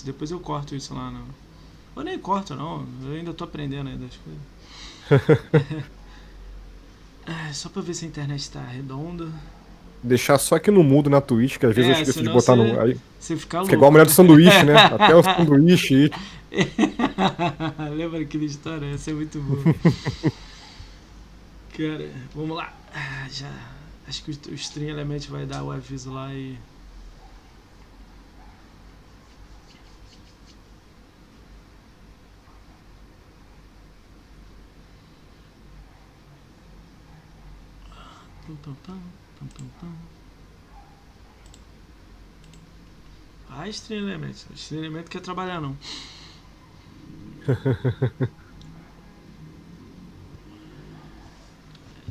isso. Depois eu corto isso lá. No... Eu nem corto, não. Eu ainda tô aprendendo ainda as coisas. é, só pra ver se a internet tá redonda. Deixar só aqui no mudo na Twitch, que às vezes É, eu esqueço de botar você- no. Aí, Você fica fica louco. igual a mulher do sanduíche, né? Até o sanduíche. Lembra aquela história? Essa é muito boa. Cara, vamos lá. Ah, Já. Acho que o, o Stream Element vai dar o aviso lá e. Ah, Stream Element. Stream Element quer trabalhar não.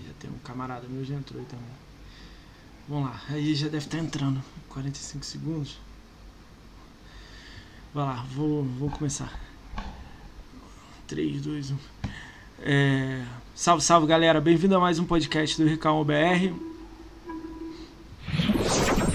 Já tem um camarada meu já entrou aí também. Vamos lá, aí já deve estar entrando. 45 segundos. Vai lá, vou, vou começar. 3, 2, 1. É... Salve, salve galera, bem-vindo a mais um podcast do Ricalmo BR.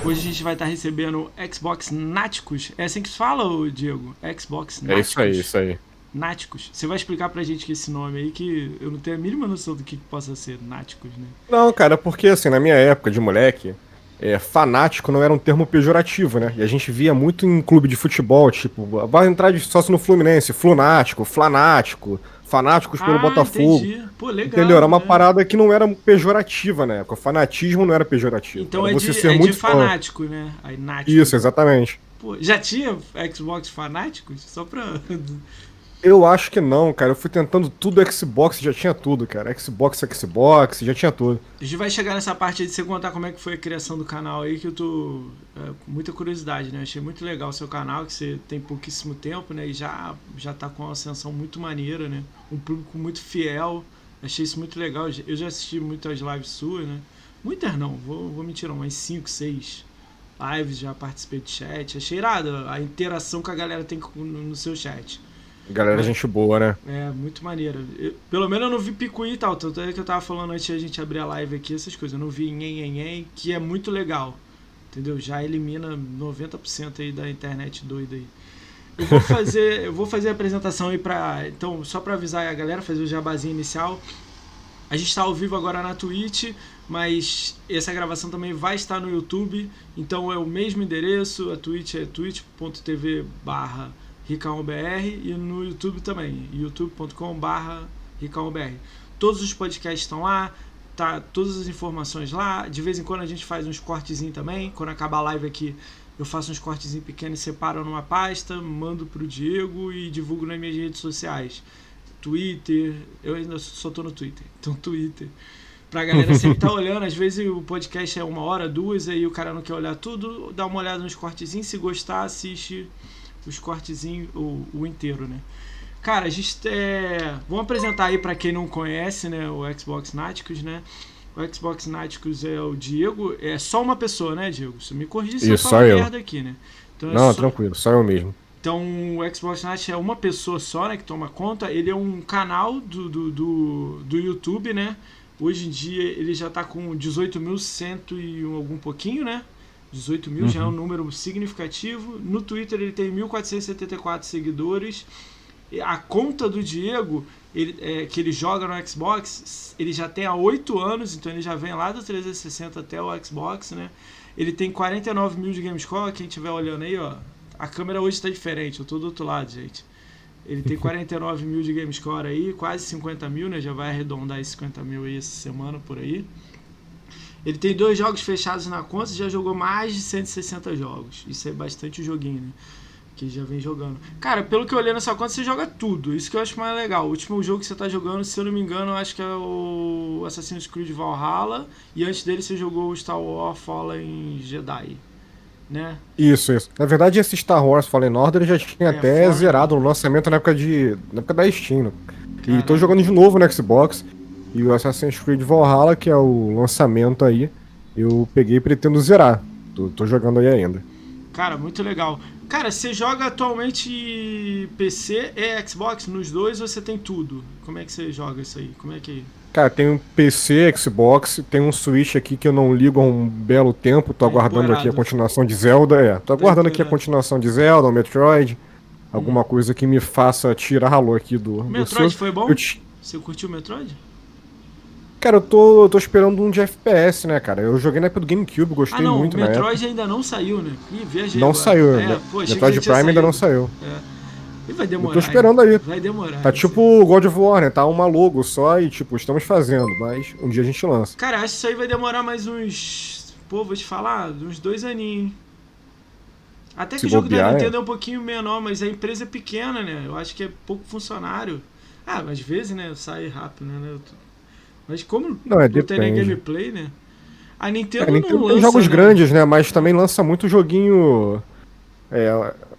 Hoje a gente vai estar recebendo Xbox Náticos. É assim que se fala, Diego? Xbox É Náticos. isso aí, isso aí. Náticos. Você vai explicar pra gente que esse nome aí, que eu não tenho a mínima noção do que, que possa ser Náticos, né? Não, cara, porque assim, na minha época de moleque, é, fanático não era um termo pejorativo, né? E a gente via muito em clube de futebol, tipo, vai entrar de sócio no Fluminense, flunático, flanático, fanáticos pelo Botafogo. Ah, entendi. Pô, legal. Entendeu? Era uma né? parada que não era pejorativa na época. O fanatismo não era pejorativo. Então era é você de, ser é de muito fã. fanático, né? Aí Nático. Isso, exatamente. Pô, já tinha Xbox fanáticos? Só pra. Eu acho que não, cara. Eu fui tentando tudo Xbox, já tinha tudo, cara. Xbox, Xbox, já tinha tudo. A gente vai chegar nessa parte aí de você contar como é que foi a criação do canal aí, que eu tô é, com muita curiosidade, né? Achei muito legal o seu canal, que você tem pouquíssimo tempo, né? E já, já tá com uma ascensão muito maneira, né? Um público muito fiel. Achei isso muito legal. Eu já assisti muitas lives suas, né? Muitas não, vou, vou mentir, não, umas 5, 6 lives, já participei de chat. Achei irado a interação que a galera tem no seu chat. Galera, gente boa, né? É, muito maneiro. Eu- pelo menos eu não vi picuí e tal. Tanto é que eu tava falando antes de a gente abrir a live aqui, essas coisas. Eu não vi nhen, nhen, nhen, que é muito legal. Entendeu? Já elimina 90% aí da internet doida aí. Eu vou fazer, eu vou fazer a apresentação aí pra. Então, só pra avisar aí a galera, fazer o jabazinho inicial. A gente está ao vivo agora na Twitch, mas essa gravação também vai estar no YouTube. Então é o mesmo endereço, a Twitch é twitch.tv barra RicalmoBR e no YouTube também, youtube.com barra RicalmoBR. Todos os podcasts estão lá, tá todas as informações lá. De vez em quando a gente faz uns cortezinhos também. Quando acabar a live aqui, eu faço uns cortezinhos pequenos, separo numa pasta, mando pro Diego e divulgo nas minhas redes sociais. Twitter, eu ainda só tô no Twitter, então Twitter. Pra galera sempre tá olhando, às vezes o podcast é uma hora, duas, aí o cara não quer olhar tudo, dá uma olhada nos cortezinhos, se gostar, assiste os cortezinhos, o, o inteiro, né? Cara, a gente é... Vamos apresentar aí pra quem não conhece, né, o Xbox Náticos, né? O Xbox Náticos é o Diego, é só uma pessoa, né, Diego? Você me corrige se eu Isso, falo só eu. merda aqui, né? Então, é Não, só- tranquilo, só eu mesmo. então, o Xbox Night é uma pessoa só, né, que toma conta. Ele é um canal do, do, do, do YouTube, né? Hoje em dia ele já tá com 18.100 e um algum pouquinho, né? 18 mil já é um número significativo. No Twitter ele tem 1.474 seguidores. E A conta do Diego, ele, é, que ele joga no Xbox, ele já tem há 8 anos, então ele já vem lá do 360 até o Xbox, né? Ele tem 49 mil de Gamescore, quem estiver olhando aí, ó. A câmera hoje tá diferente, eu tô do outro lado, gente. Ele tem 49 mil de Gamescore aí, quase 50 mil, né? Já vai arredondar esses 50 mil aí essa semana por aí. Ele tem dois jogos fechados na conta e já jogou mais de 160 jogos. Isso é bastante joguinho, né? Que já vem jogando. Cara, pelo que eu olhei na sua conta, você joga tudo. Isso que eu acho mais legal. O último jogo que você tá jogando, se eu não me engano, eu acho que é o Assassin's Creed Valhalla. E antes dele você jogou o Star Wars Fallen Jedi. Né? Isso, isso. Na verdade, esse Star Wars Fallen Order já tinha É, até zerado no lançamento na época de. na época da Steam. né? E tô jogando de novo no Xbox. E o Assassin's Creed Valhalla, que é o lançamento aí, eu peguei e pretendo zerar. Tô, tô jogando aí ainda. Cara, muito legal. Cara, você joga atualmente PC e Xbox nos dois ou você tem tudo? Como é que você joga isso aí? Como é que. Cara, tem um PC, Xbox, tem um Switch aqui que eu não ligo há um belo tempo. Tô Tá aguardando aqui a continuação de Zelda. É, tô aguardando aqui a continuação de Zelda, o Metroid. Alguma coisa que me faça tirar ralo aqui do. O do Metroid seu. foi bom? Te- Você curtiu o Metroid? Cara, eu tô, eu tô esperando um de FPS, né, cara? Eu joguei na época do GameCube, gostei ah, não, muito o época. Metroid ainda não saiu, né? Ih, viajei Não agora. saiu, É, né? pô, Metroid Prime ainda não saiu. É. E vai demorar. Eu tô esperando aí. Vai demorar. Tá tipo God of War, né? Tá uma logo só e, tipo, estamos fazendo, mas um dia a gente lança. Cara, acho que isso aí vai demorar mais uns. Pô, vou te falar, uns dois aninhos. hein? Até que Se o jogo da bobear, Nintendo é um pouquinho menor, mas a empresa é pequena, né? Eu acho que é pouco funcionário. Ah, às vezes, né? Sai rápido, né? Eu Mas como Não, é, não tem nem gameplay, né? A É, Nintendo, a Nintendo não tem lança, jogos né? grandes, né? Mas também lança muito joguinho. É.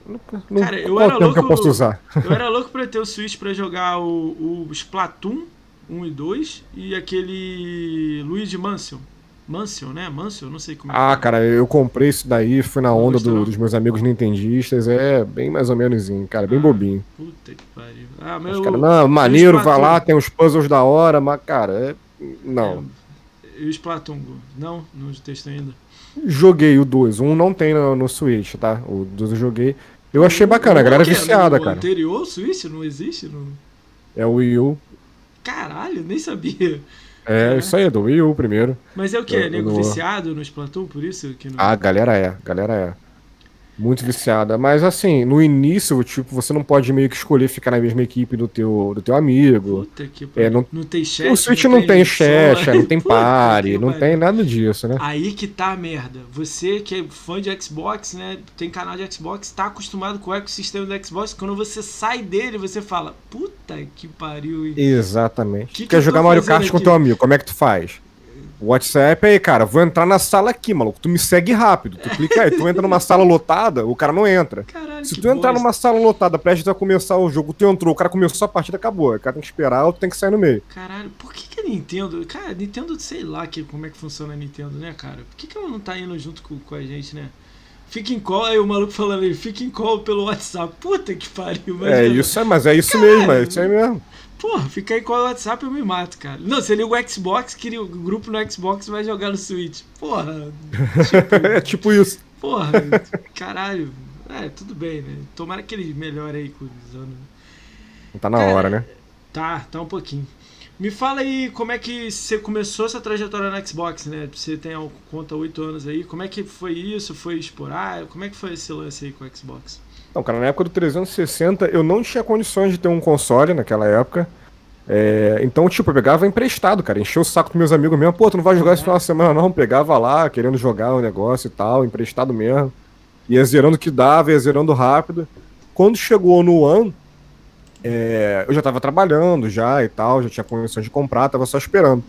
Não, não, Cara, eu era o termo que eu louco- posso usar? Eu era louco pra ter o Switch pra jogar o, o Splatoon 1 e 2 e aquele Luigi Mansion. Mansion, né? Mansion, não sei como é. Ah, é. cara, eu comprei isso daí, fui na onda do- dos meus amigos nintendistas, é bem mais ou menos, cara, bem Ah, bobinho. Puta que pariu. Ah, mas Os caras, não, maneiro, vai lá, tem uns puzzles da hora, mas, cara, é- não. E o Splatoon? Não, não testei ainda. Joguei o 2, um não tem no, no Switch, tá? O 2 eu joguei. Eu achei bacana, a galera é viciada, no cara. anterior, o Switch não existe? Não... É o Wii U. Caralho, nem sabia. É, É. isso aí, é do Wii U primeiro. Mas é o quê? Eu- Nego eu- viciado no Splatoon, por isso que não... Ah, galera é, galera é. Muito viciada. Mas assim, no início, tipo, você não pode meio que escolher ficar na mesma equipe do teu, do teu amigo. Puta que É, pariu. não- tem chat, o Switch não tem chat, não tem Puta pare, que não tem nada disso, né? Aí que tá a merda. Você que é fã de Xbox, né? Tem canal de Xbox, tá acostumado com o ecossistema do Xbox. Quando você sai dele, você fala: Puta que pariu. hein?" Exatamente. Que que Quer eu jogar Mario Kart com aqui? teu amigo, como é que tu faz? WhatsApp aí, cara, vou entrar na sala aqui, maluco. Tu me segue rápido. Tu clica aí, tu entra numa sala lotada, o cara não entra. Caralho, Se tu entrar bosta. numa sala lotada, prestes a começar o jogo, tu entrou, o cara começou a partida, acabou. O cara tem que esperar ou tu tem que sair no meio. Caralho, por que, que a Nintendo. Cara, Nintendo, sei lá que, como é que funciona a Nintendo, né, cara? Por que, que ela não tá indo junto com, com a gente, né? Fica em call, aí o maluco falando aí, fica em call pelo WhatsApp. Puta que pariu, É imagina. isso, é, mas é isso Caralho. mesmo, é isso aí mesmo. Porra, fica aí com o WhatsApp eu me mato, cara. Não, você liga o Xbox, cria o grupo no Xbox e vai jogar no Switch. Porra. é tipo isso. Porra, caralho. É, tudo bem, né? Tomara que ele melhore aí com os anos. Tá na Cara, hora, né? Tá, tá um pouquinho. Me fala aí como é que você começou essa trajetória no Xbox, né? Você tem conta 8 anos aí. Como é que foi isso? Foi explorar? Como é que foi esse lance aí com o Xbox? Então, cara, na época do 360 eu não tinha condições de ter um console naquela época. É, então, tipo, eu pegava emprestado, cara. Encheu o saco dos meus amigos mesmo. Pô, tu não vai jogar esse final de semana, não. Pegava lá, querendo jogar o negócio e tal, emprestado mesmo. Ia zerando o que dava, ia zerando rápido. Quando chegou no One, é, eu já tava trabalhando já e tal, já tinha condições de comprar, tava só esperando.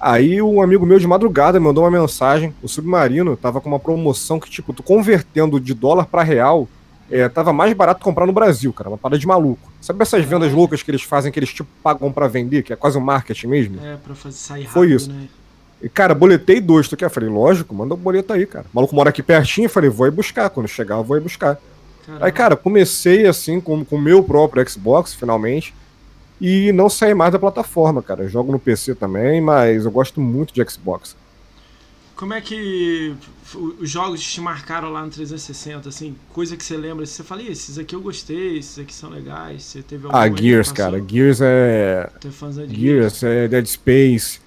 Aí um amigo meu de madrugada mandou uma mensagem. O Submarino tava com uma promoção que, tipo, tu convertendo de dólar pra real, é, tava mais barato comprar no Brasil, cara. Uma parada de maluco. Sabe essas vendas loucas que eles fazem, que eles, tipo, pagam pra vender, que é quase um marketing mesmo? É, pra fazer sair rápido, Foi isso. né? E, cara, boletei dois, tu quer? Falei, lógico, manda o boleto aí, cara. O maluco mora aqui pertinho, falei, vou ir buscar. Quando chegar, eu vou ir buscar. Caralho. Aí, cara, comecei assim com com o meu próprio Xbox, finalmente. E não saí mais da plataforma, cara. Eu jogo no PC também, mas eu gosto muito de Xbox. Como é que os jogos te marcaram lá no 360, assim, coisa que você lembra, você fala, "Ih, esses aqui eu gostei, esses aqui são legais, você teve algum Ah, Gears, cara. Gears é. É Gears? Gears, é Dead Space.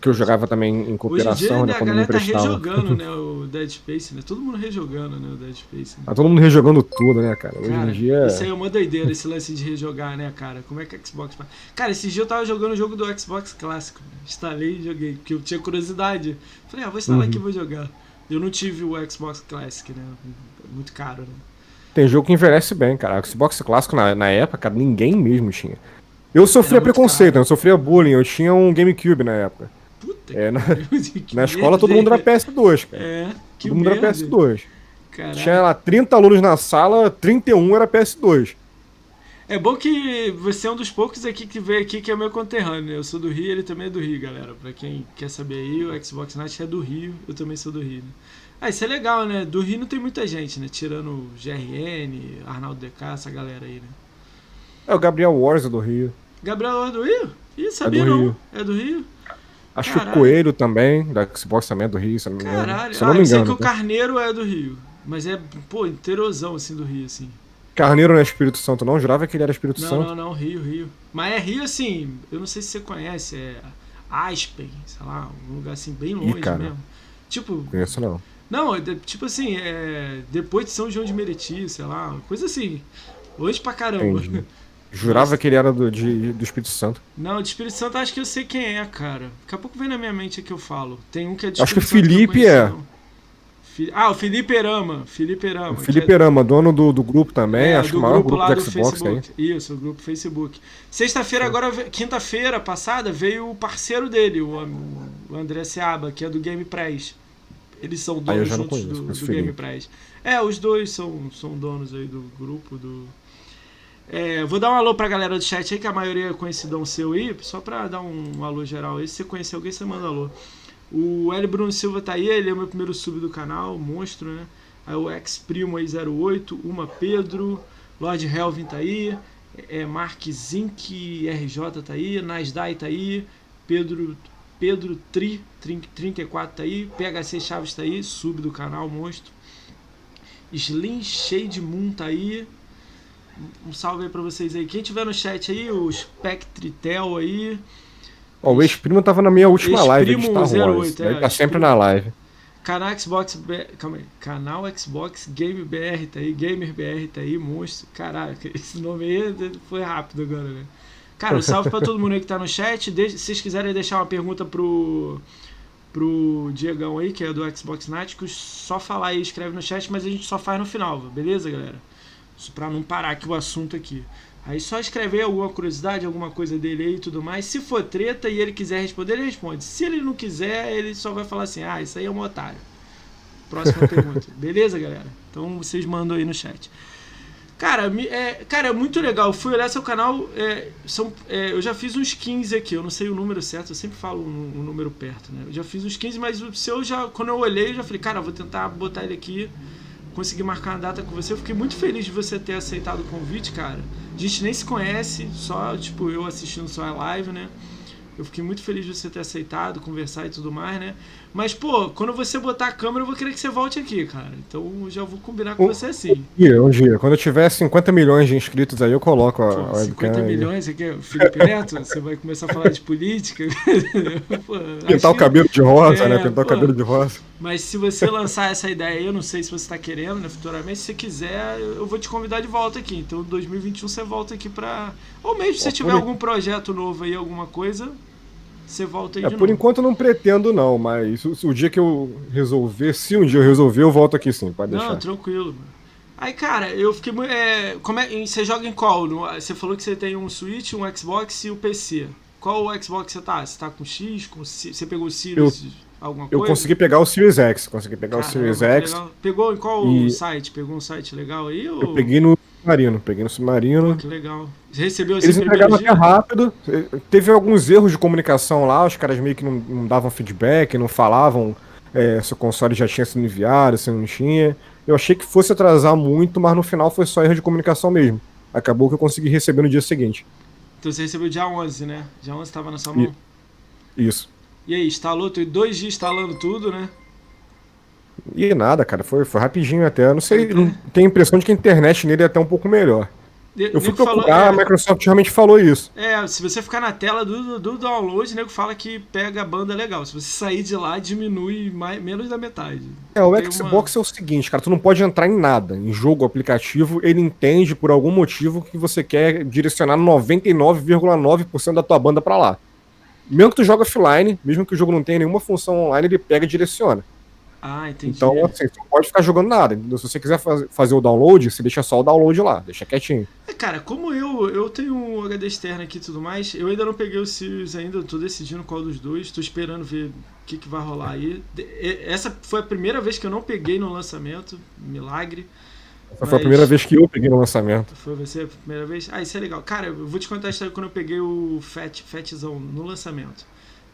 Que eu jogava também em Hoje em cooperação, dia né, né? a Quando me galera tá emprestava. rejogando, né, o Dead Space, né? Todo mundo rejogando, né, o Dead Space. Né? Tá todo mundo rejogando tudo, né, cara? Hoje Cara, em dia. isso aí é uma doideira, esse lance de rejogar, né, cara? Como é que a Xbox faz? Cara, esse dia eu tava jogando o jogo do Xbox clássico. né? Instalei e joguei, porque eu tinha curiosidade. Falei, ah, vou instalar Uhum. aqui e vou jogar. Eu não tive o Xbox Classic, né? Muito caro, né? Tem jogo que envelhece bem, cara. O Xbox clássico na, na época, cara, ninguém mesmo tinha. Eu sofria preconceito, caro. eu sofria bullying. Eu tinha um GameCube na época. É, na- Na escola todo mundo era PS2, cara. É, que todo mundo era merda. PS2. Caralho. Tinha lá 30 alunos na sala, 31 era PS2. É bom que você é um dos poucos aqui que veio aqui que é meu conterrâneo. Eu sou do Rio, ele também é do Rio, galera. Pra quem quer saber aí, o Xbox Night é do Rio, eu também sou do Rio. Né? Ah, isso é legal, né? Do Rio não tem muita gente, né? Tirando o GRN, Arnaldo DK, essa galera aí, né? É o Gabriel Wars do Rio. Gabriel é do Rio? Ih, sabia É não. Rio. É do Rio? Acho que o Coelho também, da Xbox também é do Rio, se eu não me engano. Caralho. Se ah, eu sei que o tá? Carneiro é do Rio. Mas é, pô, interosão assim do Rio, assim. Carneiro não é Espírito Santo, não? Jurava que ele era Espírito Não, Santo. não, não, Rio, Rio. Mas é Rio assim, eu não sei se você conhece, é Aspen, sei lá, um lugar assim bem longe cara. mesmo. Tipo, Conheço não. não, é tipo assim, é depois de São João de Meriti, sei lá, coisa assim. Longe pra caramba. Entendi. Jurava que ele era do, de- do Espírito Santo. Não, de Espírito Santo acho que eu sei quem é, cara. Daqui a pouco vem na minha mente que eu falo. Tem um que é de Acho que o Espírito Santo eu Felipe é. Fi- Ah, o Felipe Erama. Felipe Erama. O que Felipe é- Erama, dono do, do grupo também, é, acho que o maior grupo grupo lá do Xbox aí. Isso, o grupo Facebook. Sexta-feira, agora, quinta-feira passada, veio o parceiro dele, o, o André Seaba, que é do Game Press. Eles são eu donos não juntos conheço, do, do o Game. Press. É, os dois são, são donos aí do grupo do. É, vou dar um alô pra galera do chat aí, que a maioria é conhecidão seu aí, só pra dar um, alô geral aí. Se você conhecer alguém, você manda alô. O L. Bruno Silva tá aí, ele é o meu primeiro sub do canal, monstro, né? Aí o ex-primo aí 08, Uma Pedro, Lord Helvin tá aí, é, Mark Zink RJ tá aí, Nasdai tá aí, Pedro Pedro Tri, Trin- 34 tá aí, PHC Chaves tá aí, sub do canal, monstro. Slim Shade Moon tá aí. Um salve aí pra vocês aí. Quem tiver no chat aí, o Spectritel aí. Ó, o ex-primo tava na minha última Ex-primo live de Star Wars. 08, ele é, tá sempre na live. Canal Xbox B... Calma aí. Canal Xbox Game BR tá aí, Gamer BR tá aí, monstro. Caraca, esse nome aí foi rápido agora, né? Cara, um salve pra todo mundo aí que tá no chat. Deixa- se vocês quiserem deixar uma pergunta pro pro Diegão aí, que é do Xbox Náticos, só falar aí, escreve no chat, mas a gente só faz no final, beleza, galera? Pra não parar aqui o assunto aqui. Aí só escrever alguma curiosidade, alguma coisa dele aí e tudo mais. Se for treta e ele quiser responder, ele responde. Se ele não quiser, ele só vai falar assim: ah, isso aí é um otário. Próxima pergunta. Beleza, galera? Então vocês mandam aí no chat. Cara, é, cara, é muito legal. Eu fui olhar seu canal. é, são, é, eu já fiz uns 15 aqui. Eu não sei o número certo, eu sempre falo um, um número perto, né? Eu já fiz uns 15, mas o seu já. Quando eu olhei, eu já falei, cara, eu vou tentar botar ele aqui. Conseguir marcar uma data com você. Eu fiquei muito feliz de você ter aceitado o convite, cara. A gente nem se conhece, só, tipo, eu assistindo só a live, né? Eu fiquei muito feliz de você ter aceitado, conversar e tudo mais, né? Mas, pô, quando você botar a câmera, eu vou querer que você volte aqui, cara. Então eu já vou combinar com Um- você assim. Um dia, um dia. Quando eu tiver 50 milhões de inscritos aí, eu coloco a, Pô, a 50 webcam aí. milhões, você quer o Felipe Neto? Você vai começar a falar de política? Pô, Pintar o cabelo de rosa, É, né? Pintar o pô. cabelo de rosa. Mas se você lançar essa ideia aí, eu não sei se você está querendo, né, futuramente, se você quiser, eu vou te convidar de volta aqui. Então, 2021 você volta aqui pra. Ou mesmo se você tiver algum projeto novo aí, alguma coisa, você volta aí É, de por novo. enquanto eu não pretendo, não, mas o, o dia que eu resolver, se um dia eu resolver, eu volto aqui sim, pode Não, deixar. tranquilo, mano. Aí, cara, eu fiquei muito. É, como é, você joga em qual? Você falou que você tem um Switch, um Xbox e o PC. Qual o Xbox você tá? Você tá com X? Com, C- você pegou o Sirius? Alguma Eu coisa? consegui pegar o Series X, consegui pegar o Caramba, Series que X. legal. Pegou em qual E- site? Pegou um site legal aí? Ou... Eu peguei no Submarino, peguei no Submarino. Que legal. Você recebeu Eles entregaram até rápido. Teve alguns erros de comunicação lá, os caras meio que não, não davam feedback, não falavam eh, se o console já tinha sido enviado, se não tinha. Eu achei que fosse atrasar muito, mas no final foi só erro de comunicação mesmo. Acabou que eu consegui receber no dia seguinte. Então você recebeu dia 11, né? Dia 11 tava na sua mão. Isso. E aí, instalou? Tem dois dias instalando tudo, né? E nada, cara, foi, foi rapidinho até. Eu não sei, né? tenho a impressão de que a internet nele é até um pouco melhor. De- Eu fui nego falou- procurar, a Microsoft realmente falou isso. é, é, se você ficar na tela do, do download, o nego fala que pega a banda legal. Se você sair de lá, diminui mais, menos da metade. É, o Tem uma- Xbox é o seguinte, cara, tu não pode entrar em nada, em jogo, aplicativo, ele entende por algum motivo que você quer direcionar 99,9% da tua banda pra lá. Mesmo que tu joga offline, mesmo que o jogo não tenha nenhuma função online, ele pega e direciona. Ah, entendi. Então, assim, tu não pode ficar jogando nada. Se você quiser faz- fazer o download, você deixa só o download lá, deixa quietinho. É, cara, como eu eu tenho um HD externo aqui e tudo mais, eu ainda não peguei o Sirius ainda, eu tô decidindo qual dos dois, tô esperando ver o que, que vai rolar aí. Essa foi a primeira vez que eu não peguei no lançamento, milagre. Essa foi a primeira vez que eu peguei no lançamento. Foi você a primeira vez? Ah, isso é legal. Cara, eu vou te contar a história quando eu peguei o Fat, Fatzão no lançamento.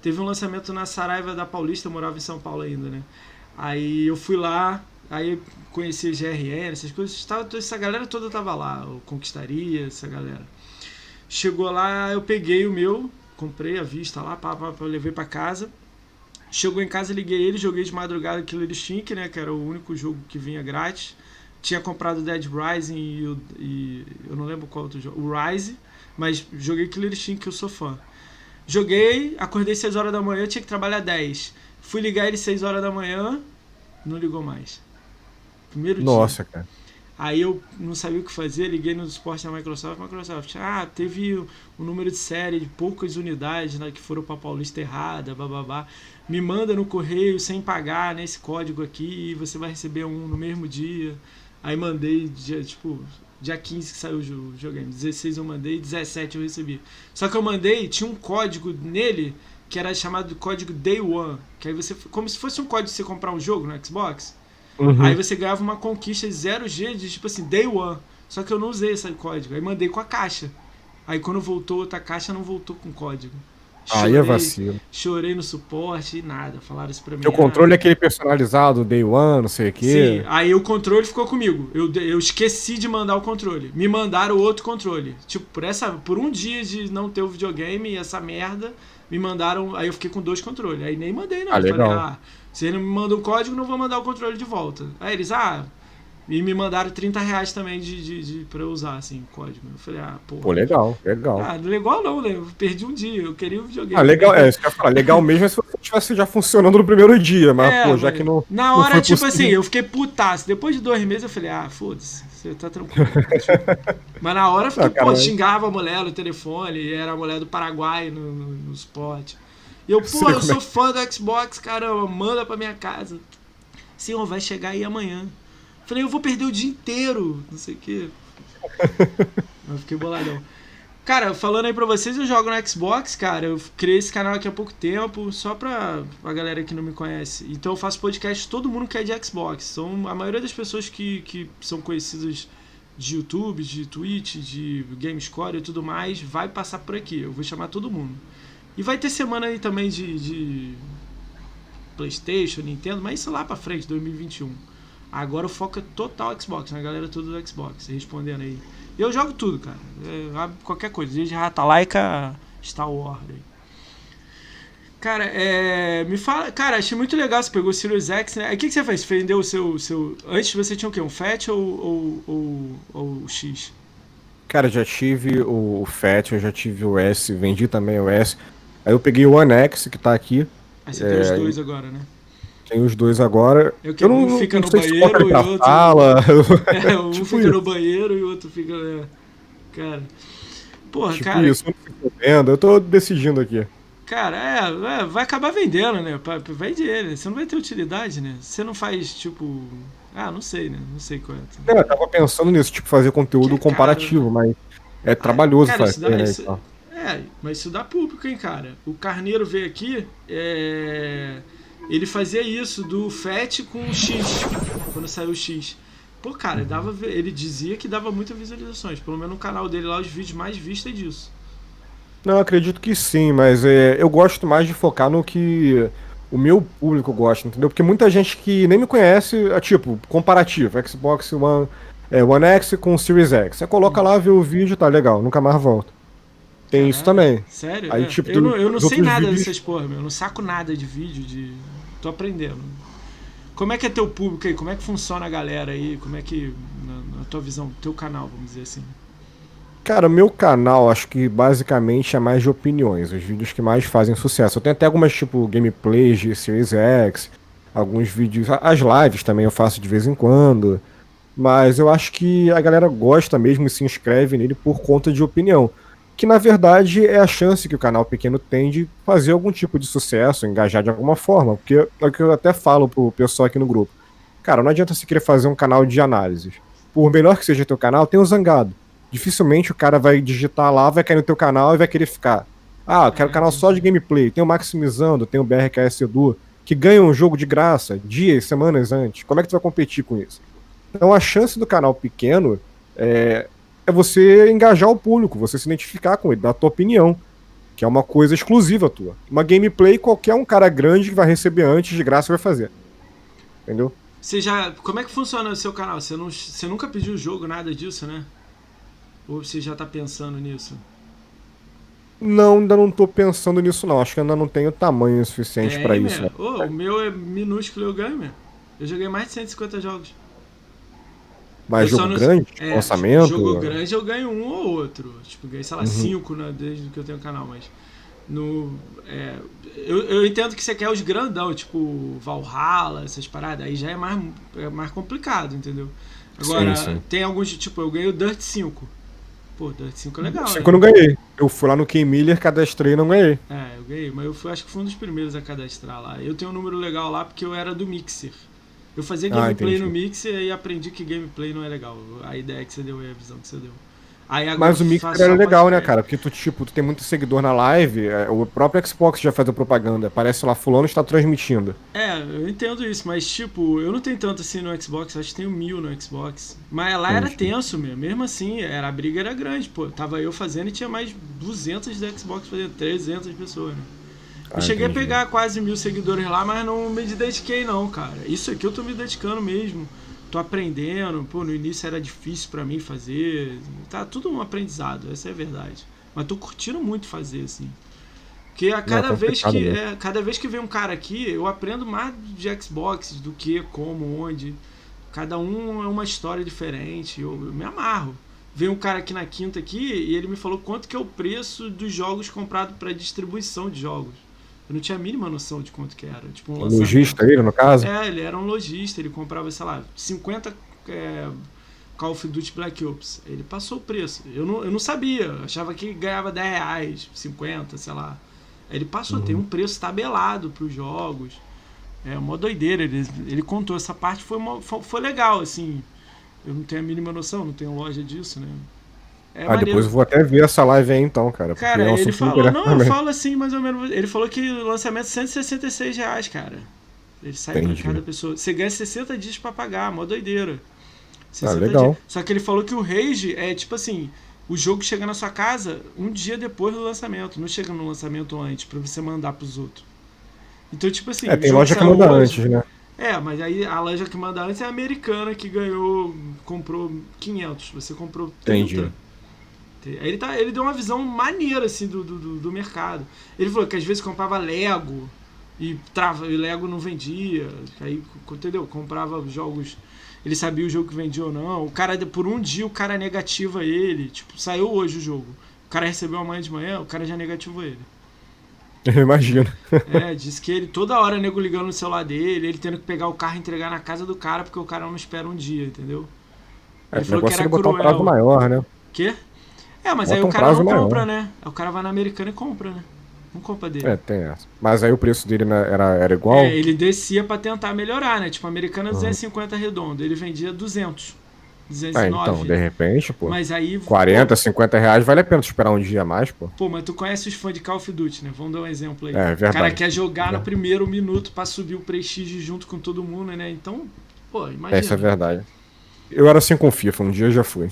Teve um lançamento na Saraiva da Paulista, eu morava em São Paulo ainda, né? Aí eu fui lá, aí conheci GRN, essas coisas. Tava, essa galera toda tava lá, o Conquistaria, essa galera. Chegou lá, eu peguei o meu, comprei a vista lá, pá, pá, pá, levei para casa. Chegou em casa, liguei ele, joguei de madrugada Killer Instinct, né? Que era o único jogo que vinha grátis. Tinha comprado Dead Rising e, o, e eu não lembro qual outro jogo. O Rise, mas joguei Killer Instinct que eu sou fã. Joguei, acordei 6 horas da manhã, tinha que trabalhar 10. Fui ligar ele 6 horas da manhã, não ligou mais. Primeiro Nossa, dia. cara. Aí eu não sabia o que fazer, liguei no suporte da Microsoft, Microsoft, ah, teve um número de série de poucas unidades né, que foram para Paulista errada, bababá. Me manda no correio sem pagar nesse código aqui e você vai receber um no mesmo dia. Aí mandei, dia, tipo, dia 15 que saiu o videogame, 16 eu mandei, 17 eu recebi. Só que eu mandei, tinha um código nele que era chamado de código Day One, que aí você, como se fosse um código de você comprar um jogo no Xbox, Uhum. Aí você ganhava uma conquista 0G de tipo assim, day one. Só que eu não usei esse código. Aí mandei com a caixa. Aí quando voltou outra caixa, não voltou com código. Chorei, Aí é vacilo. Chorei no suporte e nada. Falaram isso pra mim. O controle é aquele personalizado, day one, não sei o quê. Sim, aí o controle ficou comigo. Eu, eu esqueci de mandar o controle. Me mandaram outro controle. Tipo, por, essa, por um dia de não ter o videogame e essa merda, me mandaram. Aí eu fiquei com dois controles. Aí nem mandei, não. Ah, legal. Falei, ah, se ele me manda um código, não vou mandar o controle de volta. Aí eles, ah, e me mandaram 30 reais também de, de, de, pra eu usar, assim, o código. Eu falei, ah, pô. Pô, legal, legal. Ah, legal não, né? Eu perdi um dia, eu queria um videogame. Ah, legal, é, isso que eu ia falar. Legal mesmo é se você tivesse já funcionando no primeiro dia, mas, é, pô, já que não. Na hora, não tipo possível. assim, eu fiquei putaço. Depois de dois meses eu falei, ah, foda-se, você tá tranquilo. mas na hora eu fiquei, não, pô, xingava a mulher no telefone, era a mulher do Paraguai no, no, no spot. E eu, pô, eu sou é fã do Xbox, caramba, manda pra minha casa. Senhor, vai chegar aí amanhã. Falei, eu vou perder o dia inteiro, não sei o quê. eu fiquei boladão. Cara, falando aí pra vocês, eu jogo no Xbox, cara. Eu criei esse canal aqui há pouco tempo, só pra a galera que não me conhece. Então eu faço podcast todo mundo que é de Xbox. São a maioria das pessoas que, que são conhecidas de YouTube, de Twitch, de GameScore e tudo mais, vai passar por aqui. Eu vou chamar todo mundo. E vai ter semana aí também de, de PlayStation, Nintendo, mas isso lá pra frente, 2021. Agora o foco é total Xbox, né? Galera tudo do Xbox, respondendo aí. Eu jogo tudo, cara. Qualquer coisa, desde Ratalaika Star Wars. Aí. Cara, é, me fala. Cara, achei muito legal. Você pegou o Sirius X, né? O que, que você fez? Você vendeu o seu, seu. Antes você tinha o quê? Um FAT ou, ou, ou, ou o X? Cara, já tive o, o FAT, eu já tive o S, vendi também o S. Aí eu peguei o One X, que tá aqui. Aí você é, tem os é, dois agora, né? Tem os dois agora. Eu, eu não, um fica não no banheiro e outro. Fala. É, um tipo fica isso. no banheiro e o outro fica. É, cara. Porra, tipo cara. Isso, vendo. Eu tô decidindo aqui. Cara, é, é, vai acabar vendendo, né? Vende né? Você não vai ter utilidade, né? Você não faz, tipo. Ah, não sei, né? Não sei qual é. Não, eu tava pensando nisso, tipo, fazer conteúdo é comparativo, mas é trabalhoso cara, fazer, né? Isso, é, mas isso dá público, hein, cara. O Carneiro veio aqui, é... ele fazia isso do FET com o X, quando saiu o X. Pô, cara, uhum. dava, ele dizia que dava muitas visualizações. Pelo menos no canal dele lá, os vídeos mais vistos é disso. Não, acredito que sim, mas é, eu gosto mais de focar no que o meu público gosta, entendeu? Porque muita gente que nem me conhece, é tipo, comparativo, Xbox One, é, One X com Series X. Você coloca lá, vê o vídeo, tá legal, nunca mais volta. Tem isso também. Sério? Aí, é. tipo, eu, não, eu não sei nada vídeos... dessas porra, meu. Eu não saco nada de vídeo, de. Tô aprendendo. Como é que é teu público aí? Como é que funciona a galera aí? Como é que. Na, na tua visão, teu canal, vamos dizer assim. Cara, meu canal acho que basicamente é mais de opiniões, os vídeos que mais fazem sucesso. Eu tenho até algumas tipo gameplays de Series X, alguns vídeos, as lives também eu faço de vez em quando, mas eu acho que a galera gosta mesmo e se inscreve nele por conta de opinião que na verdade é a chance que o canal pequeno tem de fazer algum tipo de sucesso, engajar de alguma forma, porque é o que eu até falo pro pessoal aqui no grupo. Cara, não adianta você querer fazer um canal de análises. Por melhor que seja teu canal, tem o Zangado. Dificilmente o cara vai digitar lá, vai cair no teu canal e vai querer ficar. Ah, eu quero um canal só de gameplay. Tem o Maximizando, tem o BRKS Edu, que ganha um jogo de graça dias, semanas antes. Como é que tu vai competir com isso? Então a chance do canal pequeno é, é você engajar o público, você se identificar com ele, dar a tua opinião, que é uma coisa exclusiva tua. Uma gameplay qualquer um cara grande que vai receber antes de graça vai fazer. Entendeu? Você já, como é que funciona o seu canal? Você, não, você nunca pediu jogo, nada disso, né? Ou você já tá pensando nisso? Não, ainda não tô pensando nisso não. Acho que ainda não tenho tamanho suficiente pra isso. Né? Oh, o meu é minúsculo, eu ganho, meu. Eu joguei mais de 150 jogos. Mas eu jogo grande? É, lançamento? Jogo grande eu ganho um ou outro. Tipo, ganhei, sei lá, uhum. cinco né, desde que eu tenho canal, mas. No, é, eu, eu entendo que você quer os grandão, tipo Valhalla, essas paradas, aí já é mais, é mais complicado, entendeu? Agora, sim, sim. tem alguns, tipo, eu ganhei o Dirt 5. Pô, Dirt 5 é legal. 5 eu não ganhei. Eu fui lá no Ken Miller, cadastrei e não ganhei. É, eu ganhei, mas eu fui, acho que fui um dos primeiros a cadastrar lá. Eu tenho um número legal lá porque eu era do Mixer. Eu fazia ah, gameplay ah, no Mixer e aprendi que gameplay não é legal. A ideia que você deu e a visão que você deu. Mas o Mixer era legal, né, cara? Porque tu, tipo, tu tem muito seguidor na live, é, o próprio Xbox já faz a propaganda. Parece lá, fulano está transmitindo. É, eu entendo isso, mas tipo, eu não tenho tanto assim no Xbox, acho que tenho mil no Xbox. Mas lá era tenso mesmo, mesmo assim, era, a briga era grande, pô. Tava eu fazendo e tinha mais 200 do Xbox fazendo, 300 pessoas, né? Eu ah, cheguei entendi. a pegar quase mil seguidores lá, mas não me dediquei não, cara. Isso aqui eu tô me dedicando mesmo tô aprendendo, pô, no início era difícil para mim fazer, tá tudo um aprendizado, essa é a verdade. Mas tô curtindo muito fazer assim. Porque a cada Não, vez que é, cada vez que vem um cara aqui, eu aprendo mais de Xbox do que como, onde. Cada um é uma história diferente, eu, eu me amarro. Veio um cara aqui na quinta aqui e ele me falou quanto que é o preço dos jogos comprados para distribuição de jogos. Eu não tinha a mínima noção de quanto que era. Tipo, um lojista ele, no caso? É, ele era um lojista, ele comprava, sei lá, 50 é, Call of Duty Black Ops. Ele passou o preço. Eu não, eu não sabia, achava que ganhava 10 reais, 50, sei lá. Ele passou, uhum. tem um preço tabelado para os jogos. É uma doideira. Ele, ele contou essa parte, foi, uma, foi, foi legal, assim. Eu não tenho a mínima noção, não tenho loja disso, né? É ah, maneiro. depois eu vou até ver essa live aí então, cara. Cara, é um ele falou, não, também. eu falo assim, mais ou menos. Ele falou que o lançamento é 166 reais, cara. Ele sai Entendi. pra cada pessoa. Você ganha 60 dias pra pagar, mó doideira. Ah, legal. Dias. Só que ele falou que o Rage é tipo assim: o jogo chega na sua casa um dia depois do lançamento, não chega no lançamento antes, pra você mandar pros outros. Então, tipo assim. É, tem loja que manda antes, né? É, mas aí a loja que manda antes é a americana que ganhou, comprou 500. Você comprou 30. Entendi. Ele, tá, ele deu uma visão maneira assim do, do, do mercado. Ele falou que às vezes comprava Lego e, trava, e Lego não vendia. Aí, entendeu? Comprava jogos. Ele sabia o jogo que vendia ou não. O cara, por um dia, o cara negativa ele. Tipo, saiu hoje o jogo. O cara recebeu amanhã de manhã, o cara já negativou ele. Eu imagino. É, disse que ele toda hora nego ligando no celular dele, ele tendo que pegar o carro e entregar na casa do cara porque o cara não espera um dia, entendeu? Ele é, falou que era é botar cruel. um prazo maior, né? Quê? É, mas Bota aí o cara não maior. compra, né? O cara vai na americana e compra, né? Não compra dele. É, tem essa. Mas aí o preço dele era, era igual? É, ele descia pra tentar melhorar, né? Tipo, a americana 250 uhum. redondo, ele vendia 200. 209. Ah, então, de repente, pô. Mas aí. 40, pô, 50 reais vale a pena tu esperar um dia a mais, pô. Pô, mas tu conhece os fãs de Call of Duty, né? Vamos dar um exemplo aí. É, verdade. O cara quer jogar no primeiro minuto pra subir o prestígio junto com todo mundo, né? Então, pô, imagina. Essa é verdade. Eu era assim com FIFA, um dia eu já fui.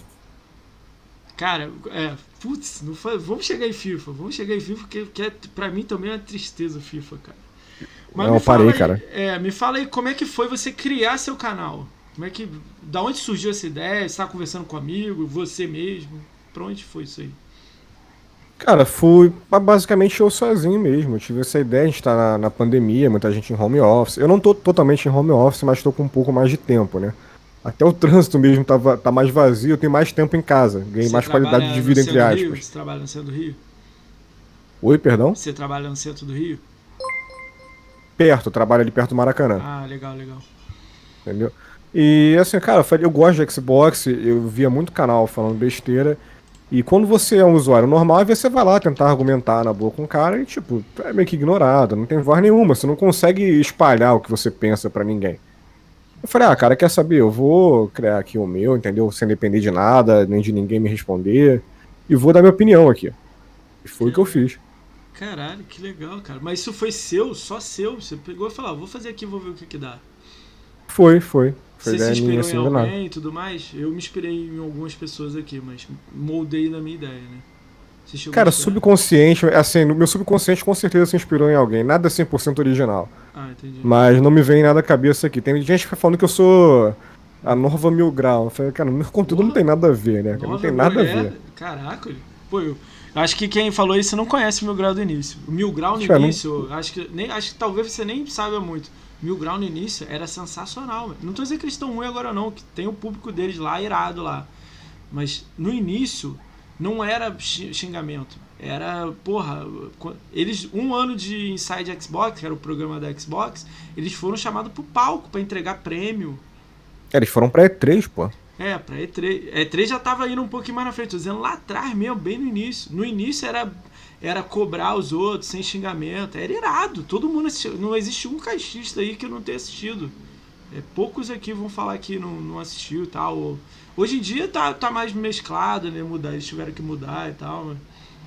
Cara, é, putz, não foi, vamos chegar em FIFA, vamos chegar em FIFA, porque, porque é, pra mim também é uma tristeza o FIFA, cara. Mas não, parei, aí, cara. É, me fala aí como é que foi você criar seu canal. Como é que. Da onde surgiu essa ideia? Você tá conversando com um amigo, você mesmo? Pra onde foi isso aí? Cara, fui basicamente eu sozinho mesmo. Eu tive essa ideia, a gente tá na, na pandemia, muita gente em home office. Eu não tô totalmente em home office, mas tô com um pouco mais de tempo, né? Até o trânsito mesmo tá, tá mais vazio, eu tenho mais tempo em casa, ganhei mais qualidade de vida, entre aspas. Rio? Você trabalha no centro do Rio? Oi, perdão? Você trabalha no centro do Rio? Perto, trabalho ali perto do Maracanã. Ah, legal, legal. Entendeu? E assim, cara, eu gosto de Xbox, eu via muito canal falando besteira. E quando você é um usuário normal, você vai lá tentar argumentar na boa com o cara e, tipo, é meio que ignorado, não tem voz nenhuma, você não consegue espalhar o que você pensa para ninguém. Eu falei, ah, cara, quer saber? Eu vou criar aqui o meu, entendeu? Sem depender de nada, nem de ninguém me responder. E vou dar minha opinião aqui. E foi o que eu fiz. Caralho, que legal, cara. Mas isso foi seu, só seu? Você pegou e falou, ah, vou fazer aqui, vou ver o que que dá. Foi, foi. foi Você se inspirou assim, em alguém e tudo mais? Eu me inspirei em algumas pessoas aqui, mas moldei na minha ideia, né? Cara, subconsciente, assim, no meu subconsciente com certeza se inspirou em alguém. Nada 100% original. Ah, entendi. Mas não me vem nada à cabeça aqui. Tem gente falando que eu sou a Nova Mil Grau. Eu falei, cara, meu conteúdo não tem nada a ver, né? Não tem nada a ver. Caraca. Pô, eu acho que quem falou isso não conhece o Mil Grau do início. O Mil Grau no Acho que eu não- início, acho que, nem, acho que talvez você nem saiba muito. Mil Grau no início era sensacional. mano. Não tô dizendo que eles estão ruins agora não, que tem o público deles lá irado lá. Mas no início não era xi- xingamento. Era, porra, eles um ano de Inside Xbox, que era o programa da Xbox, eles foram chamados pro palco pra entregar prêmio. É, Eles foram pra E3, pô. É, pra E3. E3 já tava indo um pouquinho mais na frente, tô dizendo lá atrás mesmo, bem no início. No início era, era cobrar os outros sem xingamento, era irado. Todo mundo assistiu. Não existe um caixista aí que não tenha assistido. É, poucos aqui vão falar que não, não assistiu e tal. ou- Hoje em dia tá, tá mais mesclado, né? Mudar, eles tiveram que mudar e tal. Mas...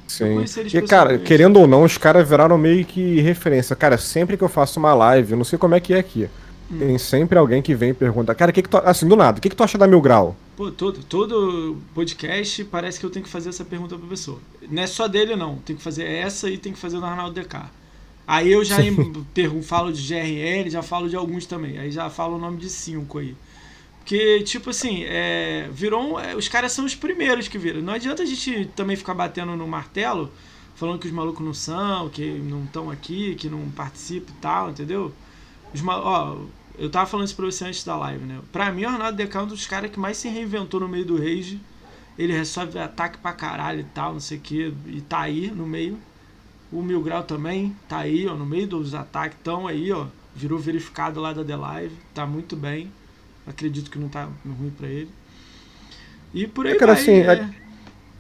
Sim. E, cara, querendo ou não, os caras viraram meio que referência. Cara, sempre que eu faço uma live, eu não sei como é que é aqui. Hum. Tem sempre alguém que vem e pergunta, cara, o que que tu. Assim, do nada, o que, que tu acha da Mil Grau? Pô, todo, todo podcast parece que eu tenho que fazer essa pergunta pra pessoa. Não é só dele, não. Tem que fazer essa e tem que fazer do Arnaldo DK. Aí eu já em- falo de GRL, já falo de alguns também. Aí já falo o nome de cinco aí. Porque, tipo assim, é, virou um- é, os caras são os primeiros que viram. Não adianta a gente também ficar batendo no martelo, falando que os malucos não são, que não estão aqui, que não participam e tal, entendeu? Os ó, eu tava falando isso pra você antes da live, né? Pra mim, o Arnaldo Decão é um dos caras que mais se reinventou no meio do Rage. Ele resolve ataque pra caralho e tal, não sei o que, e tá aí no meio. O Mil Grau também tá aí, ó, no meio dos ataques, tão aí, ó. Virou verificado lá da The Live, tá muito bem. Acredito que não tá ruim pra ele. E por aí É, cara, vai, assim, é.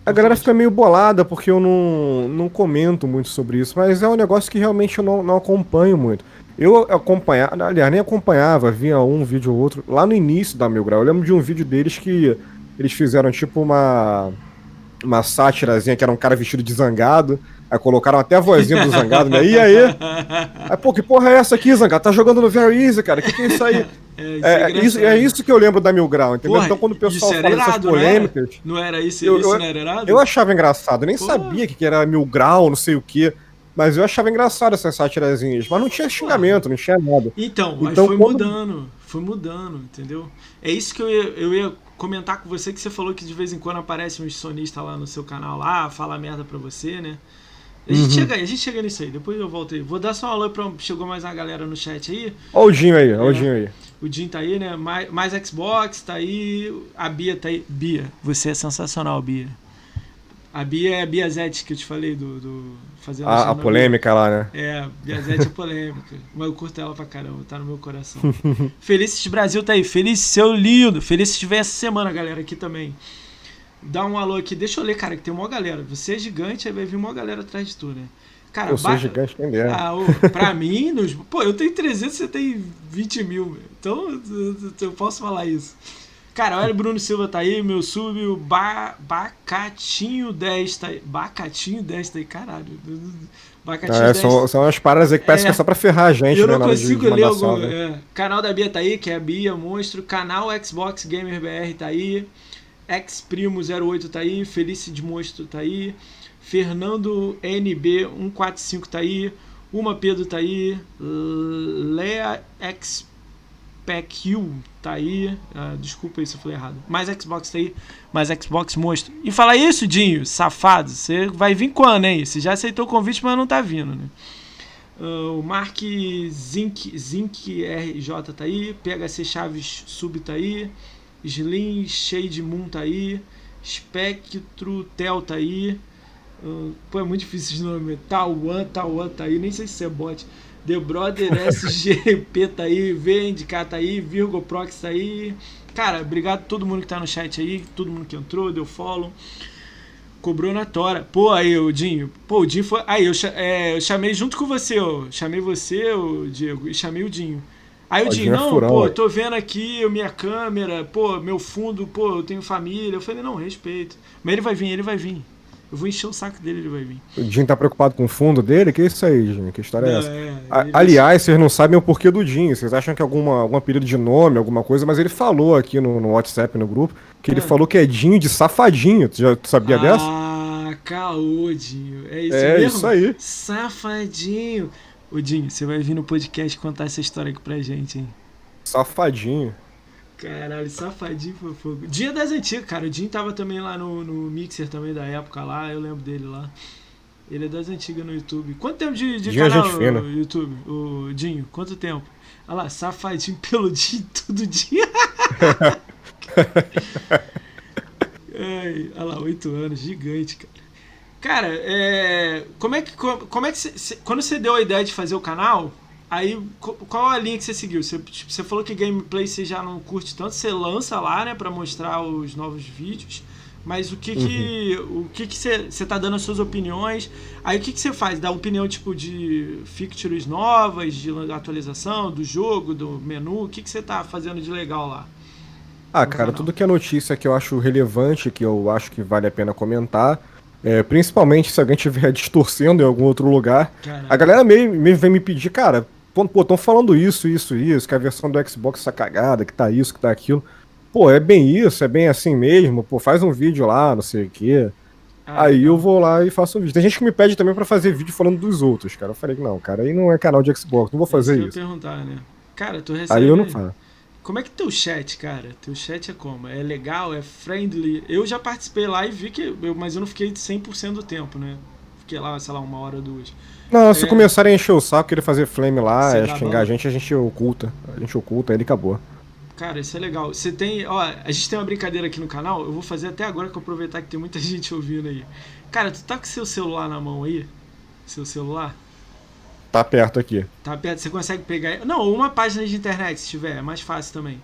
A galera fica meio bolada porque eu não, não comento muito sobre isso, mas é um negócio que realmente eu não, não acompanho muito. Eu acompanhava, aliás, nem acompanhava, via um vídeo ou outro, lá no início da Mil Grau. Eu lembro de um vídeo deles que eles fizeram tipo uma, uma sátirazinha que era um cara vestido de zangado, aí colocaram até a vozinha do zangado, né? E aí? Aí, pô, que porra é essa aqui, zangado? Tá jogando no Very Easy, cara, que que é isso aí? É, isso É, é é isso, é isso que eu lembro da Mil Grau, entendeu? Porra, então quando o pessoal fala dessas irado, não era? polêmicas. Não era isso, Eu- isso eu- não era irado? Eu achava engraçado, eu nem Pô. sabia que era mil grau, não sei o quê. Mas eu achava engraçado essas sátirazinhas. Mas não tinha xingamento, não tinha nada. Então, mas Então, foi quando- mudando, foi mudando, entendeu? É isso que eu ia, eu ia comentar com você, que você falou que de vez em quando aparece um sonista lá no seu canal lá, fala merda pra você, né? A gente, Uhum. chega, a gente chega nisso aí, depois eu volto aí. Vou dar só um alô pra. Chegou mais uma galera no chat aí. Ó o Dinho aí, ó É. o Dinho aí. O Jim tá aí, né? Mais, mais Xbox tá aí. A Bia tá aí. Bia, você é sensacional, Bia. A Bia é a Bia Zete que eu te falei do. do fazendo A, a polêmica lá, né? É, Biazete é polêmica. Mas eu curto ela pra caramba, tá no meu coração. Felices Brasil tá aí. Feliz seu lindo. Felices vem essa semana, galera, aqui também. Dá um alô aqui. Deixa eu ler, cara, que tem uma galera. Você é gigante, aí vai vir uma galera atrás de tu, né? Cara, Eu sou ba- gigante, quem dera. Ah, ô, pra mim, nos... pô, eu tenho 300, você tem 20 mil. Então, eu- posso falar isso. Cara, olha, Bruno Silva tá aí, meu sub, o ba... Bacatinho 10 tá aí. Bacatinho 10 tá aí, caralho. Bacatinho É, 10. são, são umas paradas aí que parece É. que é só pra ferrar a gente, eu né? não de- consigo de ler algum. salve. é. Canal da Bia tá aí, que é a Bia Monstro. Canal Xbox Gamer BR tá aí. Xprimo08 tá aí. Felice de Monstro tá aí. Fernando NB145 tá aí. Uma Pedro tá aí. Lea XPQ tá aí. Ah, desculpa aí se eu falei errado. Mais Xbox tá aí. Mais Xbox Monstro. E fala isso, Dinho, safado. Você vai vir quando, hein? Você já aceitou o convite, mas não tá vindo, né? Ah, o Mark Zink RJ tá aí, PHC Chaves Sub tá aí, Slim Shade Moon tá aí, Spectro Tel tá aí, Ah, pô, é muito difícil esse nome, Tauan, Tauan tá aí, nem sei se é bot, The Brother SGP tá aí, VNDK tá aí, Virgo Prox tá aí, cara, obrigado a todo mundo que tá no chat aí, todo mundo que entrou, deu follow. Cobrou na tora. Pô, aí, o Dinho. Pô, o Dinho foi. Aí, eu, é, eu chamei junto com você, ó. Chamei você, o Diego, e chamei o Dinho. Aí o Ó, Dinho, Dinho é não, furão, pô, ué. tô vendo aqui minha câmera, pô, meu fundo, pô, eu tenho família. Eu falei, não, respeito. Mas ele vai vir, ele vai vir. Eu vou encher o saco dele, ele vai vir. O Dinho tá preocupado com o fundo dele? Que isso aí, Dinho? Que história é Não, essa? é, ele- aliás, vocês não sabem o porquê do Dinho. Vocês acham que é alguma, algum apelido de nome, alguma coisa, mas ele falou aqui no, no WhatsApp, no grupo, que ele Ah. falou que é Dinho de safadinho. Tu já tu sabia dessa? Ah, caô, Dinho. É isso É, mesmo? isso aí. Safadinho. Ô, Dinho, você vai vir no podcast contar essa história aqui pra gente, hein? Safadinho. Caralho, safadinho foi fogo. Dia das antigas, cara. O Jim tava também lá no, no Mixer também da época lá, eu lembro dele lá. Ele é das antigas no YouTube. Quanto tempo de, de Dinho é canal fina. no YouTube? O Dinho, quanto tempo? Olha lá, safadinho pelo dia todo dia. Ai, olha lá, oito anos, gigante, cara. Cara, é, como é que, como é que cê, quando você deu a ideia de fazer o canal, aí qual a linha que você seguiu? Você, tipo, você falou que gameplay você já não curte tanto, você lança lá, né, pra mostrar os novos vídeos. Mas o que que o que que você você tá dando as suas opiniões? Aí o que que você faz? Dá opinião tipo de features novas, de atualização do jogo, do menu? O que que você tá fazendo de legal lá? Ah, cara, tudo que é notícia que eu acho relevante, que eu acho que vale a pena comentar, é, principalmente se alguém estiver distorcendo em algum outro lugar, Cara, a galera meio, meio vem me pedir, cara, pô, pô, tão falando isso, isso, isso, que a versão do Xbox tá cagada, que tá isso, que tá aquilo. Pô, é bem isso, é bem assim mesmo, pô, faz um vídeo lá, não sei o quê. ah, Aí legal. eu vou lá e faço um vídeo. Tem gente que me pede também pra fazer vídeo falando dos outros, cara. Eu falei, não, cara, aí não é canal de Xbox, não vou fazer que eu ia isso. perguntar, né? Cara, tu recebe. Aí eu não faço. Como é que teu chat, cara? Teu chat é como? É legal? É friendly? Eu já participei lá e vi que. Eu, mas eu não fiquei 100% do tempo, né? Fiquei lá, sei lá, uma hora, duas. Não, se É. começarem a encher o saco, querer fazer flame lá, é, xingar a gente, a gente oculta. A gente oculta, ele acabou. Cara, isso é legal. Você tem. Ó, a gente tem uma brincadeira aqui no canal. Eu vou fazer até agora que eu aproveitar que tem muita gente ouvindo aí. Cara, tu tá com seu celular na mão aí? Seu celular? Tá perto aqui. Tá perto, você consegue pegar. Não, uma página de internet, se tiver, é mais fácil também.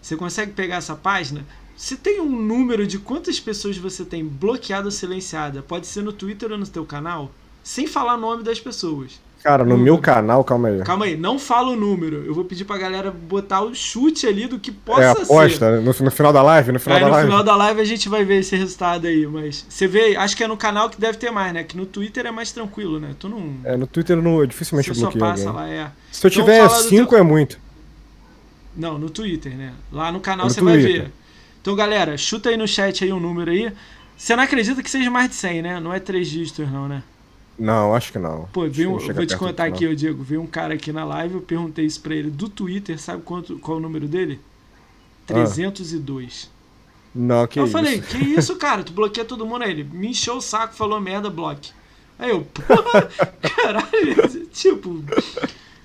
Você consegue pegar essa página. Você tem um número de quantas pessoas você tem bloqueada ou silenciada? Pode ser no Twitter ou no teu canal, sem falar o nome das pessoas. Cara, no meu canal, calma aí. Calma aí, não fala o número. Eu vou pedir pra galera botar o chute ali do que É possa ser. aposta, no, no final da live, no final Aí da no live. final da live a gente vai ver esse resultado aí, mas você vê, acho que é no canal que deve ter mais, né? Que no Twitter é mais tranquilo, né? Tu não. É, no Twitter não, eu dificilmente Você só bloqueio passa alguém. lá, é. Se eu Então tiver fala do 5 é muito. Não, no Twitter, né? Lá no canal No você vai ver. Então, galera, chuta aí no chat aí um número aí. Você não acredita que seja mais de 100, né? Não é três dígitos, não, né? Não, acho que não. Pô, veio um, vou te contar aqui, Diego. Veio um cara aqui na live, eu perguntei isso pra ele do Twitter, sabe quanto, qual é o número dele? 302. Não, não que eu isso. falei, que isso, cara? Tu bloqueia todo mundo aí. Ele me encheu o saco, falou merda, bloque. Aí eu, porra, caralho, tipo,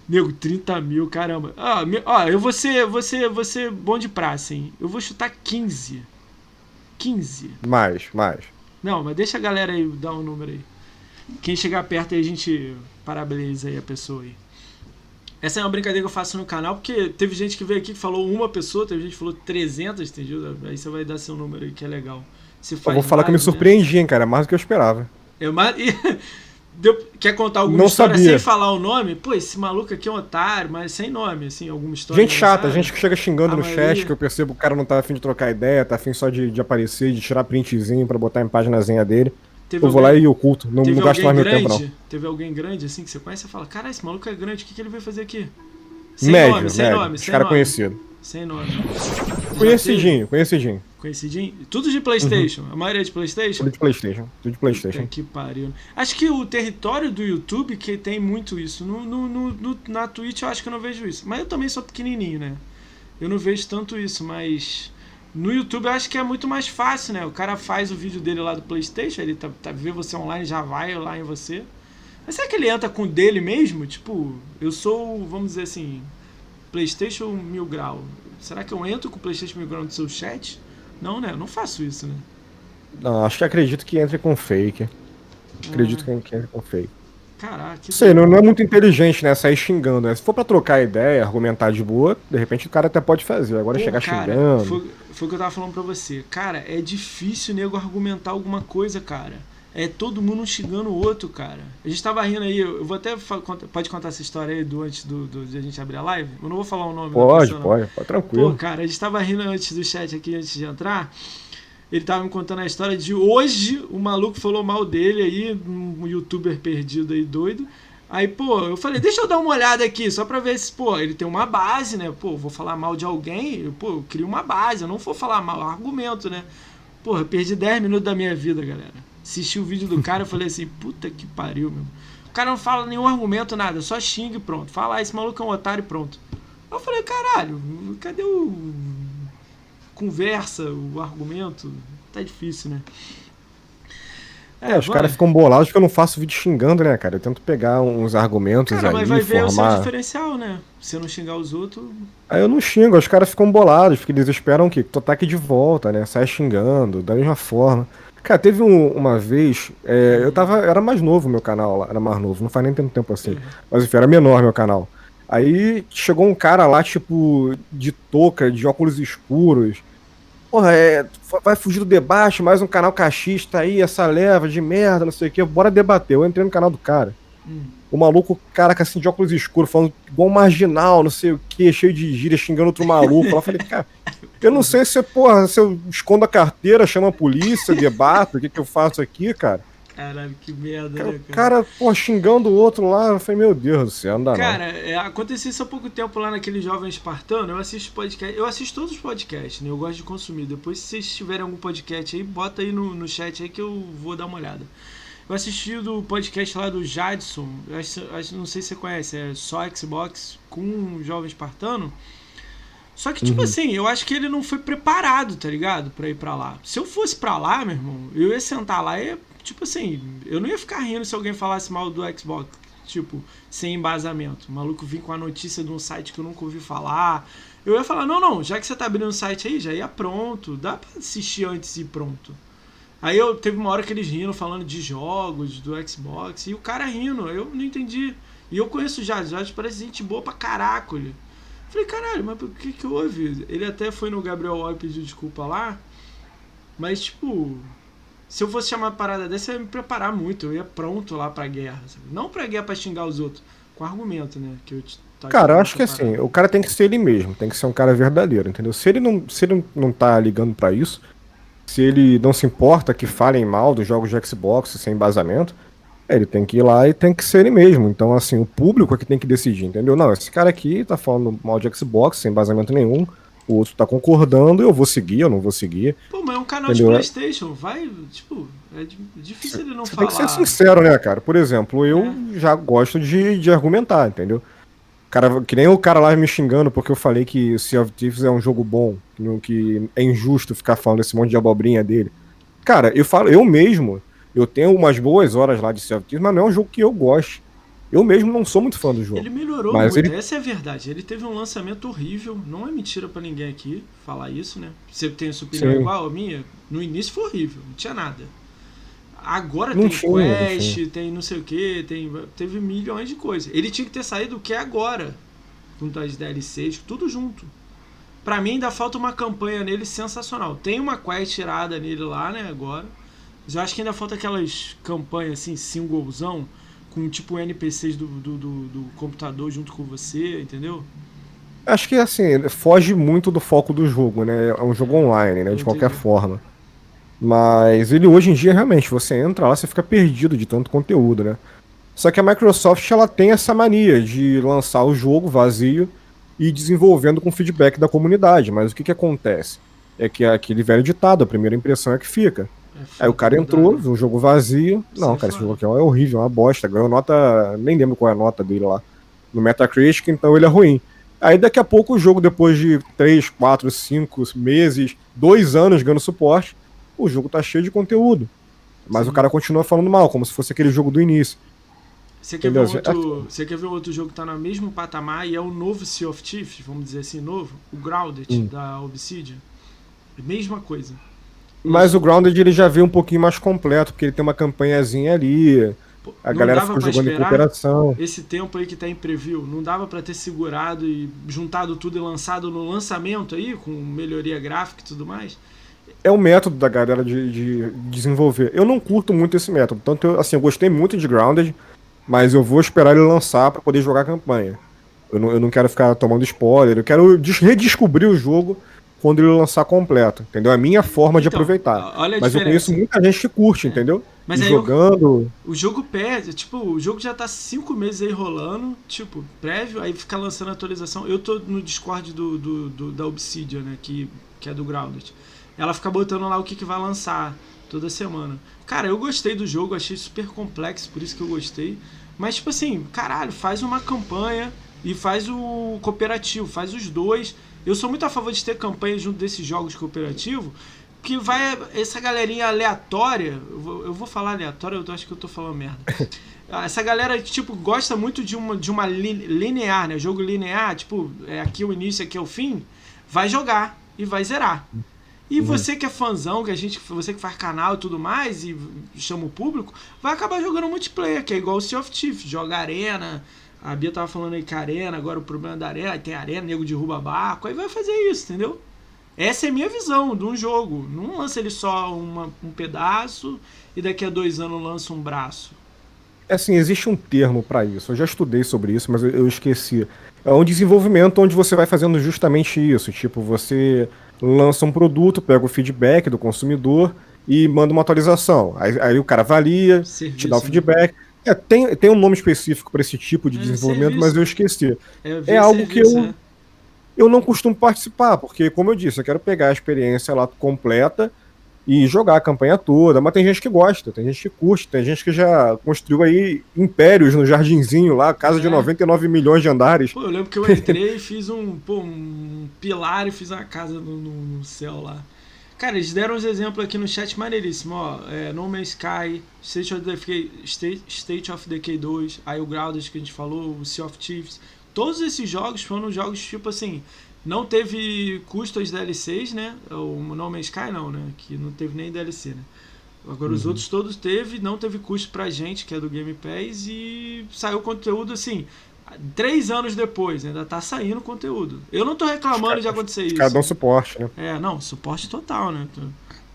nego, 30 mil, caramba. Ah, me- ó, eu vou ser, vou ser, vou ser bom de praça, hein? Eu vou chutar 15. 15. Mais, mais. Não, mas deixa a galera aí dar um número aí. Quem chegar perto aí a gente parabeniza aí a pessoa aí. Essa é uma brincadeira que eu faço no canal, porque teve gente que veio aqui que falou uma pessoa, teve gente que falou 300, entendeu? Aí você vai dar seu número aí que é legal. Você Eu faz vou falar que eu me né? surpreendi, hein, cara. Mais do que eu esperava. É mais... Deu- Quer contar alguma Não história sabia. sem falar o nome? Pô, esse maluco aqui é um otário, mas sem nome, assim, alguma história. Gente chata, engraçada? gente que chega xingando A no maioria- chat, que eu percebo que o cara não tá afim de trocar ideia, tá afim só de, de aparecer, de tirar printzinho pra botar em páginazinha dele. Teve eu vou lá alguém- e oculto. Não, não gasto mais alguém meu tempo, grande, não. teve alguém grande assim que você conhece e fala, cara, esse maluco é grande, o que, que ele veio fazer aqui? Sem médio, nome, sem médio. nome, sem caras nome. conhecidos. Sem nome. Conhecidinho, conhecidinho. Conhecidinho? Tudo de Playstation. A maioria é de Playstation? Tudo de Playstation. Tudo de Playstation. Puta que pariu. Acho que o território do YouTube que tem muito isso. No, no, no- no- na Twitch eu acho que eu não vejo isso. Mas eu também sou pequenininho, né? Eu não vejo tanto isso, mas... No YouTube eu acho que é muito mais fácil, né? O cara faz o vídeo dele lá do Playstation, ele tá, tá vê você online, já vai lá em você. Mas será que ele entra com o dele mesmo? Tipo, eu sou, vamos dizer assim, Playstation mil grau. Será que eu entro com o Playstation mil grau no seu chat? Não, né? Eu não faço isso, né? Não, acho que acredito que entre com fake. Acredito Ah, que que entre com fake. Caraca, que sei, não, não é muito inteligente, né? Sair xingando, né? Se for pra trocar ideia, argumentar de boa, de repente o cara até pode fazer. Agora Pô, chegar cara, xingando. Foi, foi o que eu tava falando pra você. Cara, é difícil nego argumentar alguma coisa, cara. É todo mundo um xingando o outro, cara. A gente tava rindo aí, eu vou até. Pode contar essa história aí do antes do, do- de a gente abrir a live? Eu não vou falar o nome Pode, pessoa, pode, pode, Pô, tranquilo. cara, a gente tava rindo antes do chat aqui, antes de entrar. Ele tava me contando a história de hoje o maluco falou mal dele aí, um youtuber perdido aí, doido. Aí, pô, eu falei, deixa eu dar uma olhada aqui, só pra ver se, pô, ele tem uma base, né? Pô, vou falar mal de alguém, pô, eu crio uma base, eu não vou falar mal, é um argumento, né? Porra, perdi 10 minutos da minha vida, galera. Assisti o vídeo do cara, eu falei assim, puta que pariu, meu. O cara não fala nenhum argumento, nada, só xinga e pronto. Fala, ah, esse maluco é um otário e pronto. Eu falei, caralho, cadê o conversa, o argumento. Tá difícil, né? É, os caras ficam bolados porque eu não faço vídeo xingando, né, cara? Eu tento pegar uns argumentos cara, aí, mas vai ver o seu diferencial, né? Se eu não xingar os outros... Aí eu não xingo, os caras ficam bolados, porque eles esperam que tu ataque de volta, né? Sai xingando, da mesma forma. Cara, teve um, uma vez, é, eu tava, era mais novo meu canal lá, era mais novo, não faz nem tanto tempo assim, uhum. mas enfim, era menor meu canal. Aí chegou um cara lá, tipo, de touca, de óculos escuros, Porra, é, vai fugir do debate, mais um canal cachista aí, essa leva de merda, não sei o que, bora debater. Eu entrei no canal do cara. Hum. O maluco, cara, assim, de óculos escuros, falando igual marginal, não sei o que, cheio de gíria, xingando outro maluco. eu falei, cara, eu não sei se, porra, se eu escondo a carteira, chamo a polícia, debato, o que, que eu faço aqui, cara. Caralho, que merda, cara, né, cara? cara, pô, xingando o outro lá, eu falei, meu Deus do céu, não dá Cara, é, aconteceu isso há pouco tempo lá naquele Jovem Espartano, eu assisto podcast, eu assisto todos os podcasts, né, eu gosto de consumir, depois se vocês tiverem algum podcast aí, bota aí no, no chat aí que eu vou dar uma olhada. Eu assisti do podcast lá do Jadson, acho, acho, não sei se você conhece, é só Xbox com um Jovem Espartano, só que, tipo uhum. assim, eu acho que ele não foi preparado, tá ligado? Pra ir pra lá. Se eu fosse pra lá, meu irmão, eu ia sentar lá e ia tipo assim, eu não ia ficar rindo se alguém falasse mal do Xbox, tipo, sem embasamento. O maluco vir com a notícia de um site que eu nunca ouvi falar. Eu ia falar, não, não, já que você tá abrindo um site aí, já ia pronto. Dá pra assistir antes e pronto. Aí eu teve uma hora que eles rindo falando de jogos do Xbox e o cara rindo, eu não entendi. E eu conheço o o Jazz parece gente boa pra caraca. Falei, caralho, mas o que que houve? Ele até foi no Gabriel Oi pedir desculpa lá, mas tipo, se eu fosse chamar uma parada dessa, eu ia me preparar muito. Eu ia pronto lá pra guerra. Sabe? Não pra guerra pra xingar os outros. Com argumento, né? Que eu tá cara, eu acho que assim, o cara tem que ser ele mesmo. Tem que ser um cara verdadeiro, entendeu? Se ele não, se ele não tá ligando para isso, se ele não se importa que falem mal dos jogos de Xbox sem embasamento, ele tem que ir lá e tem que ser ele mesmo. Então, assim, o público é que tem que decidir, entendeu? Não, esse cara aqui tá falando mal de Xbox sem embasamento nenhum o outro tá concordando, eu vou seguir, eu não vou seguir. Pô, mas é um canal entendeu? de Playstation, vai, tipo, é difícil ele não Você falar. Tem que ser sincero, né, cara? Por exemplo, eu é. já gosto de, de argumentar, entendeu? Cara, que nem o cara lá me xingando porque eu falei que Sea of Thieves é um jogo bom, que é injusto ficar falando esse monte de abobrinha dele. Cara, eu falo, eu mesmo, eu tenho umas boas horas lá de Sea of Thieves, mas não é um jogo que eu goste. Eu mesmo não sou muito fã do jogo. Ele melhorou mas muito, ele... essa é a verdade. Ele teve um lançamento horrível, não é mentira para ninguém aqui falar isso, né? Você tem a sua opinião Sim. igual a minha? No início foi horrível, não tinha nada. Agora não tem tinha, Quest, não tem não sei o que, tem, teve milhões de coisas. Ele tinha que ter saído o que é agora, com as DLCs, tudo junto. Pra mim ainda falta uma campanha nele sensacional. Tem uma quest tirada nele lá, né, agora. Mas eu acho que ainda falta aquelas campanhas assim, singlezão com tipo NPCs do, do, do, do computador junto com você, entendeu? Acho que assim, foge muito do foco do jogo, né? É um jogo online, né? De qualquer forma. Mas ele hoje em dia, realmente, você entra lá, você fica perdido de tanto conteúdo, né? Só que a Microsoft ela tem essa mania de lançar o jogo vazio e desenvolvendo com feedback da comunidade. Mas o que, que acontece? É que aquele velho ditado, a primeira impressão é que fica. É Aí o cara entrou, viu um jogo vazio. Não, cara, esse jogo aqui é horrível, é uma bosta. Ganhou nota. Nem lembro qual é a nota dele lá. No Metacritic, então ele é ruim. Aí daqui a pouco o jogo, depois de 3, 4, 5 meses, 2 anos ganhando suporte, o jogo tá cheio de conteúdo. Mas Sim. o cara continua falando mal, como se fosse aquele jogo do início. Você quer, ver outro, você quer ver outro jogo que tá no mesmo patamar e é o novo Sea of Thieves, vamos dizer assim, novo? O Grounded, hum. da Obsidian. Mesma coisa. Mas o Grounded ele já veio um pouquinho mais completo, porque ele tem uma campanhazinha ali. A não galera ficou jogando em cooperação. Esse tempo aí que tá em preview, não dava para ter segurado e juntado tudo e lançado no lançamento aí, com melhoria gráfica e tudo mais? É o método da galera de, de desenvolver. Eu não curto muito esse método. Tanto eu, assim, eu gostei muito de Grounded, mas eu vou esperar ele lançar para poder jogar a campanha. Eu não, eu não quero ficar tomando spoiler, eu quero redescobrir o jogo quando ele lançar completo, entendeu? É a minha forma então, de aproveitar. Olha Mas eu conheço muita gente que curte, é. entendeu? Mas e aí jogando. O, o, jogo perde, tipo, o jogo já tá cinco meses aí rolando, tipo, prévio, aí fica lançando atualização. Eu tô no Discord do, do, do da Obsidian, né? Que, que é do Grounded. Ela fica botando lá o que, que vai lançar toda semana. Cara, eu gostei do jogo, achei super complexo, por isso que eu gostei. Mas, tipo assim, caralho, faz uma campanha e faz o cooperativo, faz os dois Eu sou muito a favor de ter campanha junto desses jogos cooperativos, que vai essa galerinha aleatória. Eu vou, eu vou falar aleatória, eu acho que eu tô falando merda. Essa galera, tipo, gosta muito de uma, de uma linear, né? Jogo linear, tipo, é aqui o início, aqui é o fim. Vai jogar e vai zerar. E uhum. você que é fãzão, que a gente, você que faz canal e tudo mais, e chama o público, vai acabar jogando multiplayer, que é igual o Sea of Thieves, joga arena. A Bia tava falando aí que arena, agora o problema da arena, aí tem arena, nego derruba barco, aí vai fazer isso, entendeu? Essa é a minha visão de um jogo. Não lança ele só uma, um pedaço e daqui a dois anos lança um braço. É assim, existe um termo para isso. Eu já estudei sobre isso, mas eu, eu esqueci. É um desenvolvimento onde você vai fazendo justamente isso. Tipo, você lança um produto, pega o feedback do consumidor e manda uma atualização. Aí, aí o cara avalia, Serviço, te dá o né? feedback. Né? É, tem, tem um nome específico para esse tipo de é, desenvolvimento, serviço. mas eu esqueci. É, é algo serviço, que eu, é eu não costumo participar, porque, como eu disse, eu quero pegar a experiência lá completa e jogar a campanha toda, mas tem gente que gosta, tem gente que curte, tem gente que já construiu aí impérios no jardinzinho lá, casa é. de 99 milhões de andares. Pô, eu lembro que eu entrei e fiz um, pô, um pilar e fiz uma casa no, no, no, céu lá. Cara, eles deram uns exemplos aqui no chat maneiríssimo, ó, é, No Man's Sky, State of Decay, State, State of Decay 2, aí o Grounded que a gente falou, o Sea of Thieves, Todos esses jogos foram jogos tipo assim. Não teve custo as DLCs, né? O No Man's Sky não, né? Que não teve nem DLC, né? Agora uhum. os outros todos teve, não teve custo pra gente, que é do Game Pass, e saiu conteúdo assim, três anos depois, ainda tá saindo conteúdo. Eu não tô reclamando de acontecer isso. Cada um suporte, né? É, não, suporte total, né?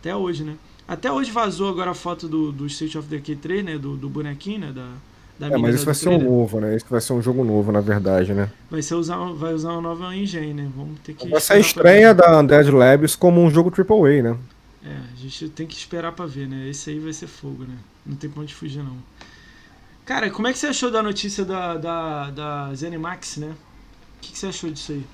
Até hoje, né? Até hoje vazou agora a foto do, do State of Decay 3, né? Do, do bonequinho, né? Da, da é, mas isso vai ser um novo, né? Isso vai ser um jogo novo, na verdade, né? Vai, ser usar, vai usar uma nova engine, né? Vamos ter que. Vai ser estreia da Undead Labs como um jogo AAA, né? É, a gente tem que esperar pra ver, né? Esse aí vai ser fogo, né? Não tem pra onde fugir, não. Cara, como é que você achou da notícia da, da, da Zenimax, né? O que, que você achou disso aí?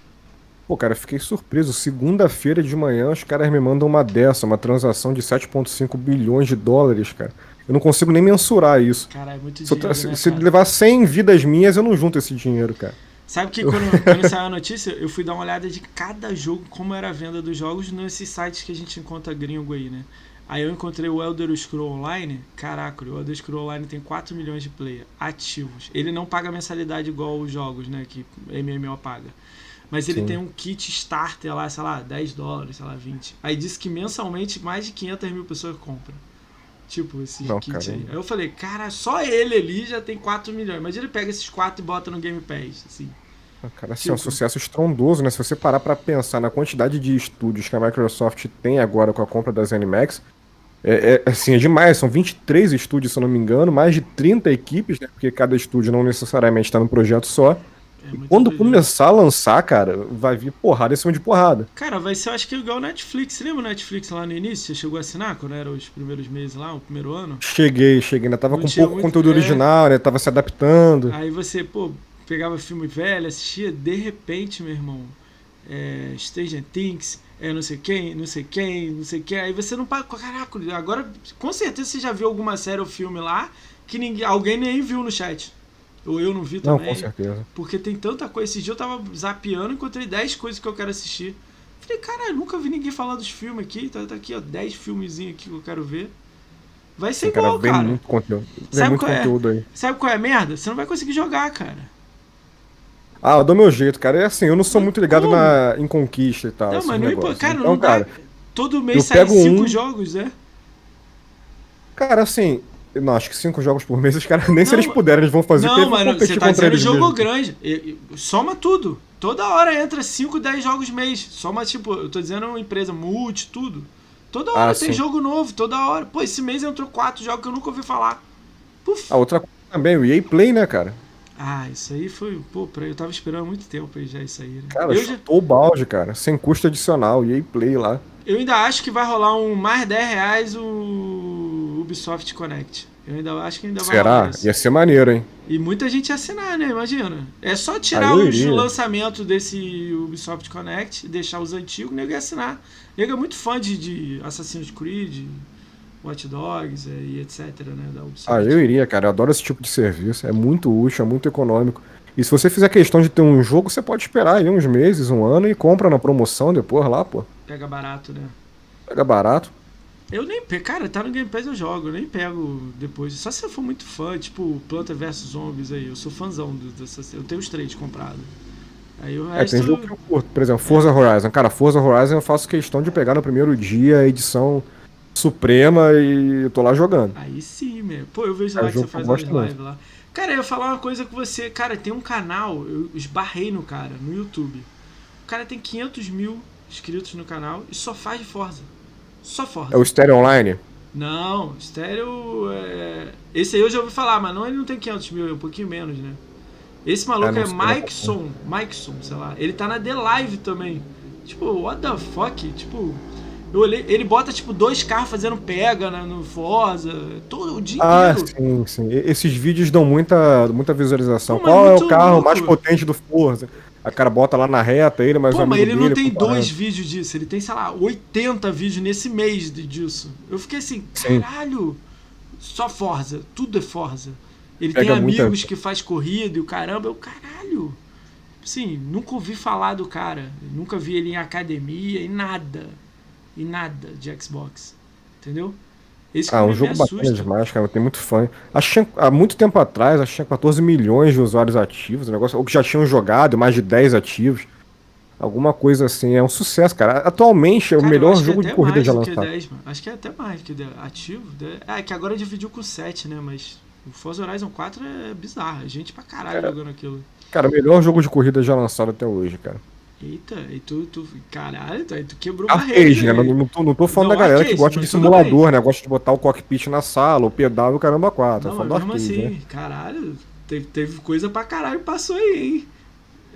Pô, cara, fiquei surpreso. Segunda-feira de manhã os caras me mandam uma dessa, uma transação de 7,5 bilhões de dólares, cara. Eu não consigo nem mensurar isso. Cara, é muito dinheiro, né, se, levar 100 vidas minhas, eu não junto esse dinheiro, cara. Sabe que quando, quando saiu a notícia, eu fui dar uma olhada de cada jogo, como era a venda dos jogos nesses sites que a gente encontra gringo aí, né? Aí eu encontrei o Elder Scroll Online. Caraca, o Elder Scroll Online tem 4 milhões de players ativos. Ele não paga mensalidade igual os jogos, né? Que MMO paga. Mas ele Sim. tem um kit starter lá, sei lá, 10 dólares, sei lá, 20. Aí disse que mensalmente mais de 500 mil pessoas compram. Tipo, esse não, kit aí. Aí eu falei, cara, só ele ali já tem 4 milhões. Imagina ele pega esses 4 e bota no Game Pass, assim. Ah, cara, assim, é um tipo sucesso estrondoso, né? Se você parar pra pensar na quantidade de estúdios que a Microsoft tem agora com a compra da ZeniMax, é, é, assim, é demais. São 23 estúdios, se eu não me engano, mais de 30 equipes, né? Porque cada estúdio não necessariamente está num projeto só. É quando começar a lançar, cara, vai vir porrada em cima de porrada. Cara, vai ser, acho que igual o Netflix. Você lembra o Netflix lá no início? Você chegou a assinar quando eram os primeiros meses lá, o primeiro ano? Cheguei, cheguei. Ainda tava Não com pouco muito... conteúdo é... original, né? Tava se adaptando. Aí você, pô, pegava filme velho, assistia, de repente, meu irmão, é, Stranger Things, é não sei quem, não sei quem, não sei quem. Aí você não paga. Caraca, agora, com certeza você já viu alguma série ou filme lá que ninguém, alguém nem viu no chat. Ou eu não vi também. Não, com certeza. Porque tem tanta coisa. Esse dia eu tava zapeando, encontrei 10 coisas que eu quero assistir. Falei, cara, nunca vi ninguém falar dos filmes aqui. Tá, tá aqui, ó, 10 filmezinhos aqui que eu quero ver. Vai ser igual, cara. cara. Muito conteúdo. Vem Sabe muito é? conteúdo é? aí. Sabe qual é a merda? Você não vai conseguir jogar, cara. Ah, eu dou meu jeito, cara. É assim, eu não sou muito ligado na, em conquista e tal. Não, mas não importa. Cara, então, não cara, dá. Todo mês sai 5 um... jogos, né? Cara, assim, não, acho que cinco jogos por mês, os caras nem não, se eles puderem, eles vão fazer Não, mano, você tá dizendo jogo mesmo. grande. Soma tudo. Toda hora entra 5, 10 jogos mês. Soma, tipo, eu tô dizendo empresa multi, tudo. Toda hora ah, tem sim. jogo novo, toda hora. Pô, esse mês entrou quatro jogos que eu nunca ouvi falar. Puf. A outra coisa também, o EA Play, né, cara? Ah, isso aí foi. Pô, eu tava esperando muito tempo pra já isso aí, né? Cara, eu já... o balde, cara. Sem custo adicional, EA Play lá. Eu ainda acho que vai rolar um mais 10 reais o Ubisoft Connect. Eu ainda acho que ainda vai Será? Ia ser maneiro, hein? E muita gente ia assinar, né? Imagina. É só tirar os lançamentos desse Ubisoft Connect, deixar os antigos, o nego ia assinar. O nego é muito fã de, de Assassin's Creed, Watch Dogs é, e etc, né? Da Ubisoft. Ah, eu iria, cara. Eu adoro esse tipo de serviço. É muito útil, é muito econômico. E se você fizer questão de ter um jogo, você pode esperar aí uns meses, um ano e compra na promoção depois lá, pô. Pega barato, né? Pega barato. Eu nem pego, cara, tá no Game Pass eu jogo, eu nem pego depois. Só se eu for muito fã, tipo Planta vs Zombies aí, eu sou fãzão dessa. Eu tenho os três comprados. Aí o resto... É, tem jogo que eu curto, por exemplo, Forza Horizon. Cara, Forza Horizon eu faço questão de pegar no primeiro dia a edição suprema e tô lá jogando. Aí sim, meu. Pô, eu vejo é lá que você faz umas lives lá. Cara, eu ia falar uma coisa com você. Cara, tem um canal, eu esbarrei no cara, no YouTube. O cara tem 500 mil inscritos no canal e só faz de Forza. Só Forza. É o Stereo Online? Não, Stereo. É... Esse aí eu já ouvi falar, mas não, ele não tem 500 mil, é um pouquinho menos, né? Esse maluco é, é Mikeson, Mikeson, sei lá. Ele tá na The Live também. Tipo, what the fuck? Tipo, eu olhei, ele bota tipo dois carros fazendo pega né, no Forza, todo o dia ah, inteiro. sim, sim. Esses vídeos dão muita, muita visualização. Pô, Qual é o carro louco. mais potente do Forza? A cara bota lá na reta ele, mas Pô, mas ele dele, não tem dois vídeos disso, ele tem, sei lá, 80 vídeos nesse mês disso. Eu fiquei assim, Sim. caralho, só Forza, tudo é Forza. Ele Pega tem amigos muita... que faz corrida e o caramba, eu, caralho. Sim, nunca ouvi falar do cara, nunca vi ele em academia e nada. E nada de Xbox. Entendeu? Esse ah, um jogo bacana demais, cara. Tem muito fã. Que há muito tempo atrás, acho que tinha 14 milhões de usuários ativos, um negócio, ou que já tinham jogado, mais de 10 ativos. Alguma coisa assim, é um sucesso, cara. Atualmente é o melhor jogo de corrida já lançado. 10, acho que é até mais que ativo. É, é que agora dividiu com 7, né? Mas o Forza Horizon 4 é bizarro. É gente pra caralho cara, jogando aquilo. Cara, o melhor jogo de corrida já lançado até hoje, cara. Eita, e tu, tu caralho, tu, tu quebrou arcade, né? Não, tô, não tô falando não, da galera arcade, que gosta de simulador, né? Gosta de botar o cockpit na sala, o pedal e o caramba 4. Não, tô falando assim, né? caralho, teve, teve coisa pra caralho passou aí, hein?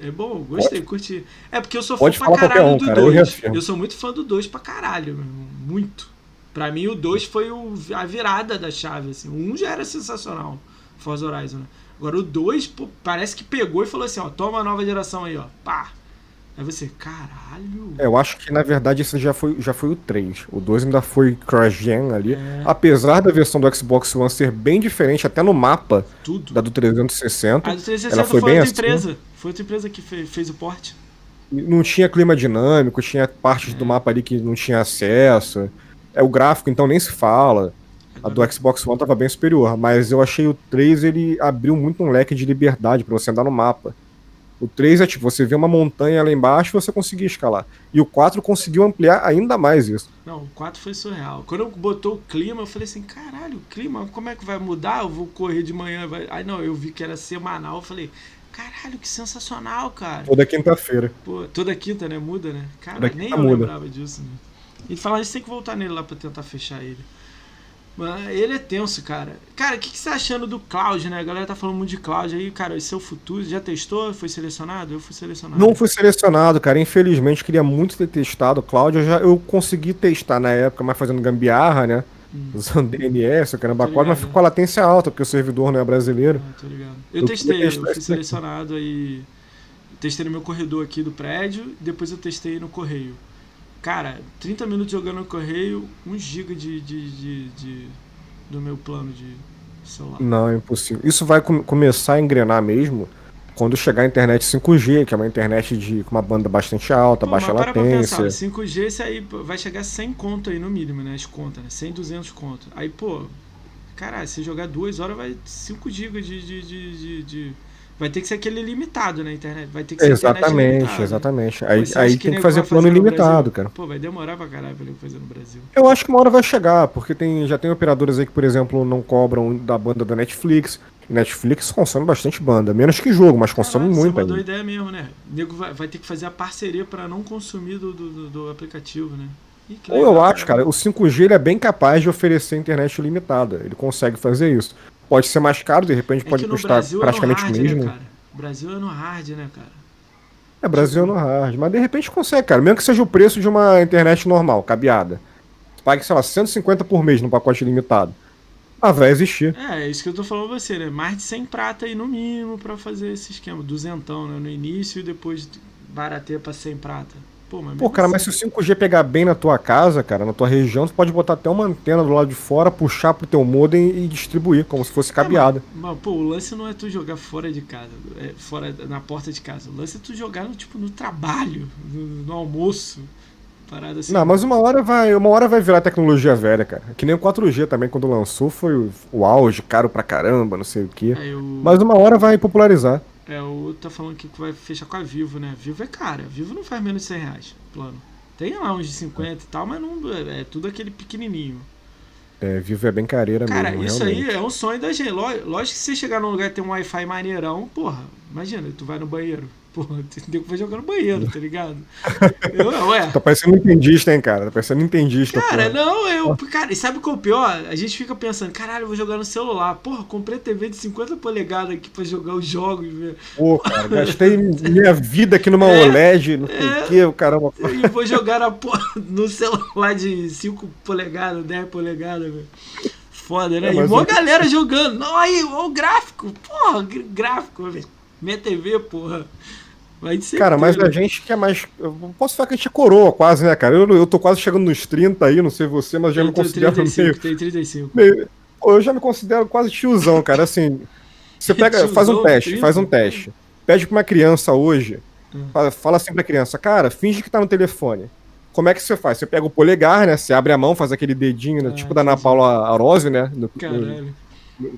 É bom, gostei, Pode. curti. É porque eu sou fã pra caralho um, do 2. Eu, eu, sou muito fã do 2 pra caralho, meu, muito. Pra mim o 2 foi o, a virada da chave, assim. O 1 um já era sensacional, Forza Horizon, né? Agora o 2, parece que pegou e falou assim, ó, toma a nova geração aí, ó. Pá, Aí você, caralho. É, eu acho que na verdade esse já foi, já foi o 3. O 2 ainda foi Crash Gen ali. É. Apesar da versão do Xbox One ser bem diferente, até no mapa Tudo. da do 360. A do 360 ela foi, foi bem outra assim. empresa. Foi outra empresa que fez, fez o port. Não tinha clima dinâmico, tinha partes é. do mapa ali que não tinha acesso. É o gráfico, então nem se fala. A do Xbox One tava bem superior, mas eu achei o 3 ele abriu muito um leque de liberdade para você andar no mapa. O 3 é tipo, você vê uma montanha lá embaixo e você conseguia escalar. E o 4 conseguiu ampliar ainda mais isso. Não, o 4 foi surreal. Quando eu botou o clima, eu falei assim, caralho, o clima, como é que vai mudar? Eu vou correr de manhã. Vai... Aí não, eu vi que era semanal, eu falei, caralho, que sensacional, cara. Toda quinta-feira. Toda quinta, né? Muda, né? Cara, nem eu muda. lembrava disso, né? E falar isso tem que voltar nele lá pra tentar fechar ele. Mas ele é tenso, cara. Cara, o que, que você tá achando do Cloud, né? A galera tá falando muito de Cloud aí, cara. Esse é o futuro. Já testou? Foi selecionado? Eu fui selecionado. Não fui selecionado, cara. Infelizmente, queria muito ter testado o Cloud. Eu, já, eu consegui testar na época, mas fazendo gambiarra, né? Hum. Usando DNS, caramba, quase, mas ficou com a latência alta, porque o servidor não é brasileiro. Ah, tô ligado. Eu, eu testei, eu fui selecionado aí. Testei no meu corredor aqui do prédio, depois eu testei no correio. Cara, 30 minutos jogando no correio, 1 GB de, de, de, de, do meu plano de celular. Não, é impossível. Isso vai com, começar a engrenar mesmo quando chegar a internet 5G, que é uma internet de, com uma banda bastante alta, Pô, baixa mas para latência. Pra pensar, 5G isso aí vai chegar a 100 conto aí no mínimo, né? As contas, né? 100, 200 conto. Aí, pô, caralho, se jogar duas horas vai 5 GB de, de, de, de Vai ter que ser aquele limitado na internet. Vai ter que ser Exatamente, exatamente. Aí, aí tem que fazer plano ilimitado, cara. Pô, vai demorar pra caralho pra fazer no Brasil. Eu acho que uma hora vai chegar, porque tem, já tem operadoras aí que, por exemplo, não cobram da banda da Netflix. Netflix consome bastante banda, menos que jogo, mas consome Caraca, muito. É uma ideia mesmo, né? O nego vai, vai, ter que fazer a parceria para não consumir do, do, do aplicativo, né? Ou eu acho, cara, o 5G ele é bem capaz de oferecer internet ilimitada. Ele consegue fazer isso. Pode ser mais caro, de repente é pode custar praticamente o é mesmo. Né, Brasil é no hard, né, cara? É, Brasil é no hard. Mas de repente consegue, cara. Mesmo que seja o preço de uma internet normal, cabeada. Pague, sei lá, 150 por mês no pacote limitado. Ah, vai existir. É, é isso que eu tô falando pra você, né? Mais de 100 prata aí no mínimo para fazer esse esquema. Duzentão, né? No início e depois barateia pra 100 prata. Pô, mas Pô, cara, mas se assim- o 5G pegar bem na tua casa, cara, na tua região, tu pode botar até uma antena do lado de fora, puxar pro teu modem e distribuir, como se fosse cabeada. É, mas, mas, pô, o lance não é tu jogar fora de casa, é, fora na porta de casa. O lance é tu jogar no, tipo, no trabalho, no, no almoço. Parada assim. Não, mas uma hora vai, uma hora vai virar tecnologia velha, cara. Que nem o 4G também, quando lançou, foi o, o auge, caro pra caramba, não sei o quê. Aí o, Mas uma hora vai popularizar. É, o outro tá falando que vai fechar com a Vivo, né? Vivo é cara. Vivo não faz menos de 100 reais, plano. Tem lá uns de 50 e tal, mas não é, é tudo aquele pequenininho. É, Vivo é bem careira Cara, mesmo, isso realmente. aí é um sonho da gente. Ló- Lógico que se você chegar num lugar e ter um Wi-Fi maneirão, porra, imagina, tu vai no banheiro. Porra, que vai jogar no banheiro, tá ligado? Eu, ué. Tá parecendo um entendista, hein, cara? Tá parecendo um entendista, Cara, porra. não, eu. Cara, e sabe o que é o pior? A gente fica pensando, caralho, eu vou jogar no celular. Porra, comprei TV de 50 polegadas aqui pra jogar os jogos, velho. Pô, cara, gastei minha vida aqui numa É, OLED, não sei é. o quê, o caramba. E vou jogar porra, no celular de 5 polegadas, 10 polegadas, velho. Foda, né? É, e uma eu- galera jogando. Não, aí, o gráfico. Porra, gr- gráfico, velho. Minha TV, porra. Cara, mas a gente que é mais. Eu posso falar que a gente é coroa quase, né, cara? Eu, eu tô quase chegando nos 30 aí, não sei você, mas já Eu me considero 35, meio, tem 35. meio- eu já me considero quase tiozão, cara. Assim, você pega, faz um Tiozão, teste, 30? faz um teste. Pede pra uma criança hoje, Hum. fala, fala assim pra criança, cara, finge que tá no telefone. Como é que você faz? Você pega o polegar, né? Você abre a mão, faz aquele dedinho, né? Ah, tipo da Ana. Paula Arose, né? Do, Caralho. do,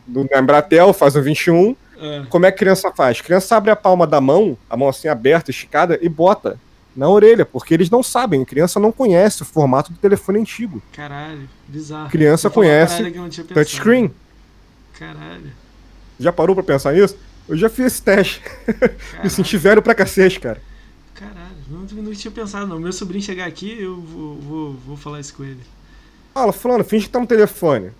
do Embratel, faz o 21. É. Como é que a criança faz? Criança abre a palma da mão, a mão assim aberta, esticada, e bota na orelha, porque eles não sabem, a criança não conhece o formato do telefone antigo. Caralho, bizarro. Criança conhece. Touchscreen. Caralho. Já parou pra pensar nisso? Eu já fiz esse teste. Me senti velho pra cacete, cara. Caralho, não, não tinha pensado não. Meu sobrinho chegar aqui, eu vou, vou, vou falar isso com ele. Fala, fulano, finge que tá no telefone.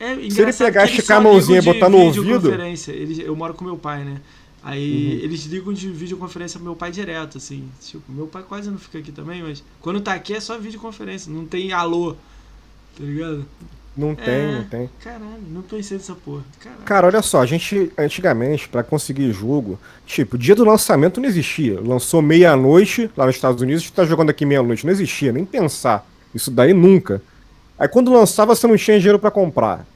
É ele engraçado pegar, esticar a mãozinha e botar no ouvido-. Eles, eu moro com meu pai, né? Aí Uhum. eles ligam de videoconferência pro meu pai direto, assim. Tipo, meu pai quase não fica aqui também, mas quando tá aqui é só videoconferência, não tem alô. Tá ligado? Não tem, É. não tem. Caralho, não pensei nessa porra. Caralho. Cara, olha só, a gente, antigamente, pra conseguir jogo, tipo, dia do lançamento não existia. Lançou meia-noite lá nos Estados Unidos, a gente tá jogando aqui meia-noite. Não existia, nem pensar. Isso daí nunca. Aí quando lançava, você não tinha dinheiro pra comprar.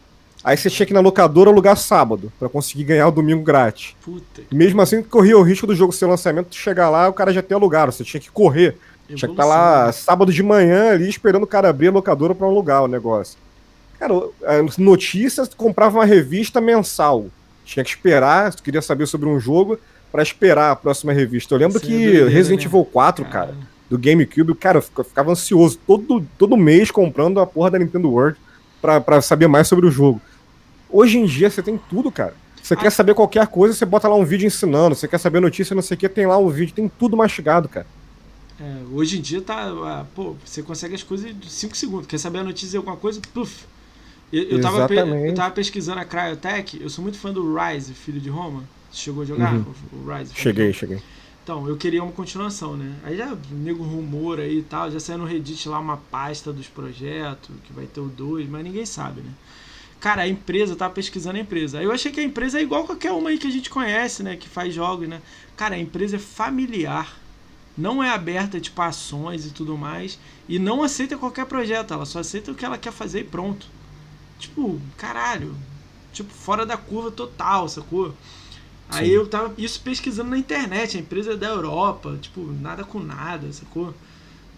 Aí você tinha que ir na locadora alugar sábado, pra conseguir ganhar o domingo grátis. Puta. Mesmo assim, corria o risco do jogo ser lançamento, tu chegar lá, o cara já ter alugado. Você tinha que correr. Tinha que estar lá evolução, sábado de manhã ali esperando o cara abrir a locadora pra alugar o negócio. Cara, a notícias, comprava uma revista mensal. Tinha que esperar, se tu queria saber sobre um jogo, pra esperar a próxima revista. Eu lembro Isso é que Resident né? Evil 4, cara, do GameCube, cara, eu fica- ficava ansioso todo, todo mês comprando a porra da Nintendo World pra, pra saber mais sobre o jogo. Hoje em dia você tem tudo, cara. Você Ah. quer saber qualquer coisa, você bota lá um vídeo ensinando. Você quer saber notícia, não sei o que, tem lá um vídeo, tem tudo mastigado, cara. É, hoje em dia tá. ah, Pô, você consegue as coisas em 5 segundos. Quer saber a notícia de alguma coisa? Puf. Eu, eu, tava, eu tava pesquisando a Cryotech, eu sou muito fã do Rise, filho de Roma. Você chegou a jogar Uhum. o, Rise? de Cheguei, cheguei. Então, eu queria uma continuação, né? Aí já nego rumor aí e tal, já saiu no Reddit lá uma pasta dos projetos, que vai ter o 2, mas ninguém sabe, né? Cara, a empresa, tava pesquisando a empresa. Aí eu achei que a empresa é igual qualquer uma aí que a gente conhece, né? Que faz jogos, né? Cara, a empresa é familiar. Não é aberta, tipo, ações e tudo mais. E não aceita qualquer projeto. Ela só aceita o que ela quer fazer e pronto. Tipo, caralho. Tipo, fora da curva total, sacou? Aí eu tava isso pesquisando na internet, a empresa é da Europa, tipo, nada com nada, sacou?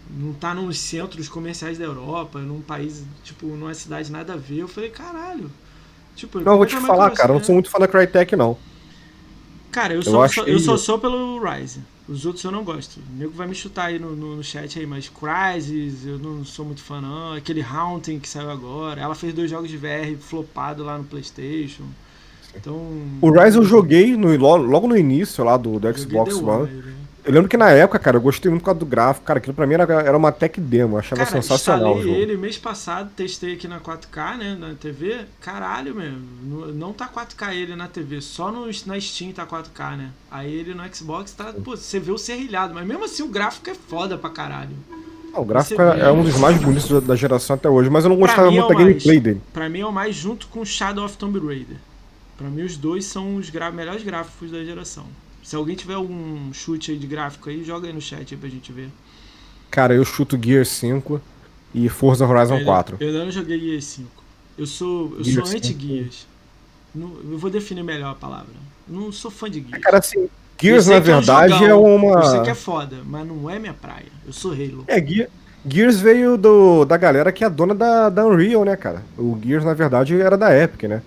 Não tá nos centros comerciais da Europa, num país, tipo, numa cidade nada a ver. Eu falei, caralho. Tipo, Não, eu vou te falar, cara, eu não sou muito fã da Crytek, não. Cara, eu, Eu só, achei- eu só sou pelo Rise. Os outros eu não gosto. O nego vai me chutar aí no, no, no chat aí, mas Crysis eu não sou muito fã não. Aquele Haunting que saiu agora. Ela fez dois jogos de VR flopado lá no Playstation. Então. O Rise eu joguei no- lo- logo no início lá do, do Xbox One. Né? Eu lembro que na época, cara, eu gostei muito por causa do gráfico. Cara, aquilo pra mim era, era uma tech demo, eu achava Cara, sensacional jogo. ele mês passado, testei aqui na 4K, né, na TV. Caralho, mesmo, não- tá 4K ele na TV, só no, na Steam tá 4K, né? Aí ele no Xbox tá, pô, você vê o serrilhado, mas mesmo assim o gráfico é foda pra caralho. Ah, o gráfico é, é um dos mais bonitos da, da geração até hoje, mas eu não gostava é muito o da mais. gameplay dele. Pra mim é o mais junto com Shadow of Tomb Raider. Pra mim os dois são os gra- melhores gráficos da geração. Se alguém tiver um chute aí de gráfico aí, joga aí no chat aí pra gente ver. Cara, eu chuto Gear 5 e Forza Horizon eu, 4. Eu ainda não joguei Gear 5. Eu sou, eu Gear sou anti-Gears. Eu vou definir melhor a palavra. Não sou fã de Gears. Cara, assim, Gears na verdade é, um é, uma. Eu sei que é foda, mas não é minha praia. Eu sou Halo. É, Gear, Gears veio do, da galera que é dona da, da Unreal, né, cara? O Gears, na verdade, era da Epic, né?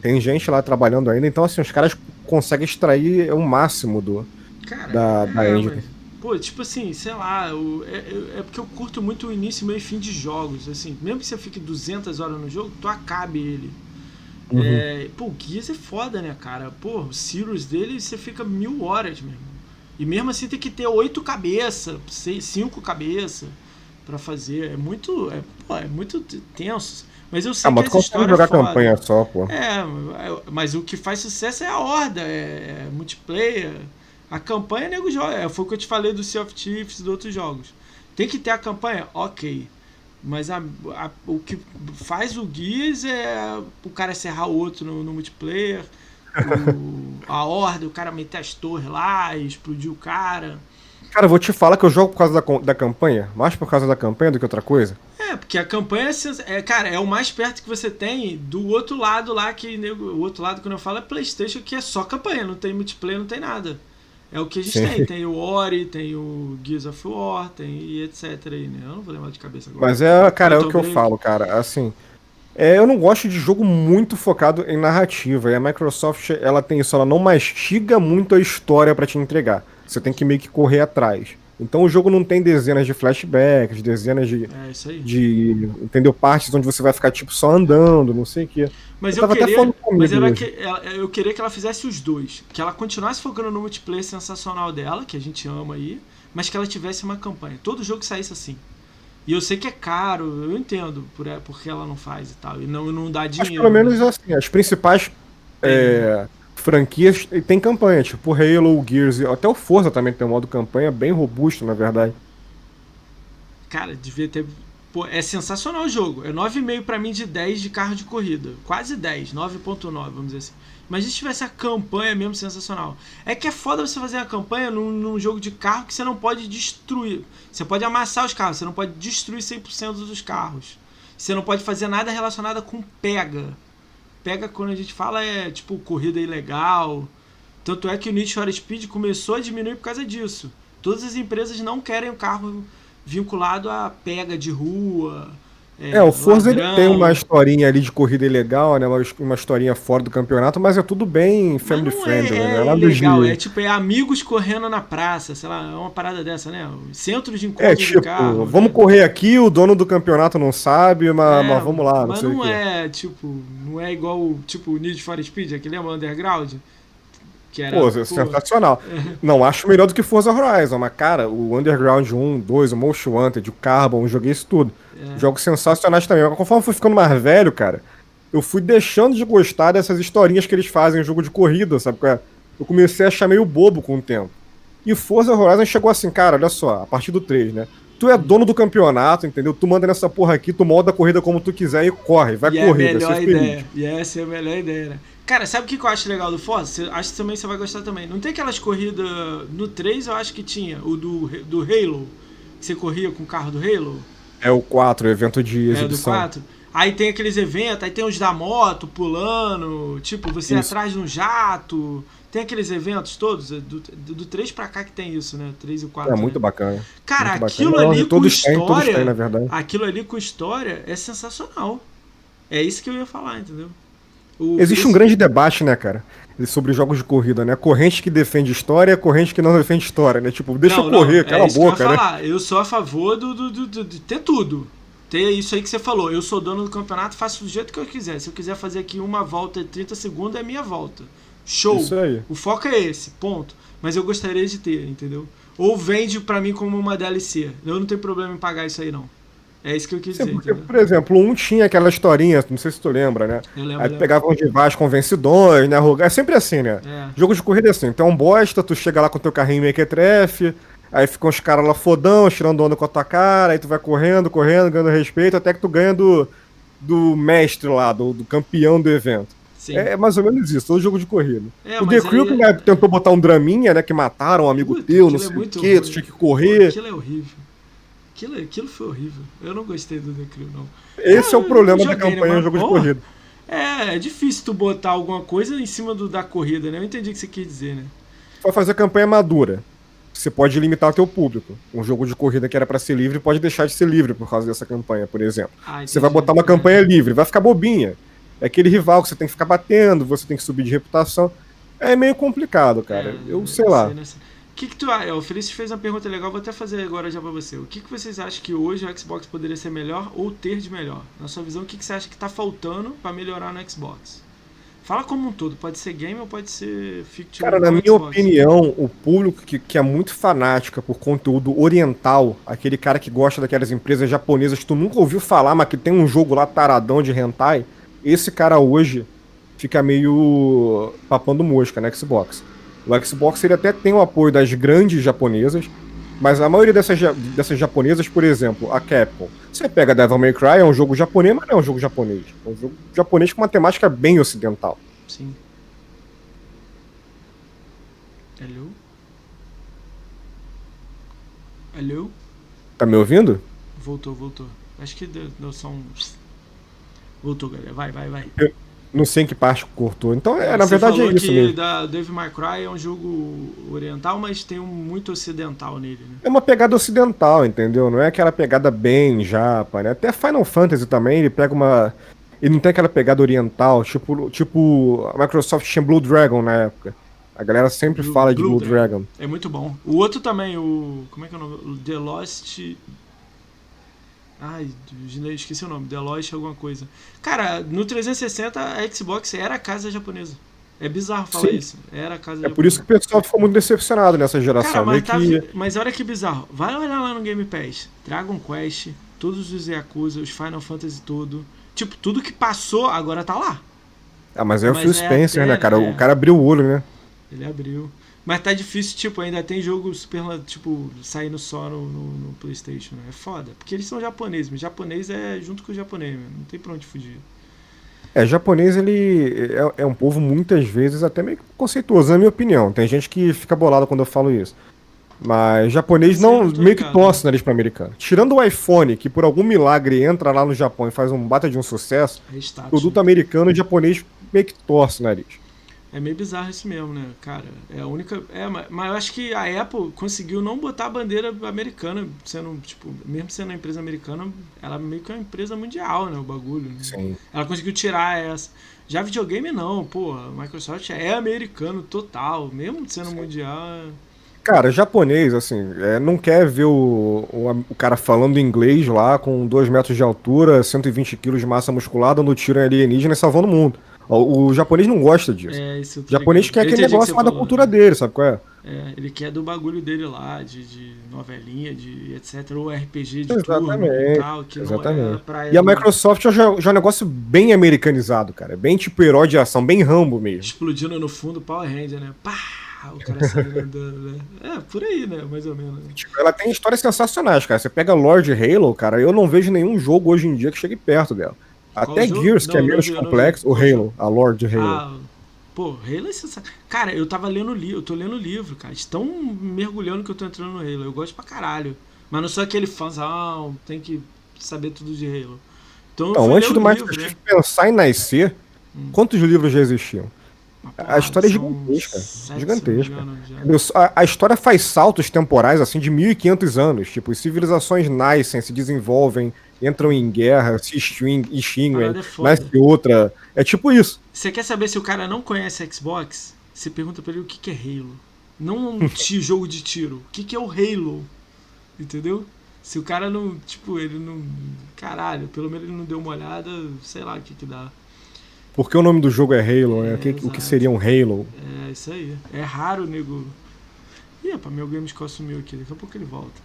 Tem gente lá trabalhando ainda, então, assim, os caras conseguem extrair o máximo do, cara, da, da é, engine. Mas, pô, tipo assim, sei lá, eu, é, é, porque eu curto muito o início, meio e fim de jogos, assim. Mesmo que você fique 200 horas no jogo, tu acabe ele. Uhum. É, pô, o Gears é foda, né, cara? Pô, o Sirius dele você fica mil horas mesmo. E mesmo assim tem que ter oito cabeças, cinco cabeças para fazer. É muito. É, pô, é muito tenso. Mas eu sei ah, mas que essa história jogar é campanha só, pô. É, mas o que faz sucesso é a horda, é, é multiplayer. A campanha, nego joga. É, foi o que eu te falei do Sea of Thieves e de outros jogos. Tem que ter a campanha? Ok. Mas a, a, o que faz o Gears é o cara serrar o outro no, no multiplayer. O, a horda, o cara meter as torres lá e explodir o cara. Cara, eu vou te falar que eu jogo por causa da, da campanha, mais por causa da campanha do que outra coisa. É, porque a campanha é, cara, é o mais perto que você tem do outro lado lá, que o outro lado, quando eu falo, é Playstation, que é só campanha, não tem multiplayer, não tem nada. É o que a gente Sim. tem. Tem o Ori, tem o Gears of War, tem e etc aí, né? Eu não vou lembrar de cabeça agora. Mas é, cara, é o que eu falo, cara. Assim, é, eu não gosto de jogo muito focado em narrativa. E a Microsoft, ela tem isso, ela não mastiga muito a história para te entregar. Você tem que meio que correr atrás. Então o jogo não tem dezenas de flashbacks, dezenas de. É isso aí. De. Entendeu? Partes onde você vai ficar, tipo, só andando, não sei o quê. Mas eu, eu queria, mas era que, eu queria que ela fizesse os dois. Que ela continuasse focando no multiplayer sensacional dela, que a gente ama aí, mas que ela tivesse uma campanha. Todo jogo saísse assim. E eu sei que é caro, eu entendo por, porque ela não faz e tal. E não, não dá dinheiro. Mas pelo menos assim, as principais. É, franquias tem campanha, tipo Halo, Gears, até o Forza também tem um modo campanha bem robusto, na verdade. Cara, devia ter. Pô, é sensacional o jogo. É 9,5 para mim de 10 de carro de corrida. Quase 10, 9.9, vamos dizer assim. Mas se tivesse a campanha mesmo sensacional. É que é foda você fazer a campanha num, num, jogo de carro que você não pode destruir. Você pode amassar os carros, você não pode destruir 100% dos carros. Você não pode fazer nada relacionado com pega pega quando a gente fala é tipo corrida ilegal. Tanto é que o Need for Speed começou a diminuir por causa disso. Todas as empresas não querem um carro vinculado a pega de rua, é, é, o Forza ele tem uma historinha ali de corrida ilegal, né? Uma, uma historinha fora do campeonato, mas é tudo bem family friendly, é, né? É legal, é tipo, é amigos correndo na praça, sei lá, é uma parada dessa, né? Centro de encontro é, tipo, de carro. Vamos né? correr aqui, o dono do campeonato não sabe, mas, é, mas vamos lá, não mas não é, tipo, não é igual, tipo, o Need for Speed, aquele lembra Underground? Que era, pô, pô, sensacional. Não acho melhor do que Forza Horizon, mas, cara, o Underground 1, 2, o Most Wanted, o Carbon, joguei isso tudo. É. Jogos sensacionais também. Mas conforme eu fui ficando mais velho, cara, eu fui deixando de gostar dessas historinhas que eles fazem em jogo de corrida, sabe? Eu comecei a achar meio bobo com o tempo. E Forza Horizon chegou assim, cara, olha só, a partir do 3, né? Tu é dono do campeonato, entendeu? Tu manda nessa porra aqui, tu molda a corrida como tu quiser e corre, vai e correr. É a melhor ideia. E essa é a melhor ideia, né? Cara, sabe o que eu acho legal do Forza? Acho que também você vai gostar também. Não tem aquelas corridas. No 3 eu acho que tinha, o do, do Halo. Que você corria com o carro do Halo. É o 4, evento de exibição. É, do 4. Aí tem aqueles eventos, aí tem os da moto pulando, tipo, você isso. atrás de um jato. Tem aqueles eventos todos, é do, do, do 3 pra cá que tem isso, né? 3 e 4. É muito né? bacana. Cara, muito aquilo bacana. ali com história. Têm, na verdade. Aquilo ali com história é sensacional. É isso que eu ia falar, entendeu? O, Existe esse... um grande debate, né, cara? Sobre jogos de corrida, né? Corrente que defende história e corrente que não defende história, né? Tipo, deixa não, eu correr, não, cala é a boca, eu né? Falar. Eu sou a favor do, do, do, do, de ter tudo. Ter isso aí que você falou. Eu sou dono do campeonato, faço do jeito que eu quiser. Se eu quiser fazer aqui uma volta de 30 segundos, é minha volta. Show. Isso aí. O foco é esse, ponto. Mas eu gostaria de ter, entendeu? Ou vende para mim como uma DLC. Eu não tenho problema em pagar isso aí, não. É isso que eu quis Sim, dizer. Porque, por exemplo, um tinha aquela historinha, não sei se tu lembra, né? Eu lembro, Aí tu pegava os rivais com vencedores, né? É sempre assim, né? É. Jogo de corrida é assim. Tu é um bosta, tu chega lá com teu carrinho mequetrefe, aí ficam os caras lá fodão, tirando onda com a tua cara, aí tu vai correndo, correndo, ganhando respeito, até que tu ganha do, do mestre lá, do, do campeão do evento. Sim. É mais ou menos isso, todo jogo de corrida. É, o The Crew aí... né, tentou botar um draminha, né? Que mataram um amigo Puta, teu, não sei é o quê, tu tinha que correr. Aquilo é horrível. Aquilo, aquilo foi horrível. Eu não gostei do The Crew, não. Esse é o Eu problema da campanha né, jogo de porra, corrida. É, é difícil tu botar alguma coisa em cima do, da corrida, né? Eu entendi o que você quis dizer, né? Vai fazer campanha madura. Você pode limitar o teu público. Um jogo de corrida que era pra ser livre pode deixar de ser livre por causa dessa campanha, por exemplo. Ah, Você vai botar uma campanha livre, vai ficar bobinha. É aquele rival que você tem que ficar batendo, você tem que subir de reputação. É meio complicado, cara. É, eu sei lá. né? O que, que tu acha? O Felício fez uma pergunta legal, vou até fazer agora já pra você. O que, que vocês acham que hoje o Xbox poderia ser melhor ou ter de melhor? Na sua visão, o que, que você acha que tá faltando pra melhorar no Xbox? Fala como um todo, pode ser game ou pode ser fictício. Cara, na minha Xbox. opinião, o público que, que é muito fanática por conteúdo oriental, aquele cara que gosta daquelas empresas japonesas que tu nunca ouviu falar, mas que tem um jogo lá taradão de hentai, esse cara hoje fica meio papando mosca no Xbox. O Xbox ele até tem o apoio das grandes japonesas, mas a maioria dessas, dessas japonesas, por exemplo, a Capcom, você pega Devil May Cry, é um jogo japonês, mas não é um jogo japonês. É um jogo japonês com uma temática bem ocidental. Sim. Alô? Alô? Tá me ouvindo? Voltou, voltou. Acho que deu, deu só um. Voltou, galera. Vai, vai, vai. Não sei em que parte cortou. Então, é, na Você verdade é isso que mesmo. da Dave May Cry é um jogo oriental, mas tem um muito ocidental nele, né? É uma pegada ocidental, entendeu? Não é aquela pegada bem japa, né? Até Final Fantasy também, ele pega uma. Ele não tem aquela pegada oriental, tipo, tipo a Microsoft tinha Blue Dragon na época. A galera sempre Blue- fala de Blue Blue Dragon. É muito bom. O outro também, o. Como é que é o nome? O The Lost. Ai, esqueci o nome. The Lost alguma coisa. Cara, no 360 a Xbox era a casa japonesa. É bizarro falar Sim. isso. Era a casa É japonesa. por isso que o pessoal ficou muito decepcionado nessa geração. Cara, mas, tá, que... mas olha que bizarro. Vai olhar lá no Game Pass. Dragon Quest, todos os Yakuza, os Final Fantasy todo. Tipo, tudo que passou agora tá lá. Ah, mas é o Phil é Spencer, até, né, cara? né? O cara abriu o olho, né? Ele abriu. Mas tá difícil, tipo, ainda tem jogo super, tipo, saindo só no, no, no Playstation, né? É foda. Porque eles são japoneses, mas japonês é junto com o japonês, mano. Não tem pra onde fugir. É, japonês, ele é, é um povo muitas vezes até meio conceituoso, na minha opinião. Tem gente que fica bolado quando eu falo isso. Mas japonês Sim, não meio que ligado. torce o nariz pra americano. Tirando o iPhone, que por algum milagre entra lá no Japão e faz um bata de um sucesso, É status. produto né? americano e japonês meio que torce o nariz. É meio bizarro isso mesmo, né, cara? É a única. É, mas, eu acho que a Apple conseguiu não botar a bandeira americana, sendo, tipo, mesmo sendo uma empresa americana, ela meio que é uma empresa mundial, né? O bagulho. Né? Sim. Ela conseguiu tirar essa. Já videogame não, pô, a Microsoft é americano total, mesmo sendo mundial. é- Cara, japonês, assim, é, não quer ver o, o, o cara falando inglês lá com 2 metros de altura, 120 quilos de massa muscular, dando tiro em alienígena e salvando o mundo. O, o japonês não gosta disso. É, O japonês quer aquele que negócio você mais da cultura né? dele, sabe qual é? É, ele quer do bagulho dele lá, de, de novelinha, de etc. Ou RPG de Exatamente, e tal, que é Exatamente. praia E a Microsoft já, já é um negócio bem americanizado, cara. É Bem tipo herói de ação, bem Rambo mesmo. explodindo no fundo Power Ranger, né? Pá! O cara saindo andando, né? É, por aí, né? Mais ou menos. né? Tipo, ela tem histórias sensacionais, cara. Você pega Lord Halo, cara, eu não vejo nenhum jogo hoje em dia que chegue perto dela. Até jogo? Gears, que Não, é não menos complexo, o Halo, a Lord Halo. Ah, pô, Halo é sensacional. Cara, eu tava lendo livro, eu tô lendo livro, cara. Estão mergulhando que eu tô entrando no Halo. Eu gosto pra caralho. Mas não sou aquele fãzão, tem que saber tudo de Halo. Então, Então, antes do o Master livro, né? pensar em nascer, Hum. quantos livros já existiam? A história é gigantesca, gigantesca. A, a história faz saltos temporais, assim, de 1500 anos. Tipo, as civilizações nascem, se desenvolvem, entram em guerra, se extinguem, é foda. nasce outra. É tipo isso. Você quer saber se o cara não conhece Xbox? Você pergunta pra ele o que, que é Halo. Não um jogo de tiro. O que, que é o Halo? Entendeu? Se o cara não. Tipo, ele não. Caralho, pelo menos ele não deu uma olhada, sei lá o que, que dá. Porque o nome do jogo é Halo, né? É, O que, o que seria um Halo? É isso aí. É raro, nego. Ih, rapaz, meu Gamescore sumiu aqui. Daqui a pouco ele volta.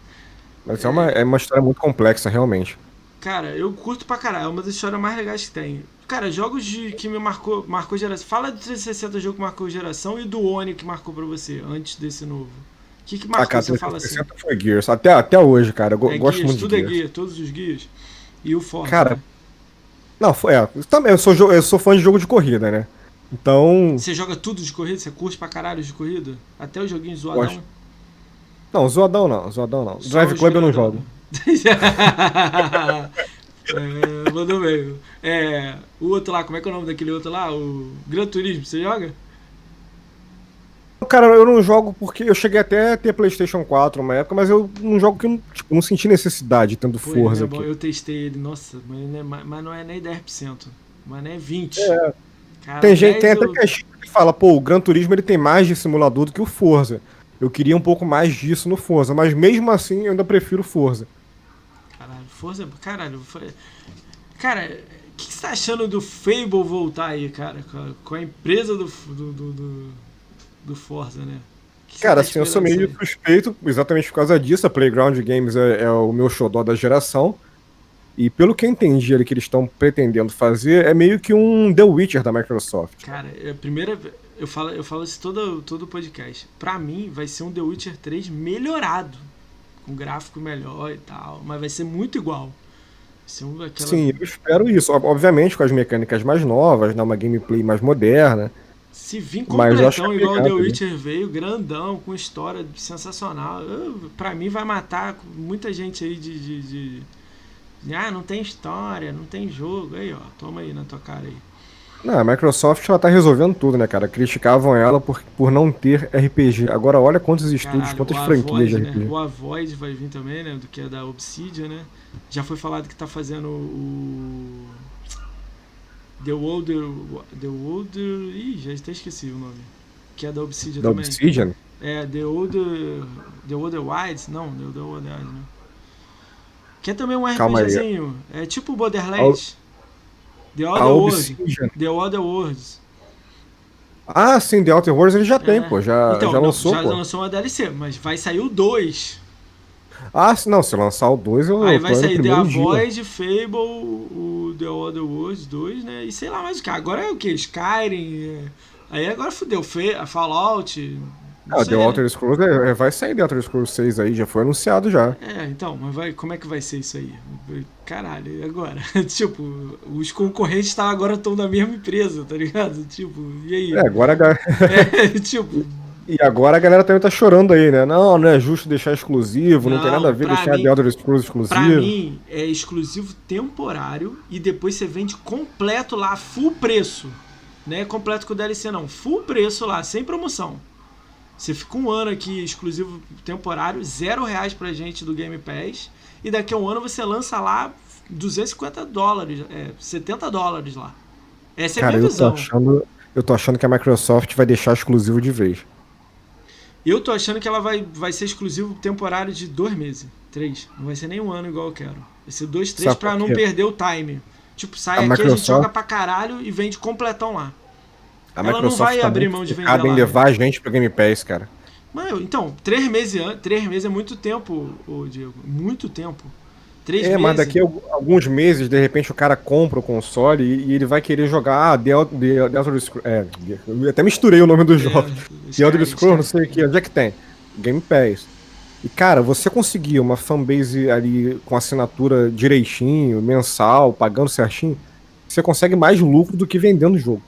Mas é uma, é uma história muito complexa, realmente. Cara, eu curto pra caralho. É uma das histórias mais legais que tem. Cara, jogos de que me marcou, marcou geração. Fala do 360 jogo que marcou geração e do Oni que marcou pra você, antes desse novo. O que, que A marcou? cara você fala assim. 360 foi Gears. Até, até hoje, cara. Eu É gosto guias, muito tudo de é Gears. guia, todos os guias. E o Forza. Cara, né? Não, foi, é. Também, eu sou, eu sou fã de jogo de corrida, né? Então. Você joga tudo de corrida? Você curte pra caralho de corrida? Até os joguinhos zoadão? Gosto. Não, zoadão não, zoadão não. Só Drive Club eu não jogo. é, mandou bem. É, o outro lá, como é que é o nome daquele outro lá? O Gran Turismo, você joga? Cara, eu não jogo porque eu cheguei até a ter PlayStation 4 uma época, mas eu não jogo que eu tipo, não senti necessidade Pô, Forza é bom, Eu testei ele, nossa, mas, não é nem 10%, mas nem 20%. É. Cara, tem gente, tem até eu... que fala, pô, o Gran Turismo ele tem mais de simulador do que o Forza. Eu queria um pouco mais disso no Forza, mas mesmo assim eu ainda prefiro Forza. Forza, caralho, foi... cara, o que, que você tá achando do Fable voltar aí, cara, com a, com a empresa do, do, do, do, Forza, né? Cara, tá assim, eu sou meio suspeito exatamente por causa disso. A Playground Games é, é o meu xodó da geração. E pelo que eu entendi ali que eles estão pretendendo fazer, é meio que um The Witcher da Microsoft. Cara, é a primeira. Eu falo, eu falo isso todo, todo podcast. Pra mim, vai ser um The Witcher 3 melhorado. Com gráfico melhor e tal. Mas vai ser muito igual. Um, aquela... Sim, eu espero isso. Obviamente com as mecânicas mais novas, né, uma gameplay mais moderna. Se vir completão igual o The Witcher veio, grandão, com história sensacional, pra mim vai matar muita gente aí de, de, de ah, não tem história, não tem jogo. Aí, ó, toma aí na tua cara aí. Não, a Microsoft ela tá resolvendo tudo, né, cara? Criticavam ela por, por não ter RPG. Agora olha quantos estúdios, Caralho, quantas franquias de RPG. Né? O Avoid vai vir também, né? Do que é da Obsidian, né? Já foi falado que tá fazendo o. The Older. The Older. Ih, já até esqueci o nome. Que é da Obsidian da também. Obsidian? É, The Older. The Older Wilds? Não, The Older Wilds, né? Que é também um RPGzinho. É tipo Borderlands. The Other Worlds. The Other Worlds. Ah, sim, The Outer Worlds ele já é. tem, pô. Já, então, já lançou. Não, já pô. lançou uma DLC, mas vai sair o 2. Ah, se não, se lançar o 2, eu Aí vai sair The Void, Fable, o The Other Worlds 2, né? E sei lá mais o que. Agora é o que? Skyrim. É... Aí agora fudeu. Fallout, ah, The Elder Scrolls é, é, vai sair The Elder Scrolls 6 aí, já foi anunciado já. É, então, mas vai, como é que vai ser isso aí? Caralho, e agora? tipo, os concorrentes tá, agora estão da mesma empresa, tá ligado? Tipo, e aí? É, agora a é, tipo. E agora a galera também tá chorando aí, né? Não, não é justo deixar exclusivo, não, não tem nada a ver deixar mim, The Elder Scrolls exclusivo. Pra mim, é exclusivo temporário e depois você vende completo lá, full preço. Não é completo com DLC, não. Full preço lá, sem promoção. Você fica um ano aqui exclusivo temporário, zero reais pra gente do Game Pass. E daqui a um ano você lança lá 250 dólares, é, 70 dólares lá. Essa é Cara, a minha visão. Eu tô, achando, eu tô achando que a Microsoft vai deixar exclusivo de vez. Eu tô achando que ela vai, vai ser exclusivo temporário de dois meses. Três. Não vai ser nem um ano igual eu quero. Vai ser dois, três Sabe pra não perder o time. Tipo, sai a aqui, Microsoft... a gente joga pra caralho e vende completão lá. A ela Microsoft não vai tá abrir mão de vender lá. em levar a gente pro Game Pass, cara. Mas, então, três meses, três meses é muito tempo, ô Diego. Muito tempo. Três é, meses. mas daqui a alguns meses, de repente, o cara compra o console e, e ele vai querer jogar ah, The, The, The Elder Scrolls. É, eu até misturei o nome dos é, jogos. The Elder Scrolls, não sei o que. Onde é que tem? Game Pass. E, cara, você conseguir uma fanbase ali com assinatura direitinho, mensal, pagando certinho, você consegue mais lucro do que vendendo o jogo.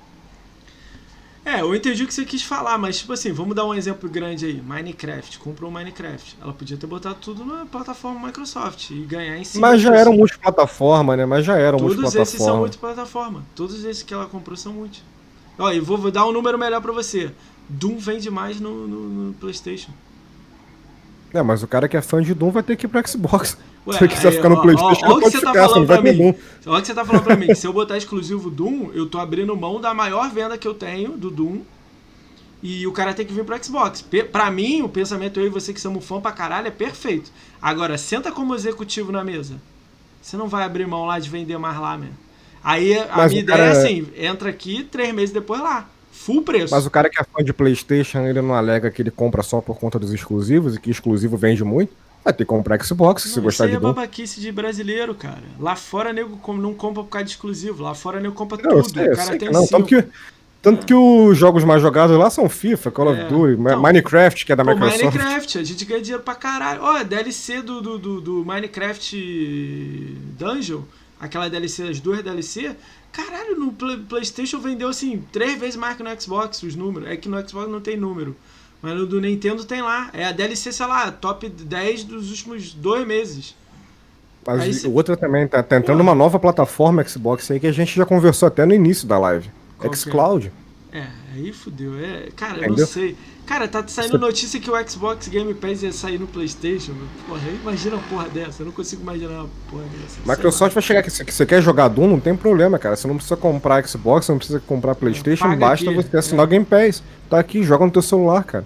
É, eu entendi o que você quis falar, mas tipo assim, vamos dar um exemplo grande aí. Minecraft, comprou o Minecraft. Ela podia ter botado tudo na plataforma Microsoft e ganhar em cima. Mas já era multiplataforma, né? Mas já era multiplataforma. Todos esses são multiplataforma. Todos esses que ela comprou são multi. Ó, e vou, vou dar um número melhor para você. Doom vende mais no, no, no, PlayStation. É, mas o cara que é fã de Doom vai ter que ir pro Xbox. Ué, Se quiser ficar no Playstation, olha o que você tá falando pra mim. Olha o que você tá falando pra mim. Se eu botar exclusivo Doom, eu tô abrindo mão da maior venda que eu tenho do Doom. E o cara tem que vir pro Xbox. Pra mim, o pensamento eu e você que somos fã pra caralho é perfeito. Agora, senta como executivo na mesa. Você não vai abrir mão lá de vender mais lá, mesmo. Aí a Mas minha ideia é assim: entra aqui, três meses depois lá. Full preço. Mas o cara que é fã de PlayStation, ele não alega que ele compra só por conta dos exclusivos e que exclusivo vende muito? Vai ter que comprar Xbox se gostar de Isso é babaquice de brasileiro, cara. Lá fora nego não compra por causa de exclusivo. Lá fora nego compra não, tudo. Sei, o cara tem não. Tanto que, tanto é. que os jogos mais jogados lá são FIFA, Call of é, Duty, então, Minecraft, que é da Pô, Microsoft. Minecraft, a gente ganha dinheiro pra caralho. Ó, oh, DLC do, do, do, do, Minecraft Dungeon, aquela DLC, as duas DLC, caralho, no PlayStation vendeu assim, três vezes mais que no Xbox os números. É que no Xbox não tem número. Mas no do Nintendo tem lá. É a DLC, sei lá, top 10 dos últimos dois meses. Mas Aí o cê- outra também tá, entrando Porra. uma nova plataforma Xbox aí que a gente já conversou até no início da live. Qual é? xCloud. É, aí fudeu. É, cara, eu não sei. Cara, tá saindo notícia que o Xbox Game Pass ia sair no PlayStation. meu. Porra, imagina uma porra dessa. Eu não consigo imaginar uma porra dessa. Microsoft vai chegar aqui, se você quer jogar Doom, não tem problema, cara. Você não precisa comprar Xbox, você não precisa comprar Playstation, Paga basta aqui, você assinar é. o Game Pass. Tá aqui, joga no teu celular, cara.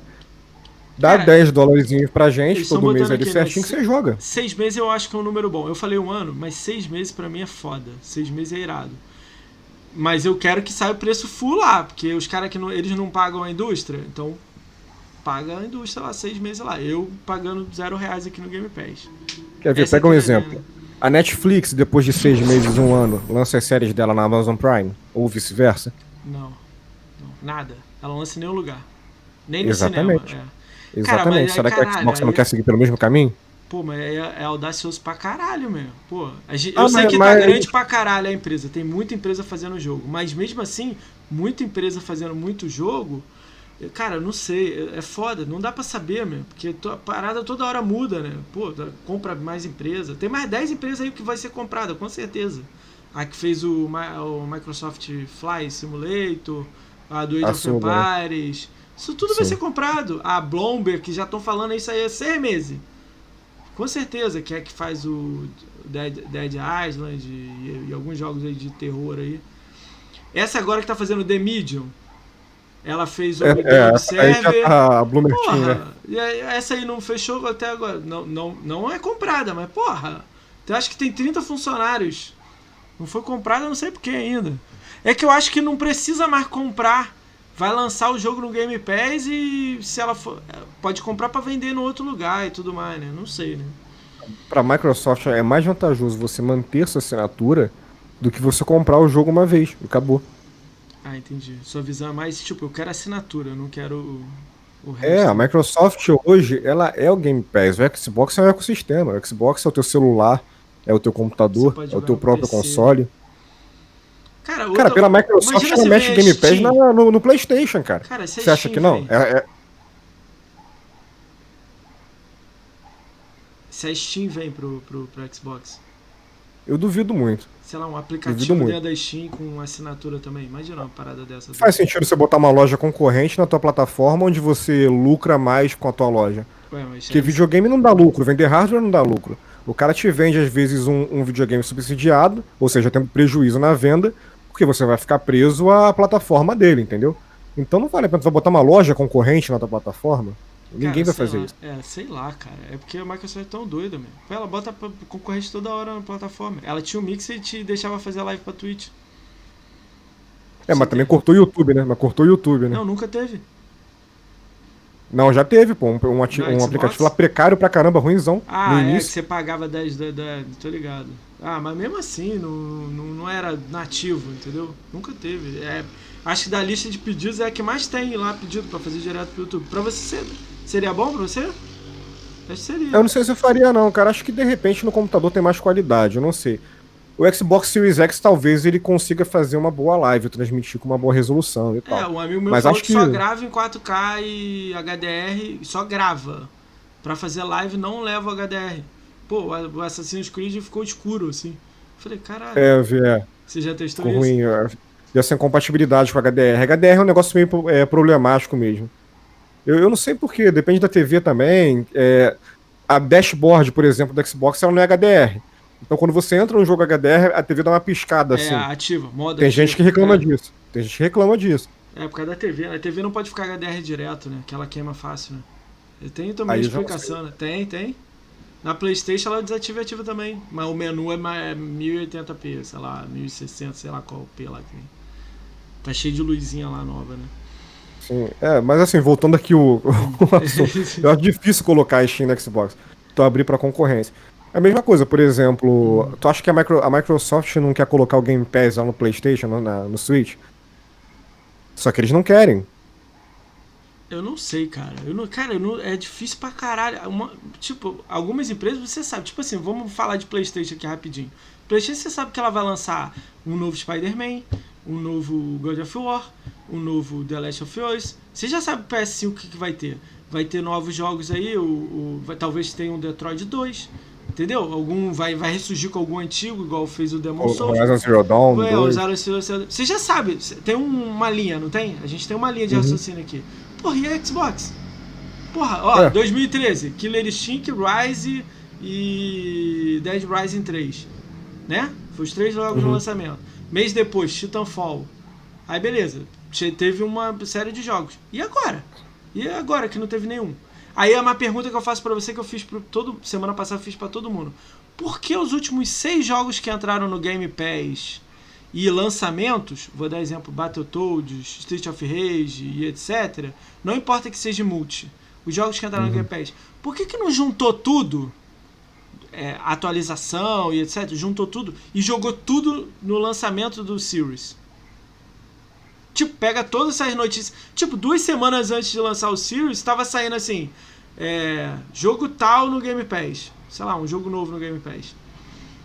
Dá Cara, 10 dólares pra gente, todo mês ali né, certinho que você joga. Seis meses eu acho que é um número bom. Eu falei um ano, mas seis meses pra mim é foda. Seis meses é irado. Mas eu quero que saia o preço full lá, porque os caras que não, eles não pagam a indústria, então paga a indústria lá seis meses lá. Eu pagando zero reais aqui no Game Pass. Quer ver? Essa Pega um é a exemplo. ideia. A Netflix, depois de seis meses, um ano, lança as séries dela na Amazon Prime, ou vice-versa. Não, não, nada. Ela não lança em nenhum lugar. Nem no Exatamente. cinema. é. Exatamente. mas aí, Será que a Xbox não aí- quer seguir pelo mesmo caminho? Pô, mas é, é audacioso pra caralho, meu. Pô, gente- Ah, eu sei mas- que tá mas- grande pra caralho a empresa. Tem muita empresa fazendo jogo. Mas mesmo assim, muita empresa fazendo muito jogo. Cara, não sei. É é foda. Não dá pra saber, meu. Porque a parada toda hora muda, né? Pô, compra mais empresa. Tem mais 10 empresas aí que vai ser comprada, com certeza. A que fez o, o Microsoft Fly Simulator, a do Age A of né? Empires. Isso tudo vai Sim. ser comprado. A Bloomberg, que já estão falando isso aí há seis meses. Com certeza, que é que faz o Dead, Dead Island e, e alguns jogos aí de terror aí. Essa agora que tá fazendo The Medium, ela fez o É, é, Observer. tá né? Porra, e aí, essa aí não fechou até agora. Não, não, não é comprada, mas porra. Eu acho que tem 30 funcionários. Não foi comprada, não sei porquê ainda. É que eu acho que não precisa mais comprar. Vai lançar o jogo no Game Pass e se ela for. Pode comprar pra vender no outro lugar e tudo mais, né? Não sei, né? Pra Microsoft é mais vantajoso você manter sua assinatura do que você comprar o jogo uma vez. Acabou. Ah, entendi. Sua visão é mais tipo, eu quero assinatura, eu não quero o, o resto. É, a Microsoft hoje, ela é o Game Pass. O Xbox é um ecossistema. O Xbox é o teu celular, é o teu computador, é o teu próprio PC. console. Cara, Cara, outra- pela Microsoft, ela mexe Game Pass na- no, no PlayStation, cara. Cara, Você acha Steam que não? É- é- Se a Steam vem pro, pro, pro Xbox, eu duvido muito. sei lá, um aplicativo da Steam com assinatura também. Imagina uma parada dessa. Faz sentido você botar uma loja concorrente na tua plataforma onde você lucra mais com a tua loja. Ué, Porque é- videogame não dá lucro, vender hardware não dá lucro. O cara te vende, às vezes, um, um videogame subsidiado, ou seja, tendo prejuízo na venda, porque você vai ficar preso à plataforma dele, entendeu? Então não vale a pena você botar uma loja concorrente na tua plataforma. Ninguém Cara, vai fazer lá. isso. É, sei lá, cara. É porque a Microsoft é tão doida, mesmo. Ela bota concorrente toda hora na plataforma. Ela tinha o Mix e te deixava fazer live pra Twitch. É, mas Sim, também cortou o YouTube, né? Mas cortou o YouTube, né? Não, nunca teve. Não, já teve, pô. Um, um, um aplicativo lá precário pra caramba, ruimzão. Ah, no é, que você pagava 10 da, da. Tô ligado. Ah, mas mesmo assim, não, não, não era nativo, entendeu? Nunca teve. É, acho que da lista de pedidos é a que mais tem lá pedido pra fazer direto pro YouTube. Pra você, ser- seria bom pra você? Acho que seria. Eu não sei se eu faria, não, cara. Acho que de repente no computador tem mais qualidade, eu não sei. O Xbox Series X talvez ele consiga fazer uma boa live, transmitir com uma boa resolução e tal. É, um amigo meu Mas falou acho que, só que- grava em 4K e HDR, só grava. Pra fazer live não leva o HDR. Pô, o Assassin's Creed ficou escuro, assim. Falei, caralho, É, é, você já testou ficou isso? ruim. É, já sem compatibilidade com HDR. HDR é um negócio meio é, problemático mesmo. Eu, eu não sei porquê, depende da TV também. É, a dashboard, por exemplo, do Xbox, ela não é HDR. Então quando você entra no jogo HDR, a TV dá uma piscada É, assim. ativa, modo Tem gente que reclama é. disso. Tem gente que reclama disso. É, por causa da TV, né? A TV não pode ficar HDR direto, né? Que ela queima fácil, né? Tenho também Aí explicação, né? Tem, tem. Na Playstation ela desativa e ativa também. Mas o menu é ma- é 1080p, sei lá, 1060, sei lá qual P lá que tem. Tá cheio de luzinha lá nova, né? Sim, é, mas assim, voltando aqui o, o assunto, eu acho difícil colocar a Steam no Xbox. Tu abrir pra concorrência. É a mesma coisa, por exemplo, tu acha que a, Micro- a Microsoft não quer colocar o Game Pass lá no PlayStation, no, na- no Switch? Só que eles não querem. Eu não sei, cara. Eu não, cara, eu não, é difícil pra caralho. Uma- tipo, algumas empresas você sabe. Tipo assim, vamos falar de PlayStation aqui rapidinho. PlayStation você sabe que ela vai lançar um novo Spider-Man, um novo God of War, um novo The Last of Us. Você já sabe o PS5 o que, que vai ter. Vai ter novos jogos aí, o, o- vai- talvez tenha um Detroit 2. Entendeu? Algum vai, vai ressurgir com algum antigo, igual fez o Demon Souls. Horizon Zero Dawn. É. Você já sabe, tem uma linha, não tem? A gente tem uma linha de uhum. raciocínio aqui. Porra, e a Xbox? Porra, ó, é. 2013, Killer Instinct, Rise e Dead Rising 3. Né? Foi os três jogos uhum. no lançamento. Mês depois, Titanfall. Aí beleza, teve uma série de jogos. E agora? E agora que não teve nenhum? Aí é uma pergunta que eu faço para você que eu fiz pro todo semana passada eu fiz para todo mundo. Por que os últimos seis jogos que entraram no Game Pass e lançamentos, vou dar exemplo Battletoads, Street of Rage e etc, não importa que seja multi, os jogos que entraram uhum. no Game Pass, por que, que não juntou tudo? É, atualização e etc, juntou tudo e jogou tudo no lançamento do Series. Tipo, pega todas essas notícias. Tipo, duas semanas antes de lançar o Series, estava saindo assim: é, jogo tal no Game Pass. Sei lá, um jogo novo no Game Pass.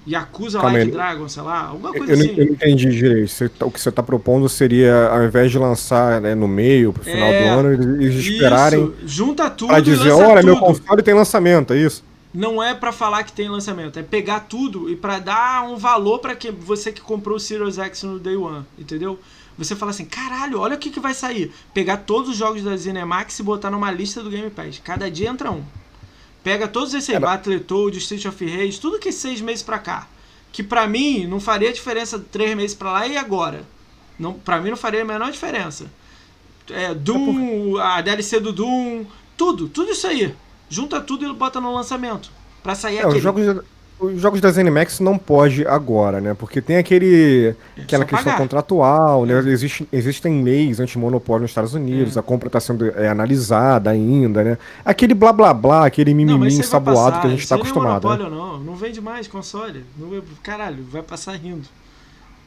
Yakuza Calma Like aí. Dragon, sei lá, alguma coisa eu, assim. Eu não entendi direito. Tá, o que você está propondo seria, ao invés de lançar né, no meio, pro final é, do ano, eles esperarem. Isso, junta tudo. Pra dizer, olha, tudo. meu console tem lançamento, é isso? Não é para falar que tem lançamento, é pegar tudo e para dar um valor para que você que comprou o Series X no Day One, entendeu? Você fala assim, caralho, olha o que, que vai sair. Pegar todos os jogos da Zenimax e botar numa lista do Game Pass. Cada dia entra um. Pega todos esses aí, é, Battletoads, Street of Rage, tudo que seis meses pra cá. Que pra mim não faria diferença três meses pra lá e agora. Não, pra mim não faria a menor diferença. É, Doom, é a DLC do Doom, tudo, tudo isso aí. Junta tudo e bota no lançamento. Pra sair é, aquele. Os jogos, os jogos da ZeniMax não pode agora, né? Porque tem aquele é aquela questão pagar. contratual, né? Existe, existem leis anti-monopólio nos Estados Unidos, é. a compra está sendo é, analisada ainda, né? Aquele blá blá blá, aquele mimimi ensaboado que a gente está acostumado. Não é monopólio, né? não. Não vende mais console. Não, caralho, vai passar rindo.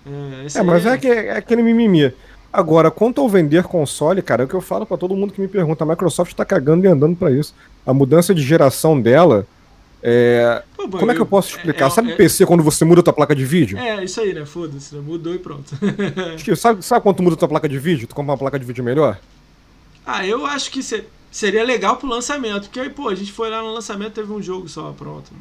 É, é mas é, é, é aquele mimimi. Agora, quanto ao vender console, cara, é o que eu falo para todo mundo que me pergunta. A Microsoft está cagando e andando para isso. A mudança de geração dela é, Pô, como é que eu posso explicar? É, sabe é, PC quando você muda a tua placa de vídeo? É, isso aí, né? Foda-se, né? mudou e pronto. sabe, sabe quando tu muda a tua placa de vídeo? Tu compra uma placa de vídeo melhor? Ah, eu acho que seria legal pro lançamento, porque aí, pô, a gente foi lá no lançamento teve um jogo só, pronto.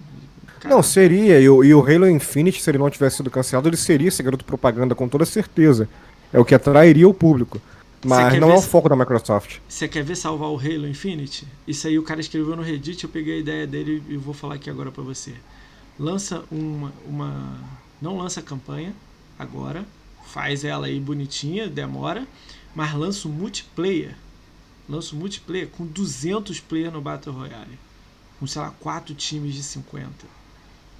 Não, seria, e o, e o Halo Infinite, se ele não tivesse sido cancelado, ele seria esse garoto propaganda com toda certeza. É o que atrairia o público. Mas não é o foco da Microsoft. Você quer ver salvar o Halo Infinite? Isso aí o cara escreveu no Reddit, eu peguei a ideia dele e vou falar aqui agora para você. Lança uma, uma. Não lança campanha agora. Faz ela aí bonitinha, demora. Mas lança o multiplayer. Lança o multiplayer com 200 players no Battle Royale. Com, sei lá, 4 times de 50.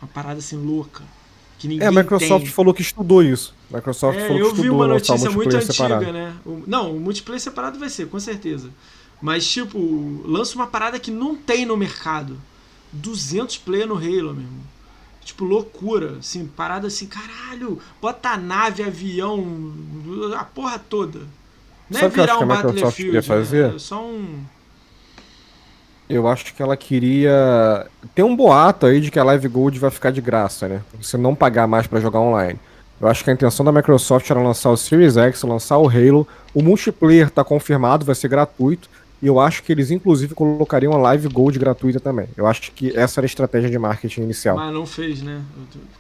Uma parada assim louca que ninguém É, a Microsoft tem. falou que estudou isso. A Microsoft é, eu que vi uma notícia muito antiga, separado. né? O, não, o multiplayer separado vai ser, com certeza. Mas, tipo, lança uma parada que não tem no mercado. 200 players no Halo, meu irmão. Tipo, loucura. Assim, parada assim, caralho. Bota nave, avião, a porra toda. Não Sabe é virar um Battlefield. Fazer? É só um eu acho que ela queria. Tem um boato aí de que a Live Gold vai ficar de graça, né? Você não pagar mais para jogar online. Eu acho que a intenção da Microsoft era lançar o Series X, lançar o Halo. O multiplayer tá confirmado, vai ser gratuito. E eu acho que eles, inclusive, colocariam a Live Gold gratuita também. Eu acho que essa era a estratégia de marketing inicial. Mas não fez, né?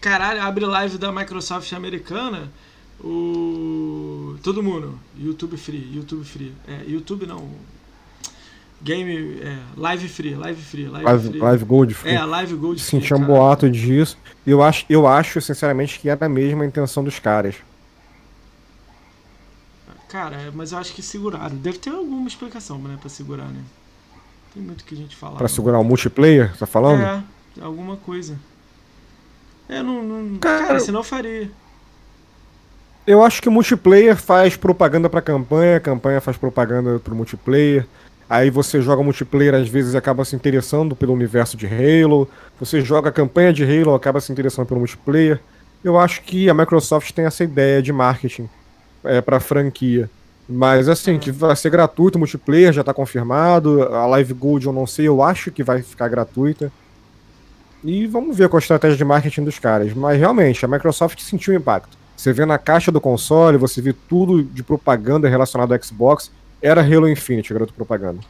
Caralho, abre live da Microsoft americana. O. Todo mundo. YouTube Free, YouTube Free. É, YouTube não. Game. É, live free, live free, live, live free. Live Gold Free. É, Live Gold Free. Sentia um boato disso. Eu acho, eu acho, sinceramente, que era a mesma intenção dos caras. Cara, é, mas eu acho que seguraram. Deve ter alguma explicação, né, pra segurar, né? Tem muito que a gente fala. Pra segurar o multiplayer, tá falando? É, alguma coisa. É, não. não cara, cara, senão eu faria. Eu acho que o multiplayer faz propaganda pra campanha, a campanha faz propaganda pro multiplayer. Aí você joga multiplayer, às vezes acaba se interessando pelo universo de Halo. Você joga a campanha de Halo, acaba se interessando pelo multiplayer. Eu acho que a Microsoft tem essa ideia de marketing é, para franquia. Mas assim, que vai ser gratuito multiplayer, já está confirmado. A Live Gold eu não sei, eu acho que vai ficar gratuita. E vamos ver qual a estratégia de marketing dos caras. Mas realmente, a Microsoft sentiu o impacto. Você vê na caixa do console, você vê tudo de propaganda relacionado ao Xbox era Halo Infinite, garoto propaganda.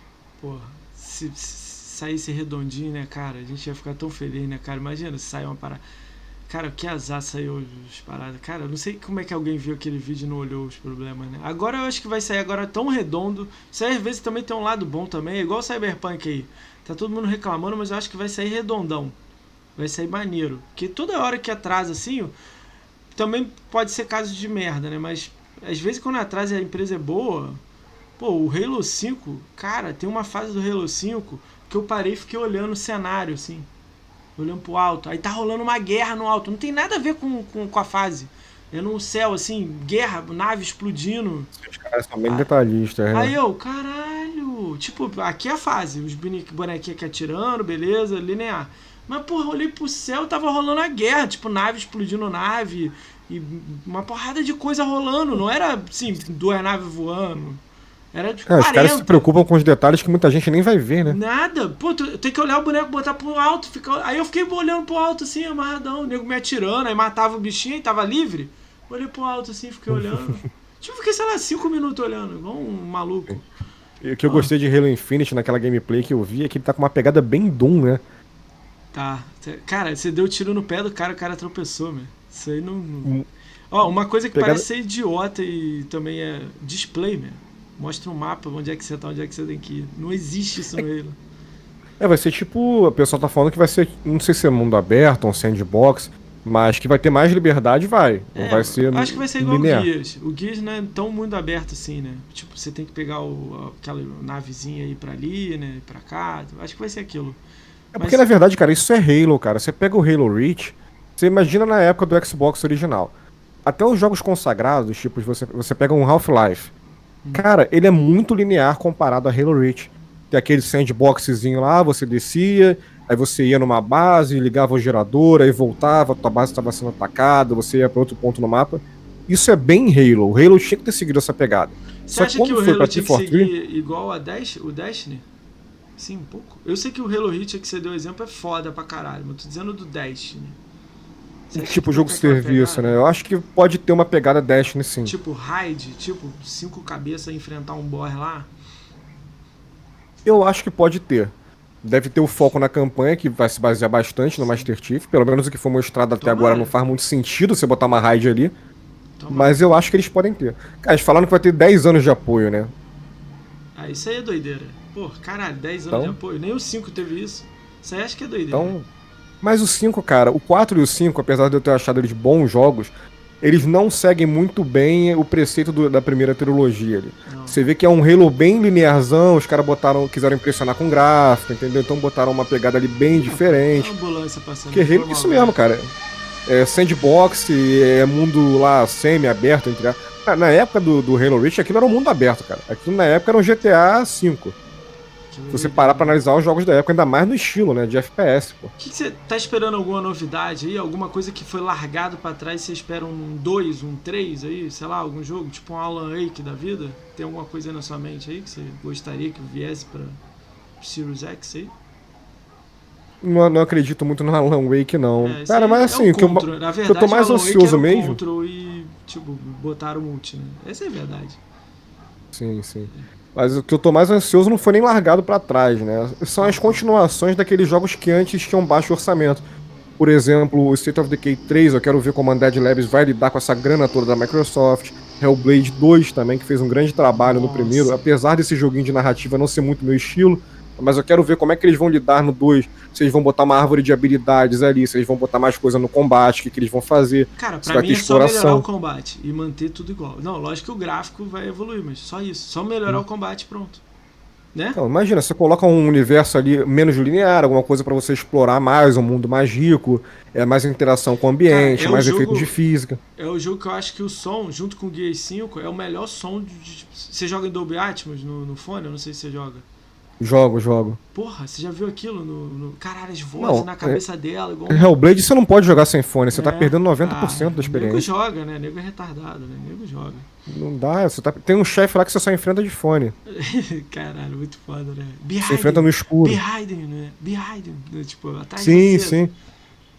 Porra, se, se saísse redondinho, né, cara? A gente ia ficar tão feliz, né, cara? Imagina se sair uma parada. Cara, que azar saiu as paradas. Cara, eu não sei como é que alguém viu aquele vídeo e não olhou os problemas, né? Agora eu acho que vai sair agora tão redondo. Isso às vezes também tem um lado bom também, é igual o Cyberpunk aí. Tá todo mundo reclamando, mas eu acho que vai sair redondão. Vai sair maneiro. Porque toda hora que atrasa assim, também pode ser caso de merda, né? Mas às vezes quando atrasa e a empresa é boa. Pô, o Halo 5, cara, tem uma fase do Halo 5 que eu parei e fiquei olhando o cenário, assim olhando pro alto. Aí tá rolando uma guerra no alto. Não tem nada a ver com, com, com a fase. É no céu, assim, guerra, nave explodindo. Os caras são bem ah, detalhistas, né? Aí eu, caralho. Tipo, aqui é a fase. Os bonequinhos aqui atirando, beleza, linear. Mas, porra, olhei pro céu tava rolando a guerra. Tipo, nave explodindo nave. E uma porrada de coisa rolando. Não era, assim, duas naves voando. Era de é, Os caras se preocupam com os detalhes que muita gente nem vai ver, né? Nada. Pô, tu, tem que olhar o boneco, botar pro alto. Fica... Aí eu fiquei olhando pro alto assim, amarradão. O nego me atirando, aí matava o bichinho e tava livre. Olhei pro alto assim, fiquei olhando. tipo, fiquei, sei lá, cinco minutos olhando, igual um maluco. E o que eu ah. gostei de Halo Infinite naquela gameplay que eu vi é que ele tá com uma pegada bem Doom, né? Tá. Cara, você deu tiro no pé do cara, o cara tropeçou, meu. Isso aí não. Hum. Ó, uma coisa que pegada... parece ser idiota e também é display, meu. Mostra um mapa, onde é que você tá, onde é que você tem que ir. Não existe isso no Halo. É, vai ser tipo. A pessoa tá falando que vai ser. Não sei se é mundo aberto, um sandbox. Mas que vai ter mais liberdade, vai. É, vai ser. Acho que vai ser igual linear. o Guias. O Guias não é tão mundo aberto assim, né? Tipo, você tem que pegar o, aquela navezinha aí pra ali, né? Pra cá. Acho que vai ser aquilo. É porque, na verdade, cara, isso é Halo, cara. Você pega o Halo Reach, você imagina na época do Xbox original. Até os jogos consagrados, tipo, você, você pega um Half-Life. Cara, ele é muito linear comparado a Halo Reach. Tem aquele sandboxzinho lá, você descia, aí você ia numa base, ligava o gerador, aí voltava, tua base estava sendo atacada, você ia para outro ponto no mapa. Isso é bem Halo. O Halo tinha que ter seguido essa pegada. Você Só acha que o Halo tinha que seguir igual a Dash, o Destiny? Sim, um pouco. Eu sei que o Halo Reach que você deu exemplo é foda pra caralho, mas tô dizendo do Destiny. Tipo jogo serviço, né? Eu acho que pode ter uma pegada Destiny sim. Tipo raid, tipo cinco cabeças enfrentar um boss lá. Eu acho que pode ter. Deve ter o foco na campanha, que vai se basear bastante no Master Chief. Pelo menos o que foi mostrado até agora não faz muito sentido você botar uma raid ali. Mas eu acho que eles podem ter. Cara, eles falaram que vai ter 10 anos de apoio, né? Ah, isso aí é doideira. Pô, caralho, 10 anos então... de apoio. Nem o 5 teve isso. Isso aí acho que é doideira. Então, mas o 5, cara, o 4 e o 5, apesar de eu ter achado eles bons jogos, eles não seguem muito bem o preceito do, da primeira trilogia ali. Não. Você vê que é um Halo bem linearzão, os caras botaram, quiseram impressionar com gráfico, entendeu? Então botaram uma pegada ali bem diferente. Ambulância passando. Que Halo, isso mesmo, cara. É sandbox, é mundo lá semi-aberto, entre a... Na época do, do Halo Reach, aquilo era um mundo aberto, cara. Aquilo na época era um GTA V. Se você parar pra analisar os jogos da época, ainda mais no estilo, né? De FPS, pô. O que, você tá esperando alguma novidade aí? Alguma coisa que foi largado para trás você espera um 2, um 3 aí? Sei lá, algum jogo? Tipo um Alan Wake da vida? Tem alguma coisa aí na sua mente aí que você gostaria que viesse pra Series X aí? Não, não acredito muito no Alan Wake, não. É, Cara, mas assim, é um que, eu, verdade, que eu tô mais ansioso mesmo. Control e, tipo, botaram multi, né? Essa é a verdade. Sim, sim. É. Mas o que eu tô mais ansioso não foi nem largado para trás, né? São as continuações daqueles jogos que antes tinham baixo orçamento. Por exemplo, o State of Decay 3, eu quero ver como a Undead Labs vai lidar com essa grana toda da Microsoft. Hellblade 2 também, que fez um grande trabalho Nossa. no primeiro, apesar desse joguinho de narrativa não ser muito meu estilo. Mas eu quero ver como é que eles vão lidar no 2. Se eles vão botar uma árvore de habilidades ali, se eles vão botar mais coisa no combate, o que, que eles vão fazer. Cara, pra mim é exploração. só melhorar o combate e manter tudo igual. Não, lógico que o gráfico vai evoluir, mas só isso. Só melhorar hum. o combate pronto. Né? Então, imagina, você coloca um universo ali menos linear, alguma coisa para você explorar mais, um mundo mais rico, é mais interação com o ambiente, Cara, é mais efeito de física. É o jogo que eu acho que o som, junto com o Gears 5, é o melhor som de, de, Você joga em Dolby Atmos no, no fone? Eu não sei se você joga. Jogo, jogo. Porra, você já viu aquilo no. no... Caralho, as vozes não, na cabeça é... dela. Igual... Hellblade você não pode jogar sem fone, você tá é... tá perdendo 90% ah, da experiência. Nego joga, né? Nego é retardado, né? Nego joga. Não dá, você tá... tem um chefe lá que você só enfrenta de fone. Caralho, muito foda, né? Behind você enfrenta no escuro. Behind him, né? Behind him. Né? Tipo, atrás Sim, sim.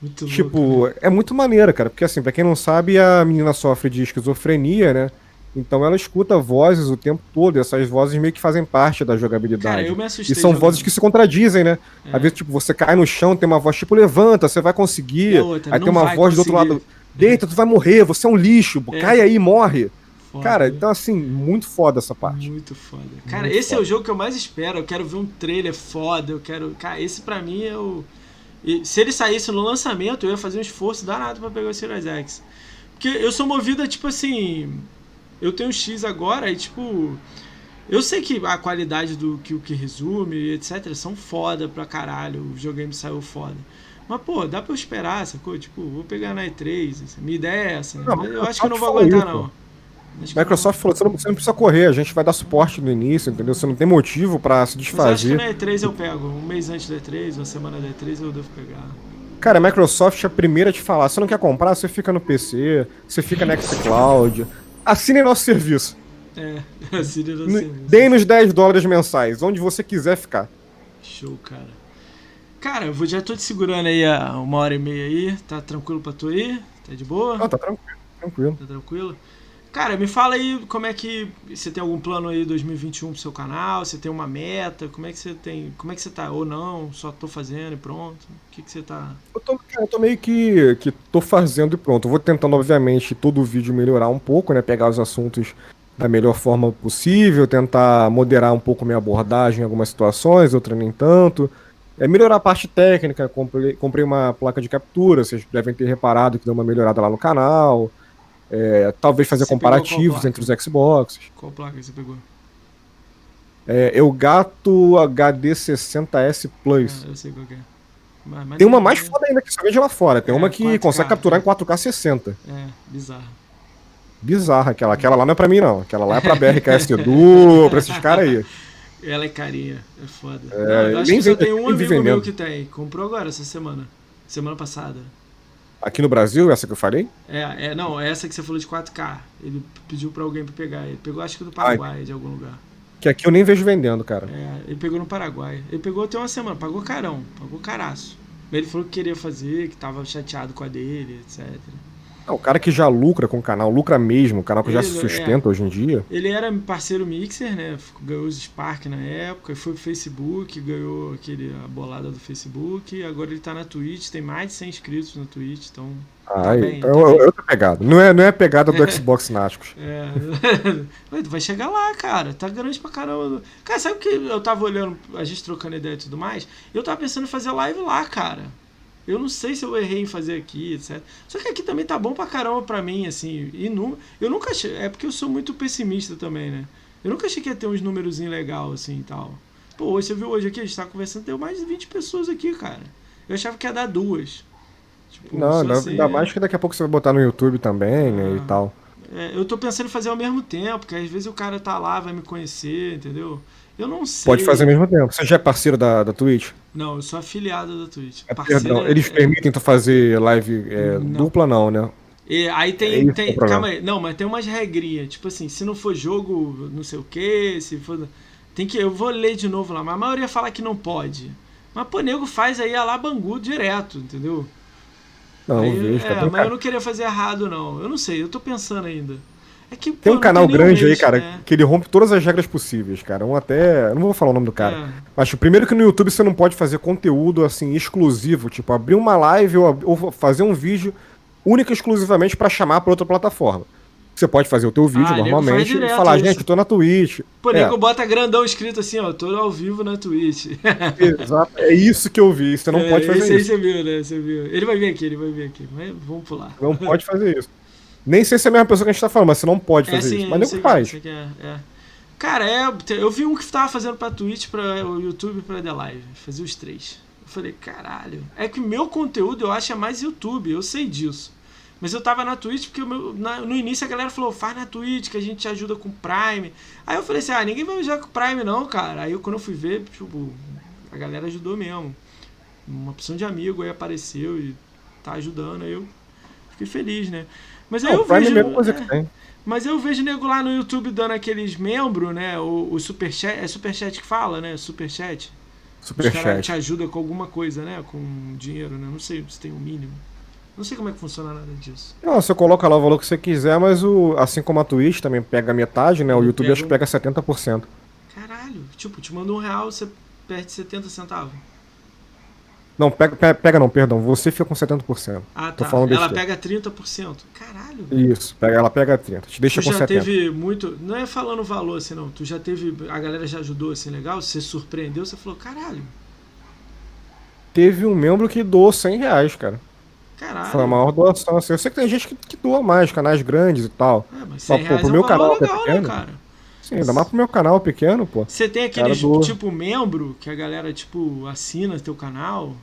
Muito tipo, louco, né? é muito maneira, cara. Porque assim, pra quem não sabe, a menina sofre de esquizofrenia, né? Então ela escuta vozes o tempo todo, e essas vozes meio que fazem parte da jogabilidade. Cara, eu me assustei e são jogando. vozes que se contradizem, né? É. Às vezes, tipo, você cai no chão, tem uma voz tipo, levanta, você vai conseguir. Outra, aí tem uma voz conseguir. do outro lado, deita, tu vai morrer, você é um lixo, é. cai aí, morre. Foda. Cara, então assim, muito foda essa parte. Muito foda. Cara, muito esse foda. é o jogo que eu mais espero. Eu quero ver um trailer foda. Eu quero. Cara, esse pra mim é o. se ele saísse no lançamento, eu ia fazer um esforço danado pra pegar o Series X. Porque eu sou movido a, tipo assim eu tenho X agora e tipo. Eu sei que a qualidade do que o que resume, etc, são foda pra caralho. O videogame saiu foda. Mas, pô, dá pra eu esperar, sacou? Tipo, vou pegar na E3. Assim, minha ideia é essa. Né? Não, eu acho que eu não vou aguentar, isso, não. Microsoft falou, você não, você não, precisa correr, a gente vai dar suporte no início, entendeu? Você não tem motivo para se desfazer. Mas acho que na E3 eu pego, um mês antes da E3, uma semana da E3 eu devo pegar. Cara, a Microsoft é a primeira a te falar, você não quer comprar, você fica no PC, você fica no Xcloud, Assine nosso serviço. É, assine nosso serviço. Deem nos 10 dólares mensais, onde você quiser ficar. Show, cara. Cara, eu já tô te segurando aí uma hora e meia aí. Tá tranquilo pra tu ir? Tá de boa? Não, tá tranquilo, tranquilo. Tá tranquilo? Cara, me fala aí como é que você tem algum plano aí 2021 pro seu canal, você tem uma meta, como é que você tem, como é que você tá ou não, só tô fazendo e pronto. O que que você tá Eu tô, eu tô meio que que tô fazendo e pronto. Eu vou tentando obviamente todo o vídeo melhorar um pouco, né, pegar os assuntos da melhor forma possível, tentar moderar um pouco minha abordagem em algumas situações, outras nem tanto. É melhorar a parte técnica, comprei, comprei uma placa de captura, vocês devem ter reparado que deu uma melhorada lá no canal. É, talvez fazer você comparativos entre os Xboxes. Qual placa você pegou? É, eu gato HD 60S Plus. Ah, eu sei qual é. Mas, mas tem uma mais foda ainda que só vende lá fora. Tem é, uma que 4K, consegue capturar é. em 4K 60. É, bizarra. Bizarra aquela. Aquela lá não é pra mim, não. Aquela lá é pra BRKS Edu, pra esses caras aí. Ela é carinha, é foda. É, não, acho que só tem um amigo meu que tem. Comprou agora, essa semana. Semana passada. Aqui no Brasil, essa que eu falei? É, é não, essa que você falou de 4K. Ele pediu pra alguém pra pegar. Ele pegou, acho que do Paraguai, Ai, de algum lugar. Que aqui eu nem vejo vendendo, cara. É, ele pegou no Paraguai. Ele pegou até uma semana, pagou carão, pagou caraço. Ele falou que queria fazer, que tava chateado com a dele, etc. É, o cara que já lucra com o canal, lucra mesmo, o canal que ele, já se sustenta é, hoje em dia. Ele era parceiro Mixer, né? Ganhou os Spark na época, foi pro Facebook, ganhou aquele, a bolada do Facebook, agora ele tá na Twitch, tem mais de 100 inscritos na Twitch, então. Ah, tá bem, então tá é outra pegada. Não é, não é a pegada do Xbox Náticos. É. Vai chegar lá, cara. Tá grande pra caramba. Cara, sabe o que eu tava olhando, a gente trocando ideia e tudo mais? Eu tava pensando em fazer live lá, cara. Eu não sei se eu errei em fazer aqui, etc. Só que aqui também tá bom pra caramba pra mim, assim. E nu, eu nunca achei. É porque eu sou muito pessimista também, né? Eu nunca achei que ia ter uns números legal assim e tal. Pô, você viu hoje aqui, a gente tá conversando, deu mais de 20 pessoas aqui, cara. Eu achava que ia dar duas. Tipo, não, ainda, assim, ainda mais que daqui a pouco você vai botar no YouTube também, né? E ah. tal. É, eu tô pensando em fazer ao mesmo tempo, porque às vezes o cara tá lá, vai me conhecer, entendeu? Eu não sei. Pode fazer ao mesmo tempo. Você já é parceiro da, da Twitch? Não, eu sou afiliado da Twitch. É, perdão, eles é, permitem tu fazer live é, não. dupla, não, né? E aí tem. É tem calma aí. Não, mas tem umas regrinhas. Tipo assim, se não for jogo, não sei o que, se for. Tem que. Eu vou ler de novo lá, mas a maioria fala que não pode. Mas, pô, nego faz aí a lá Bangu direto, entendeu? Não, aí, vejo, é, mas eu não queria fazer errado, não. Eu não sei, eu tô pensando ainda. É que, tem um canal tem grande aí, cara, né? que ele rompe todas as regras possíveis, cara. Um até. Não vou falar o nome do cara. É. Mas o primeiro que no YouTube você não pode fazer conteúdo assim exclusivo, tipo, abrir uma live ou, ou fazer um vídeo única e exclusivamente para chamar para outra plataforma. Você pode fazer o teu vídeo ah, normalmente e falar, isso. gente, eu tô na Twitch. Pô, é. nego bota grandão escrito assim, ó, tô ao vivo na Twitch. Exato, é isso que eu vi, você não é, pode fazer isso. Isso aí você viu, né? Você viu. Ele vai vir aqui, ele vai vir aqui, mas vamos pular. Não pode fazer isso. Nem sei se é a mesma pessoa que a gente tá falando, mas você não pode fazer é, sim, isso. Mas nem faz. Que é, é. Cara, é, eu vi um que tava fazendo pra Twitch, pra o YouTube e pra The Live. Fazia os três. Eu falei, caralho. É que o meu conteúdo eu acho é mais YouTube, eu sei disso. Mas eu tava na Twitch porque meu, na, no início a galera falou, faz na Twitch que a gente te ajuda com Prime. Aí eu falei assim, ah, ninguém vai me ajudar com Prime não, cara. Aí eu, quando eu fui ver, tipo, a galera ajudou mesmo. Uma opção de amigo aí apareceu e tá ajudando. Aí eu fiquei feliz, né? Mas aí não, eu vejo. É coisa que tem. Mas eu vejo nego lá no YouTube dando aqueles membros, né? O, o superchat. É superchat que fala, né? Superchat. Superchat. te ajuda com alguma coisa, né? Com dinheiro, né? Não sei se tem o um mínimo. Não sei como é que funciona nada disso. Não, você coloca lá o valor que você quiser, mas o, assim como a Twitch também pega metade, né? O Eu YouTube pego- acho que pega 70%. Caralho, tipo, te manda um real, você perde 70 centavos. Não, pega, pe- pega não, perdão. Você fica com 70%. Ah, tá. falando Ela pega 30%. Caralho. velho. Isso, pega, ela pega 30, te deixa Tu com já 70. teve muito. Não é falando valor assim, não. Tu já teve. A galera já ajudou assim, legal? Você surpreendeu, você falou, caralho, Teve um membro que doou 100 reais, cara. caralho. Foi a maior doação, assim. Eu sei que tem gente que, que doa mais, canais grandes e tal. É, mas Pô, 100 pô, reais pro é meu um canal, que é legal, né, cara? Sim, ainda mais pro meu canal pequeno, pô. Você tem aqueles, Cara, doa. tipo, membro que a galera, tipo, assina teu canal?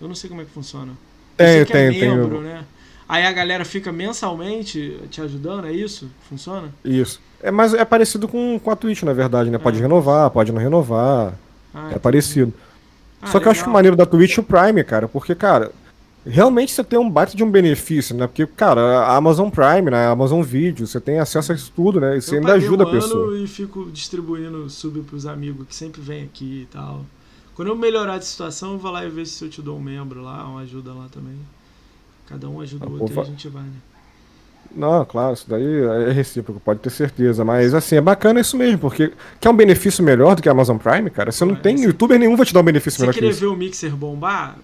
Eu não sei como é que funciona. Tem, que é tem, tem. membro, né? Aí a galera fica mensalmente te ajudando, é isso? Funciona? Isso. É, mas é parecido com, com a Twitch, na verdade, né? Pode Ah. renovar, pode não renovar. Ah, É entendi. parecido. Ah, Só que eu acho que o legal. maneiro da Twitch é o Prime, cara, porque, cara, realmente você tem um baita de um benefício, né? Porque, cara, a Amazon Prime, né? A Amazon Video, você tem acesso a isso tudo, né? Você Eu ainda ajuda um a pessoa. ano e fico distribuindo sub pros amigos que sempre vêm aqui e tal. Quando eu melhorar de situação, eu vou lá e ver se eu te dou um membro lá, uma ajuda lá também. Cada um ajuda Ah, o pô, outro e a gente vai, né? Não, claro, isso daí é recíproco, pode ter certeza. Mas, assim, é bacana isso mesmo, porque quer um benefício melhor do que a Amazon Prime, cara? Você não Ué, tem, youtuber nenhum vai te dar um benefício Se melhor que querer isso. ver o Mixer bombar,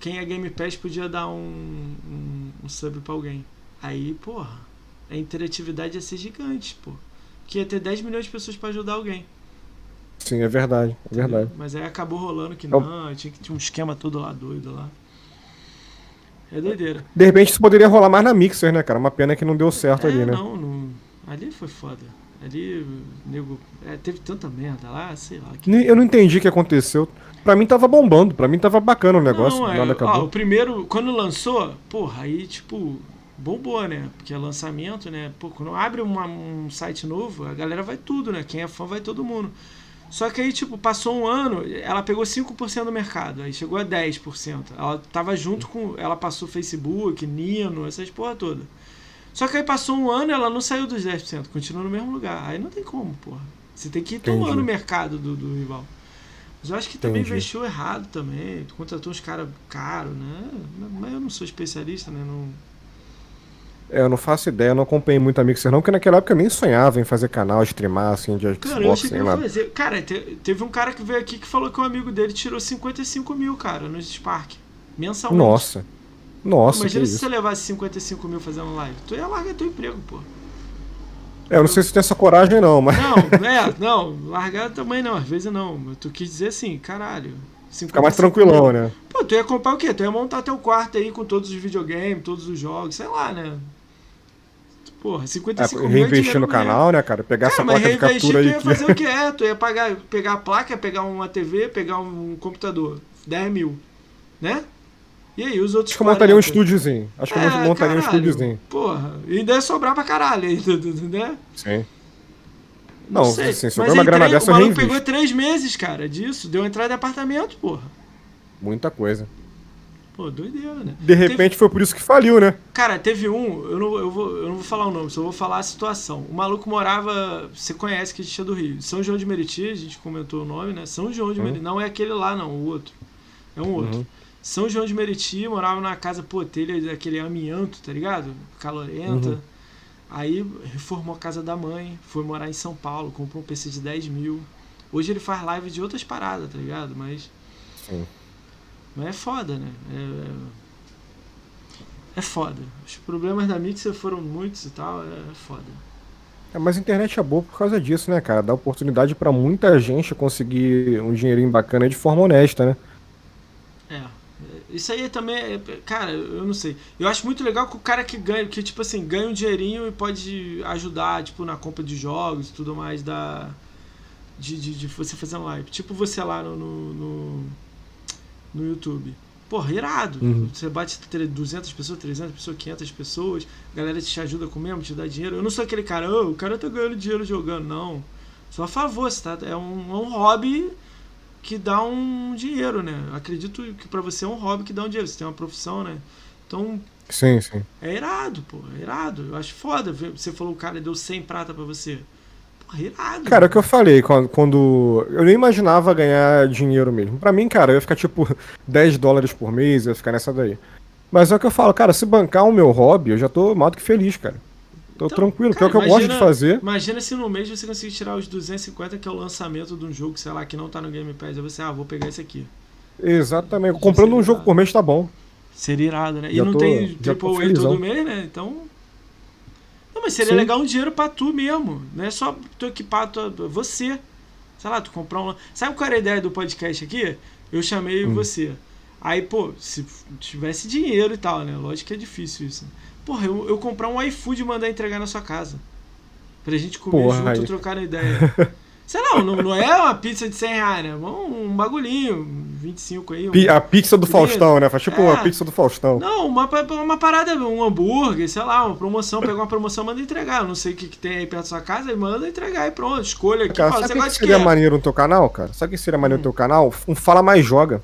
quem é Game Pass podia dar um, um, um sub pra alguém. Aí, porra, a interatividade ia ser gigante, pô. Que ia ter 10 milhões de pessoas pra ajudar alguém. Sim, é verdade, é verdade. Mas aí acabou rolando que É não, tinha que tinha um esquema todo lá doido lá. É doideira. De repente isso poderia rolar mais na Mixer, né, cara? Uma pena que não deu certo é, ali, né? não, não, ali foi foda. Ali, nego, é, teve tanta merda lá, sei lá. Que... Eu não entendi o que aconteceu. Pra mim tava bombando, pra mim tava bacana o negócio, Não, é, nada ó, acabou. o primeiro, quando lançou, porra, aí tipo, bombou, né? Porque é lançamento, né? Pô, quando abre uma- um site novo, a galera vai tudo, né? Quem é fã vai todo mundo. Só que aí, tipo, passou um ano, ela pegou 5% do mercado, aí chegou a 10%. Ela tava junto com. Ela passou Facebook, Nino, essas porra toda. Só que aí passou um ano ela não saiu dos 10%, continua no mesmo lugar. Aí não tem como, porra. Você tem que ir tomando o mercado do, do rival. Mas eu acho que também Entendi. investiu errado também. Contratou uns caras caros, né? Mas eu não sou especialista, né? Não... É, eu não faço ideia, eu não acompanhei muito a Mixer não, porque naquela época eu nem sonhava em fazer canal, streamar, assim, de Cara, eu Xbox, nem eu ia nada. fazer. Cara, te- teve um cara que veio aqui que falou que um amigo dele tirou 55 mil, cara, no Spark. Mensalmente. Nossa. Nossa, Imagina se isso. você levasse 55 mil fazendo live. Tu ia largar teu emprego, pô. É, eu não sei se tem essa coragem não, mas Não, é, não, largar também não, às vezes não. Tu quis dizer assim, caralho. fica mais 55 tranquilão, mil. né? Pô, tu ia comprar o quê? Tu ia montar teu quarto aí com todos os videogames, todos os jogos, sei lá, né? Porra, É, 55 mil é reinvestir no canal, né, cara? Pegar Cara, essa mas placa de reinvestir, tu captura aí ia que... fazer o que é? Tu ia pagar, pegar a placa, pegar uma TV, pegar um computador. 10 mil. Né? E aí, os outros Acho que eu montaria um 40? estúdiozinho. Acho que eu É, montaria um caralho. estúdiozinho. Porra, e ainda ia sobrar pra caralho, aí, né? Sim. Não, sei. assim, uma grana três- dessa, o maluco pegou três meses, cara, disso. Deu entrada de apartamento, porra. Muita coisa. Pô, doideira, né? De repente foi por isso que faliu, né? Cara, teve um, eu não, eu, vou, eu não vou falar o nome, só vou falar a situação. O maluco morava, você conhece que a gente é do Rio, São João de Meriti, a gente comentou o nome, né? São João de Uhum. Meriti, não é aquele lá não, o outro. É um outro. Uhum. São João de Meriti, morava numa casa, pô, telha daquele amianto, tá ligado? Calorenta. Uhum. Aí reformou a casa da mãe, foi morar em São Paulo, comprou um PC de 10 mil. Hoje ele faz live de outras paradas, tá ligado? Mas. Sim. Mas é foda, né? É, é foda. Os problemas da Mixer foram muitos e tal, é foda. É, mas a internet é boa por causa disso, né, cara? Dá oportunidade pra muita gente conseguir um dinheirinho bacana de forma honesta, né? Isso aí também é. Cara, eu não sei. Eu acho muito legal que o cara que ganha, que tipo assim, ganha um dinheirinho e pode ajudar, tipo, na compra de jogos e tudo mais da. De, de, de você fazendo live. Tipo você lá no. no, no, no YouTube. Porra, irado. Uhum. Você bate tre- 200 pessoas, 300 pessoas, 500 pessoas, a galera te ajuda com mesmo, te dá dinheiro. Eu não sou aquele cara, "Ô, o cara tá ganhando dinheiro jogando, não. Sou a favor, você tá, é, um, é um hobby que dá um dinheiro, né? Acredito que pra você é um hobby que dá um dinheiro, você tem uma profissão, né? Então, Sim, sim. é irado, pô, é irado. Eu acho foda. Você falou o cara deu 100 prata pra você. Porra, irado. Cara, é o que eu falei, quando, quando- Eu nem imaginava ganhar dinheiro mesmo. Pra mim, cara, eu ia ficar tipo 10 dólares por mês, eu ia ficar nessa daí. Mas é o que eu falo, cara, se bancar o meu hobby, eu já tô mais do que feliz, cara. Tô então, tranquilo, cara, que é o que imagina, eu gosto de fazer. Imagina se no mês você conseguir tirar os 250, que é o lançamento de um jogo, sei lá, que não tá no Game Pass. Aí você, ah, vou pegar esse aqui. Exatamente. Comprando um jogo por mês tá bom. Seria irado, né? Já e não tô, tem Triple A todo mês, né? Então. Não, mas seria Sim. legal um dinheiro pra tu mesmo. Não é só tu equipar tua, você. Sei lá, tu comprar um. Sabe qual era a ideia do podcast aqui? Eu chamei hum. você. Aí, pô, se tivesse dinheiro e tal, né? Lógico que é difícil isso. Porra, eu, eu comprar um iFood e mandar entregar na sua casa. Pra gente comer Porra, junto, aí. trocar ideia. Sei lá, não, não é uma pizza de 100 reais, né? Um, um bagulhinho, 25 aí. Um... A pizza do Faustão, né? Faz tipo é. uma pizza do Faustão. Não, uma, uma parada, um hambúrguer, sei lá, uma promoção, pegar uma promoção, manda entregar. Não sei o que, que tem aí perto da sua casa, e manda entregar e pronto. Escolha aqui. Cara, fala, sabe o que seria maneiro no teu canal, cara? Sabe o que seria maneiro hum. no teu canal? Um Fala Mais Joga.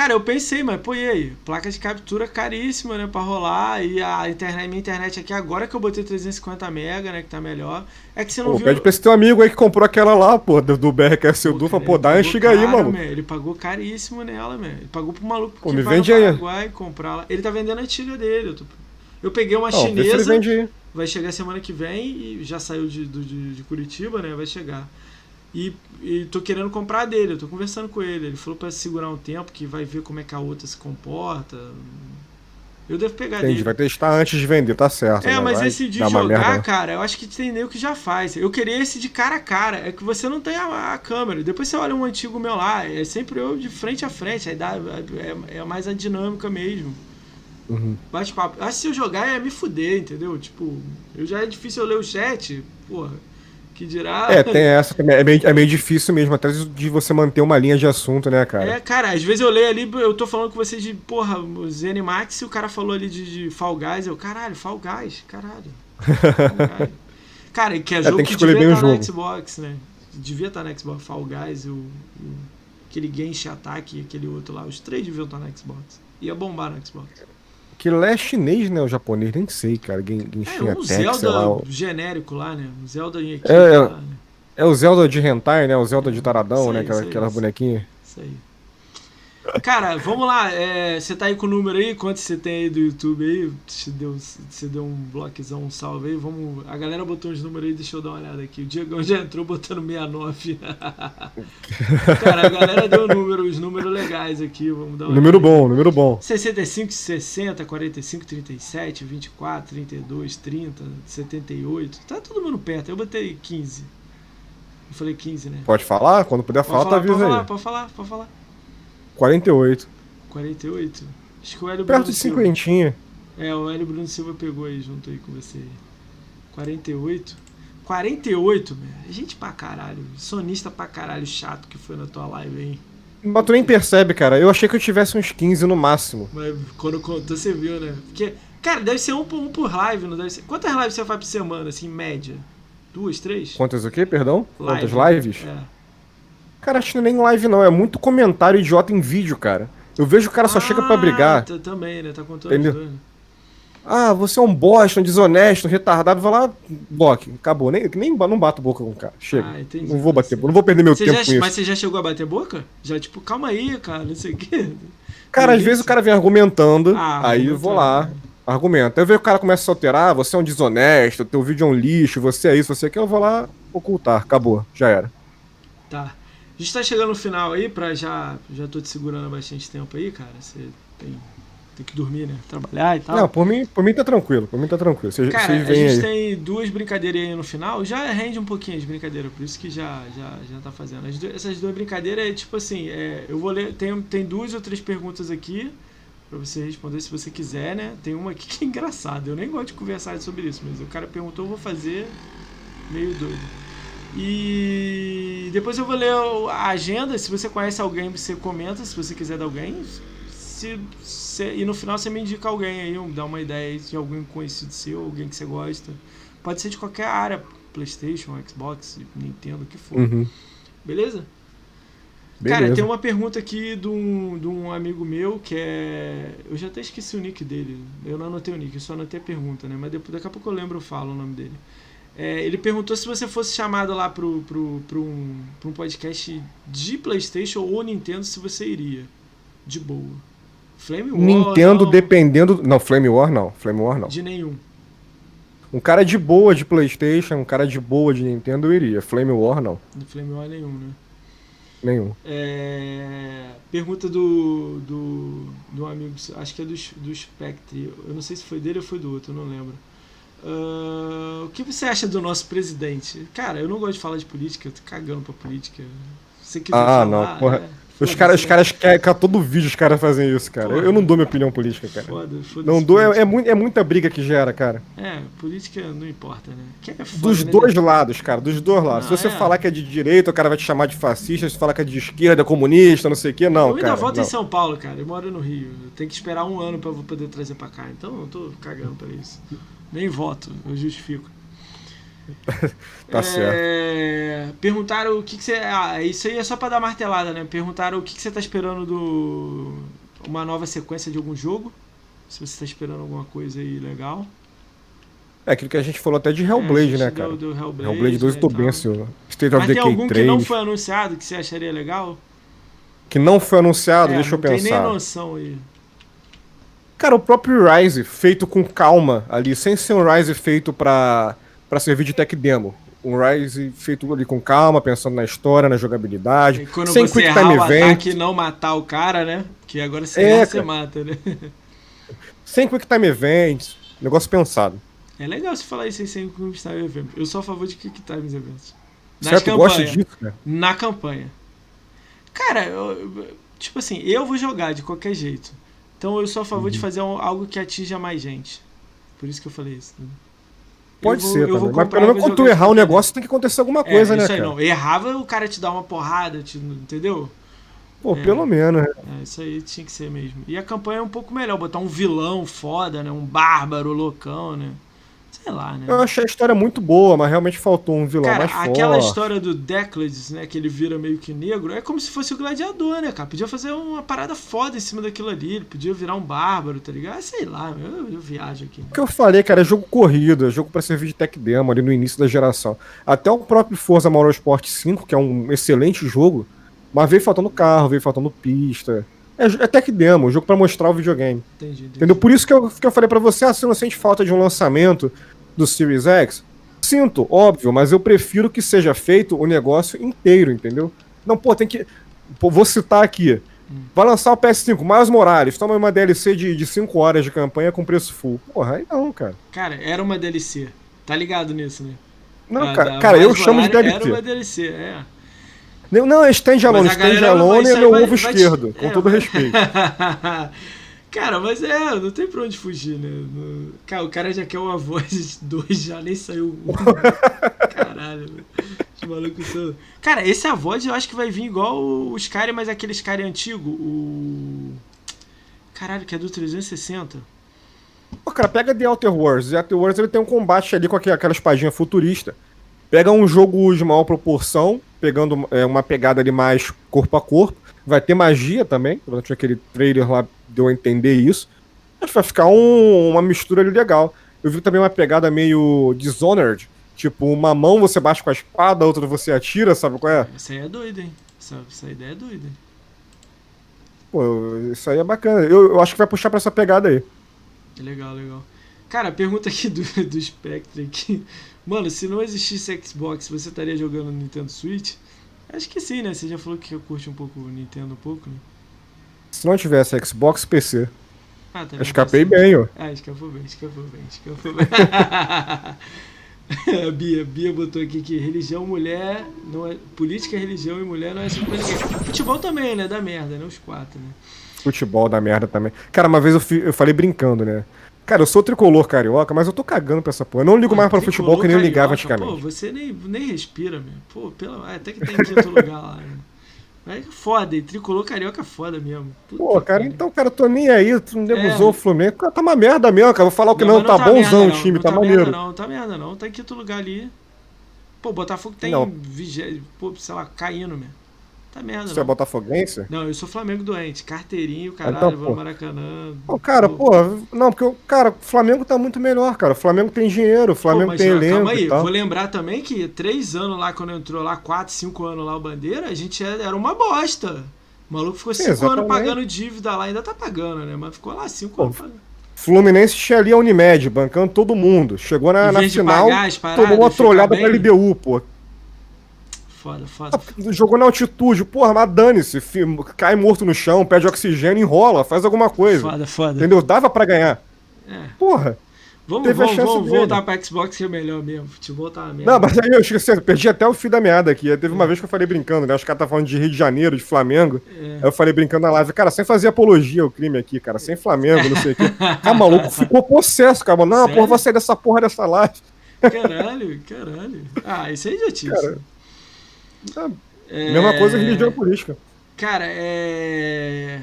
Cara, eu pensei, mas pô, e aí? Placa de captura caríssima, né, pra rolar. E a internet, minha internet aqui, agora que eu botei 350 mega, né, que tá melhor. É que você não pô, viu. Pede pra esse teu amigo aí que comprou aquela lá, pô, do, do BRQS pô, Dufa, pô, dá uma enxiga aí, mano. Meu, ele pagou caríssimo nela, meu. Ele pagou pro maluco pô, me vende aí. Paraguai comprar lá. Ele tá vendendo a antiga dele. Eu, tô... eu peguei uma não, chinesa. Vai chegar semana que vem e já saiu de, de, de Curitiba, né? Vai chegar. E, e tô querendo comprar dele, eu tô conversando com ele. Ele falou para segurar um tempo que vai ver como é que a outra se comporta. Eu devo pegar Entendi, dele. vai testar antes de vender, tá certo. É, né? mas vai esse de jogar, cara, eu acho que tem nem o que já faz. Eu queria esse de cara a cara. É que você não tem a, a, câmera. Depois você olha um antigo meu lá, é sempre eu de frente a frente. Aí dá, é, é mais a dinâmica mesmo. Uhum. Bate-papo. Acho que se eu jogar é me fuder, entendeu? Tipo, eu já é difícil eu ler o chat, porra. Que dirá. É, tem essa também. É meio, é meio difícil mesmo, até de você manter uma linha de assunto, né, cara? É, cara, às vezes eu leio ali, eu tô falando com você de, porra, Zenimax e o cara falou ali de, de Fall Guys. Eu, caralho, Fall Guys, caralho. cara, que é, é jogo que, que devia estar tá no Xbox, né? Devia estar tá no Xbox, Fall Guys, o, o, aquele Genshin Attack e aquele outro lá. Os três deviam estar tá no Xbox. Ia bombar no Xbox. Que lá é chinês, né? O japonês, nem sei, cara. Genshin é, um Attack, Zelda lá, genérico lá, né? O Zelda em equipe é, lá, né? É o Zelda de Hentai, né? O Zelda de Taradão, aí, né? Aquela, aquela bonequinha. Isso aí. Cara, vamos lá. É, você tá aí com o número aí? Quanto você tem aí do YouTube aí? Você deu, você deu um bloquezão, um salve aí. Vamos, a galera botou uns números aí, deixa eu dar uma olhada aqui. O Diego já entrou botando 69. Cara, a galera deu número, os números legais aqui. Vamos dar Número olhada. bom, número bom. 65, 60, 45, 37, 24, 32, 30, 78. Tá todo mundo perto. Eu botei 15. Eu falei 15, né? Pode falar? Quando puder falar, tá pode aí. Falar, pode falar, pode falar. 48. 48? Acho que o Hélio Perto Bruno de cinquentinha. É, o Hélio Bruno Silva pegou aí junto aí com você. 48? 48, meu. Gente pra caralho. Sonista pra caralho chato que foi na tua live aí. Mas tu nem percebe, cara. Eu achei que eu tivesse uns 15 no máximo. Mas quando contou, você viu, né? Porque, cara, deve ser um por, um por live, não deve ser. Quantas lives você faz por semana, assim, em média? Duas, três? Quantas o quê, perdão? Live. Quantas lives? É. Cara, acho que é nem live não, é muito comentário idiota em vídeo, cara. Eu vejo o cara só ah, chega para brigar. Também, né? Tá contando Entendeu? Ah, você é um bosta, um desonesto, um retardado. Vai lá, bloque. Acabou. Nem, nem não bato boca com o cara. Chega. Ah, entendi, não vou bater, não vou perder meu você tempo já, com isso. Mas você já chegou a bater boca? Já, tipo, calma aí, cara, não sei o quê. Cara, às vezes o cara vem argumentando, ah, aí eu vou lá, né? argumenta. Eu vejo o cara começa a se alterar, você é um desonesto, teu vídeo é um lixo, você é isso, você é aquilo, eu vou lá ocultar. Acabou, já era. Tá. A gente tá chegando no final aí, pra já. Já tô te segurando há bastante tempo aí, cara. Você tem, tem que dormir, né? Trabalhar e tal. Não, por mim, por mim tá tranquilo, por mim tá tranquilo. Cê, cara, a gente aí. tem duas brincadeiras aí no final, já rende um pouquinho de brincadeira, por isso que já, já, já tá fazendo. Duas, essas duas brincadeiras é tipo assim, é, eu vou ler. Tem, tem duas ou três perguntas aqui para você responder se você quiser, né? Tem uma aqui que é engraçada. Eu nem gosto de conversar sobre isso, mas o cara perguntou, eu vou fazer meio doido. E depois eu vou ler a agenda. Se você conhece alguém, você comenta. Se você quiser dar alguém. Se, se, e no final você me indica alguém aí, dá uma ideia de alguém conhecido seu, alguém que você gosta. Pode ser de qualquer área: PlayStation, Xbox, Nintendo, o que for. Uhum. Beleza? Beleza? Cara, tem uma pergunta aqui de um, de um amigo meu que é. Eu já até esqueci o nick dele. Eu não anotei o nick, eu só anotei a pergunta, né? Mas depois, daqui a pouco eu lembro, eu falo o nome dele. É, ele perguntou se você fosse chamado lá pro, pro, pro, um, pro um podcast de PlayStation ou Nintendo, se você iria. De boa. Flame War. Nintendo não, dependendo. Não, Flame War não. Flame War não. De nenhum. Um cara de boa de PlayStation, um cara de boa de Nintendo eu iria. Flame War não. De Flame War nenhum, né? Nenhum. É, pergunta do, do, do amigo, acho que é do, do Spectre. Eu não sei se foi dele ou foi do outro, eu não lembro. Ah, o que você acha do nosso presidente? Cara, eu não gosto de falar de política, eu tô cagando pra política. Você quiser Ah, falar, não, porra. é, Os caras, os caras querem que a todo vídeo os caras fazem isso, cara. Eu, eu não dou minha opinião política, cara. Foda, foda Não dou, é, é, é muita briga que gera, cara. É, política não importa, né? Que é foda, Dos né? dois lados, cara, dos dois lados. Não, Se você é. falar que é de direita, o cara vai te chamar de fascista. Se falar que é de esquerda, é comunista, não sei o quê. Não, eu ainda cara. voto não. em São Paulo, cara. Eu moro no Rio. Eu tenho que esperar um ano pra eu poder trazer pra cá. Então eu tô cagando pra isso. Nem voto, eu justifico. Tá É, Perguntaram o que, que você. Ah, isso aí é só pra dar martelada, né? Perguntaram o que, que você tá esperando do. Uma nova sequência de algum jogo. Se você tá esperando alguma coisa aí legal. É aquilo que a gente falou até de É, Hellblade, gente né, cara? deu Hellblade, Hellblade 2 né, eu tô ansioso. State of Mas tem Decay algum 3. que não foi anunciado que você acharia legal? que não foi anunciado, É, deixa eu não tem nem pensar. noção aí. Cara, o próprio Rise, feito com calma ali, sem ser um Rise feito pra, pra servir de tech demo. Um Rise feito ali com calma, pensando na história, na jogabilidade, E quando sem você Quick errar Time o Event, ataque e não matar o cara, né? Que agora você É, você mata, né? sem Quick Time Events, negócio pensado. É legal você falar isso aí sem Quick Time Event. Eu sou a favor de Quick Time Events. Nas Certo? Gosta campanhas. disso, cara? Na campanha. Cara, eu- tipo assim, eu vou jogar de qualquer jeito. Então eu sou a favor de Uhum. fazer um- algo que atinja mais gente. Por isso que eu falei isso. né? Pode vou- ser também. Mas pelo menos quando tu errar o negócio, tem que acontecer alguma jeito. coisa, é, né, isso aí cara? não. Errava, o cara te dá uma porrada, te- entendeu? Pô, É. pelo menos, né? É, isso aí tinha que ser mesmo. E a campanha é um pouco melhor, botar um vilão foda, né? Um bárbaro loucão, né? Sei lá, né? Eu achei a história muito boa, mas realmente faltou um vilão Cara, mais aquela forte. história do Declades, né? Que ele vira meio que negro, é como se fosse o gladiador, né, cara? Podia fazer uma parada foda em cima daquilo ali. Ele podia virar um bárbaro, tá ligado? Sei lá, eu, eu viajo aqui. O que eu falei, cara, é jogo corrido, é jogo pra servir de tech demo ali no início da geração. Até o próprio Forza Motorsport 5, que é um excelente jogo, mas veio faltando carro, veio faltando pista. É, é tech demo, jogo pra mostrar o videogame. Entendi, entendi. Entendeu? Por isso que eu, que eu falei pra você, ah, não sente falta de um lançamento do Series X? Sinto, óbvio, mas eu prefiro que seja feito o negócio inteiro, entendeu? Não, pô, tem que. Pô, vou citar aqui. Vai lançar o PS5, Miles Morales, toma uma DLC de 5 horas de campanha com preço full. Porra, aí não, cara. Cara, era uma DLC. Tá ligado nisso, né? Não, A cara, da cara eu chamo de Morales Era uma DLC. DLC, é. Não, não, é standalone. Standalone é meu vai- ovo vai esquerdo, com é, todo respeito. Cara, mas é, não tem pra onde fugir, né? Cara, o cara já quer uma voz 2, já nem saiu um. Caralho, velho. Os malucos são. Cara, esse a voz eu acho que vai vir igual o Skyrim, mas aquele Skyrim antigo, o. Caralho, que é do 360. Pô, cara, pega The Outer Worlds. The Outer Worlds ele tem um combate ali com aquela aquela espadinha futurista. Pega um jogo de maior proporção, pegando é, uma pegada ali mais corpo a corpo. Vai ter magia também. Durante aquele trailer lá deu a entender isso. Mas vai ficar um- uma mistura ali legal. Eu vi também uma pegada meio Dishonored. Tipo, uma mão você bate com a espada, a outra você atira, sabe qual é? Essa aí é doida, hein? Essa, essa ideia é doida. hein? Pô, isso aí é bacana. Eu, eu acho que vai puxar pra essa pegada aí. Legal, legal. Cara, pergunta aqui do, do Spectre aqui. Mano, se não existisse Xbox, você estaria jogando Nintendo Switch? Acho que sim, né? Você já falou que curte um pouco o Nintendo um pouco, né? Se não tivesse Xbox, PC. Ah, tá escapei bem, ó. Ah, escapou bem, escapou bem, escapou bem. a Bia, Bia botou aqui que religião, mulher, não é, política, religião e mulher não é assim pra ninguém. Futebol também, né? Da merda, né? Os quatro, né? Futebol da merda também. Cara, uma vez eu, fi- eu falei brincando, né? Cara, eu sou tricolor carioca, mas eu tô cagando pra essa porra. Eu não ligo mais pra futebol que nem eu ligava antigamente. Pô, você nem, nem respira, meu. Pô, pelo, ah, até que tem em quinto lugar lá, né? Mas é foda, e tricolor carioca é foda mesmo. Puta Pô, cara, então, cara, eu tô nem aí. Tu não É. usou o Fluminense. Cara, tá uma merda mesmo, cara. Vou falar o que não, mas tá, merda, bonzão não, o time, não tá, merda, maneiro. Não, tá merda não, tá em quinto lugar ali. Pô, Botafogo tem, Não. vigé- pô, sei lá, caindo, meu. Tá merda Você é não. botafoguense? Não, eu sou Flamengo doente. Carteirinho, caralho, então, vou pô. no Maracanã. Pô, cara, pô, não, porque, o cara, o Flamengo tá muito melhor, cara. O Flamengo tem dinheiro, o Pô, Flamengo mas, tem elenco calma aí, vou lembrar também que três anos lá, quando entrou lá, quatro, cinco anos lá o Bandeira, a gente era uma bosta. O maluco ficou 5 anos pagando dívida lá, ainda tá pagando, né? Mas ficou lá 5 anos pagando. Fluminense tinha ali a Unimed, bancando todo mundo. Chegou na, na final, paradas, tomou uma trolhada pra LDU, pô. Foda, foda. Ah, jogou na altitude, porra, mas dane-se. Cai morto no chão, pede oxigênio, enrola, faz alguma coisa. Foda, foda. Entendeu? Dava pra ganhar. É. Porra. Vamos, vamos, vamos voltar pra Xbox que é melhor mesmo. Futebol tá merda. Não, mas aí eu esqueci, eu perdi até o fio da meada aqui. Teve uma é. vez que eu falei brincando, né? Os caras estavam falando de Rio de Janeiro, de Flamengo. É. Aí eu falei brincando na live, cara, sem fazer apologia ao crime aqui, cara, sem Flamengo, não sei o quê. Tá maluco, ficou possesso, cara. Não, Sério? porra, vou sair dessa porra dessa live. Caralho, caralho. Ah, isso é idiotice. Cara, é... Mesma coisa religião política. Cara, é.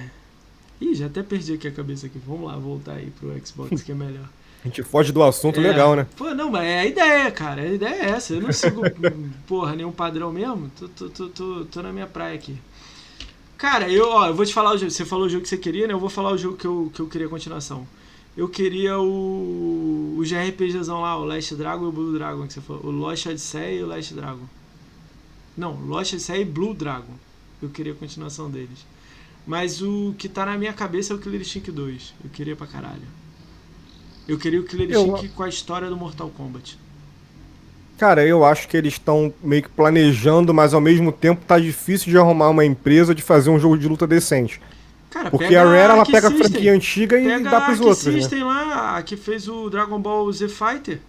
Ih, já até perdi aqui a cabeça aqui. Vamos lá, voltar aí pro Xbox que é melhor. A gente foge do assunto é, legal, né? Pô, não, mas é a ideia, cara. A ideia é essa. Eu não sigo, porra, nenhum padrão mesmo. Tô, tô, tô, tô, tô na minha praia aqui. Cara, eu, ó, eu vou te falar o jogo. Você falou o jogo que você queria, né? Eu vou falar o jogo que eu, que eu queria a continuação. Eu queria o. O JRPGzão lá, o Last Dragon e o Blue Dragon que você falou. O Lost Odyssey e o Last Dragon. Não, Lost Odyssey e Blue Dragon. Eu queria a continuação deles. Mas o que tá na minha cabeça é o Killer Instinct 2. Eu queria pra caralho. Eu queria o Killer Instinct eu... com a história do Mortal Kombat. Cara, eu acho que eles estão meio que planejando, mas ao mesmo tempo tá difícil de arrumar uma empresa de fazer um jogo de luta decente. Cara, Porque a Rare ela pega a franquia antiga e dá pros outros. Né? System né? lá, a que fez o Dragon Ball Z Fighter.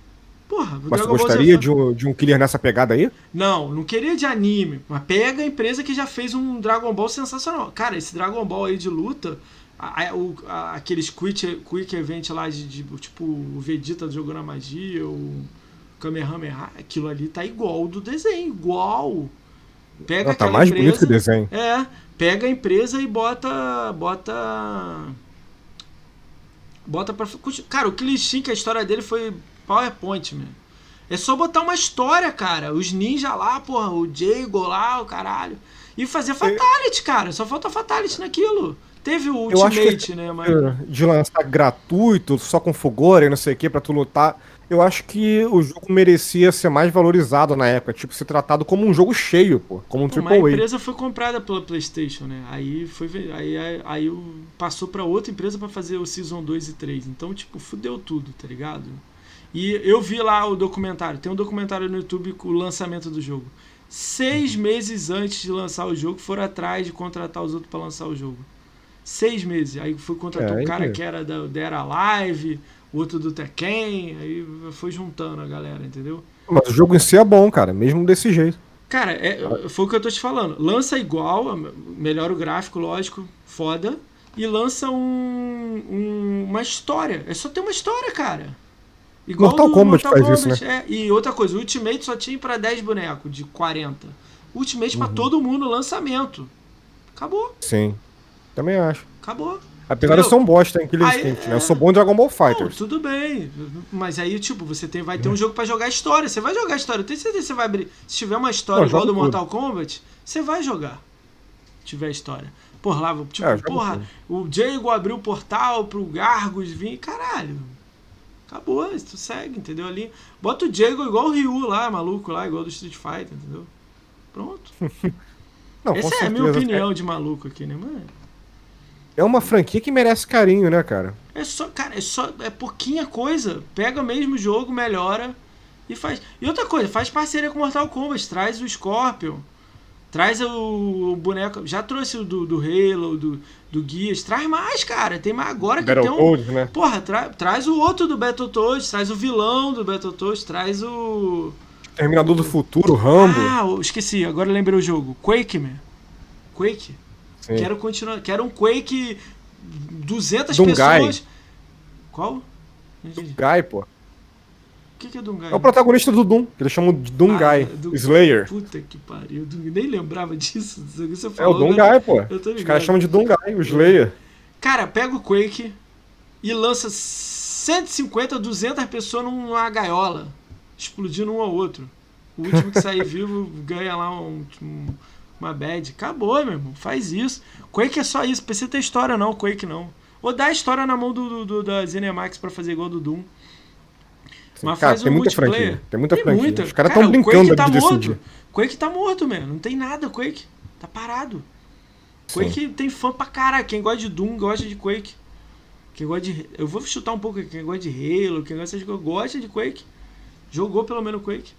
Porra, mas Dragon você gostaria de um, de um killer nessa pegada aí? Não, não queria de anime. Mas pega a empresa que já fez um Dragon Ball sensacional. Cara, esse Dragon Ball aí de luta, a, o, a, aqueles quick, quick event lá de, de, tipo o Vegeta jogando a magia, o Kamehameha, aquilo ali tá igual do desenho, igual. Pega tá mais empresa, bonito que o desenho. É, pega a empresa e bota bota bota para cara, o Killer Instinct, a história dele foi PowerPoint, meu. É só botar uma história, cara. Os ninjas lá, porra, o Jago lá, o caralho. E fazer Fatality, cara. Só falta Fatality naquilo. Teve o Ultimate, né? Mas... De lançar gratuito, só com Fugor e não sei o que, pra tu lutar. Eu acho que o jogo merecia ser mais valorizado na época, tipo, ser tratado como um jogo cheio, pô, como um AAA. A empresa foi comprada pela PlayStation, né? Aí foi aí, aí, aí passou para outra empresa para fazer o Season 2 e 3. Então, tipo, fudeu tudo, tá ligado? E eu vi lá o documentário, tem um documentário no YouTube com o lançamento do jogo. Seis meses antes de lançar o jogo, foram atrás de contratar os outros para lançar o jogo seis meses. Aí foi contratar é, um cara que era da, da Era Live, o outro do Tekken, aí foi juntando a galera, entendeu? Mas o jogo em si é bom, cara, mesmo desse jeito. Cara, é, foi o que eu tô te falando. Lança igual, melhora o gráfico, lógico, foda. E lança um, um, uma história. É só ter uma história, cara. Igual Mortal Kombat Mortal faz Kombat, isso, né? É. E outra coisa, o Ultimate só tinha para 10 bonecos, de 40. Ultimate uhum. para todo mundo, lançamento. Acabou. Sim. Também acho. Acabou. Apesar de eu ser um bosta em Killer Instinct, né? Eu sou bom em Dragon Ball Fighters. Não, tudo bem. Mas aí, tipo, você tem, vai ter um jogo para jogar história. Você vai jogar história. Eu tenho certeza que você vai abrir. Se tiver uma história não, igual do Mortal tudo. Kombat, você vai jogar. Se tiver história. Porra, lá, tipo, é, porra, tudo. o Diego abriu o portal pro Gargos vir. Caralho. Acabou, tu segue, entendeu? Ali. Bota o Diego igual o Ryu lá, maluco lá, igual do Street Fighter, entendeu? Pronto. não, Essa é a minha opinião de maluco aqui, né, mano? é uma franquia que merece carinho, né, cara? É só, cara, é só é pouquinha coisa. Pega o mesmo jogo, melhora e faz. E outra coisa, faz parceria com Mortal Kombat, traz o Scorpion, traz o, o boneco, já trouxe o do, do Halo, do, do Gears, traz mais, cara. Tem mais agora que tem um, né? Porra, tra, traz o outro do Battletoads, traz o vilão do Battletoads, traz o Terminador do Futuro, Rambo. Ah, esqueci, agora lembrei o jogo. Quake, man. Quake. Sim. Quero continuar. Quero um Quake 200 Dungai. pessoas. Qual? Dungai, pô. O que, que é Dungai? É o protagonista do Doom, que eles chamam de Dungai. Ah, do... Slayer. Puta que pariu. Nem lembrava disso. Você falou, é o Dungai, pô. Os caras chamam de Dungai, o Slayer. Cara, pega o Quake e lança 150, 200 pessoas numa gaiola, explodindo um ao outro. O último que sair vivo ganha lá um, um uma bad. Acabou, meu irmão. Faz isso. Quake é só isso. Precisa ter história, não. Quake não. Ou dá a história na mão do, do, do da Zenimax pra fazer igual do Doom. Mas cara, faz tem um muita. Franquia. Tem muita tem franquia. Muita. Os caras estão brincando Quake tá morto. Quake tá morto, mano. Não tem nada, Quake. Tá parado. Quake Sim. tem fã pra caralho. Quem gosta de Doom gosta de Quake. Quem gosta de. Eu vou chutar um pouco aqui. Quem gosta de Halo, quem gosta de. Gosta de Quake. Jogou pelo menos Quake.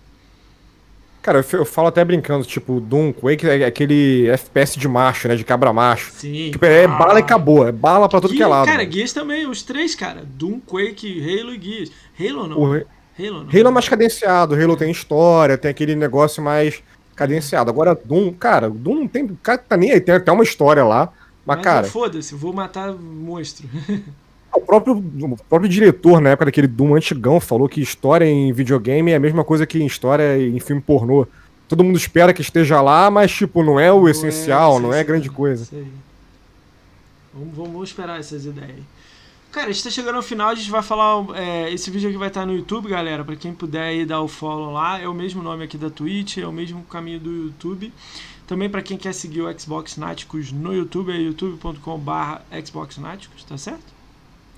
Cara, eu, falo até brincando, tipo, Doom, Quake é aquele FPS de macho, né? De cabra macho. Sim. Tipo, é ah. bala e acabou. É bala pra tudo que é lado. Cara. Gears também, os três, cara. Doom, Quake, Halo e Gears. Halo não. O... Halo não. Halo é mais cadenciado. Halo tem história, tem aquele negócio mais cadenciado. Agora, Doom, cara, Doom não tem. Cara tá nem aí, tem até uma história lá. Mas, mas cara. Foda-se, vou matar monstro. O próprio, o próprio diretor, na época daquele Doom antigão, falou que história em videogame é a mesma coisa que em história em filme pornô. Todo mundo espera que esteja lá, mas, tipo, não é o não essencial, é, não é grande coisa. Vamos, vamos esperar essas ideias. Cara, a gente tá chegando ao final, a gente vai falar. É, esse vídeo aqui vai estar no YouTube, galera. Pra quem puder aí dar o follow lá. É o mesmo nome aqui da Twitch, é o mesmo caminho do YouTube. Também para quem quer seguir o Xbox Náticos no YouTube, é youtube.com/barra Xbox Náticos, tá certo?